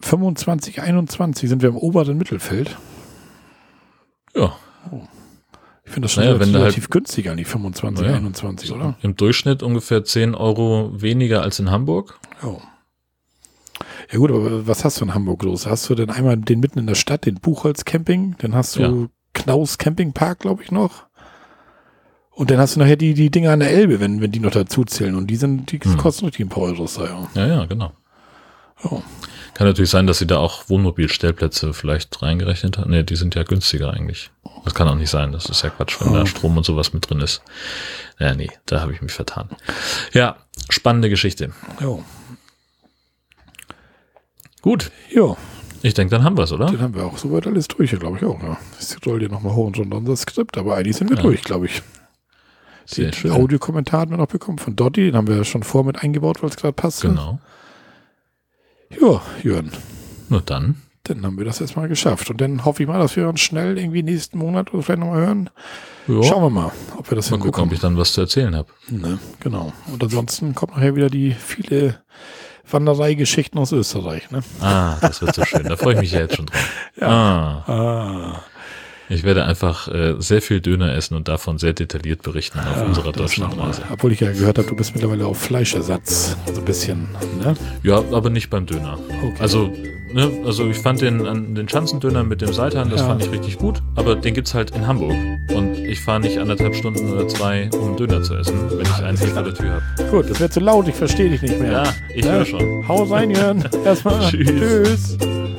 Speaker 1: 25, 21 sind wir im oberen Mittelfeld.
Speaker 2: Ja.
Speaker 1: Oh. Ich finde das schon
Speaker 2: naja,
Speaker 1: relativ,
Speaker 2: halt,
Speaker 1: relativ günstig an die 25, naja, 21, oder?
Speaker 2: Im Durchschnitt ungefähr 10 Euro weniger als in Hamburg.
Speaker 1: Ja. Ja gut, aber was hast du in Hamburg los? Hast du denn einmal den mitten in der Stadt, den Buchholz Camping, dann hast du ja. Knaus Campingpark, glaube ich noch. Und dann hast du nachher die, die Dinger an der Elbe, wenn, wenn die noch dazu zählen. Und die sind, die hm. kosten richtig ein paar Euros da,
Speaker 2: ja. Ja, ja, genau. Ja. Kann natürlich sein, dass sie da auch Wohnmobilstellplätze vielleicht reingerechnet haben. Nee, die sind ja günstiger eigentlich. Das kann auch nicht sein. Das ist ja Quatsch, wenn oh. da Strom und sowas mit drin ist. Ja, nee, da habe ich mich vertan. Ja, spannende Geschichte.
Speaker 1: Jo.
Speaker 2: Gut.
Speaker 1: Ja.
Speaker 2: Ich denke, dann haben wir es, oder?
Speaker 1: Dann haben wir auch soweit alles durch, glaube ich auch. Ja. Ich soll dir nochmal hoch und runter unser Skript, aber eigentlich sind wir ja. durch, glaube ich.
Speaker 2: Sehr
Speaker 1: den
Speaker 2: schön.
Speaker 1: Audiokommentar haben wir noch bekommen von Dotti, den haben wir ja schon vor mit eingebaut, weil es gerade passt.
Speaker 2: Genau.
Speaker 1: Ja, Jürgen.
Speaker 2: Na dann.
Speaker 1: Dann haben wir das erstmal geschafft. Und dann hoffe ich mal, dass wir uns schnell irgendwie nächsten Monat oder vielleicht nochmal hören.
Speaker 2: Ja.
Speaker 1: Schauen wir mal, ob wir das
Speaker 2: mal gucken, ob ich dann was zu erzählen habe.
Speaker 1: Ne, genau. Und ansonsten kommt nachher wieder die viele Wandereigeschichten aus Österreich. Ne?
Speaker 2: Ah, das wird so schön. Da freue ich mich ja jetzt schon drauf. [laughs]
Speaker 1: Ja. Ah. ah.
Speaker 2: Ich werde einfach äh, sehr viel Döner essen und davon sehr detailliert berichten auf
Speaker 1: ja,
Speaker 2: unserer Deutschlandreise.
Speaker 1: Obwohl ich ja gehört habe, du bist mittlerweile auf Fleischersatz, so ein bisschen. Ne?
Speaker 2: Ja, aber nicht beim Döner. Okay. Also, ne, also ich fand den, den Schanzendöner mit dem Seitan, das ja. fand ich richtig gut, aber den gibt es halt in Hamburg. Und ich fahre nicht anderthalb Stunden oder zwei, um Döner zu essen, wenn ich einen hier vor der Tür habe.
Speaker 1: Gut, das wird zu laut, ich verstehe dich nicht mehr.
Speaker 2: Ja, ich
Speaker 1: ja.
Speaker 2: höre schon.
Speaker 1: Hau rein, Jörn. [laughs] Erstmal. Tschüss. Tschüss.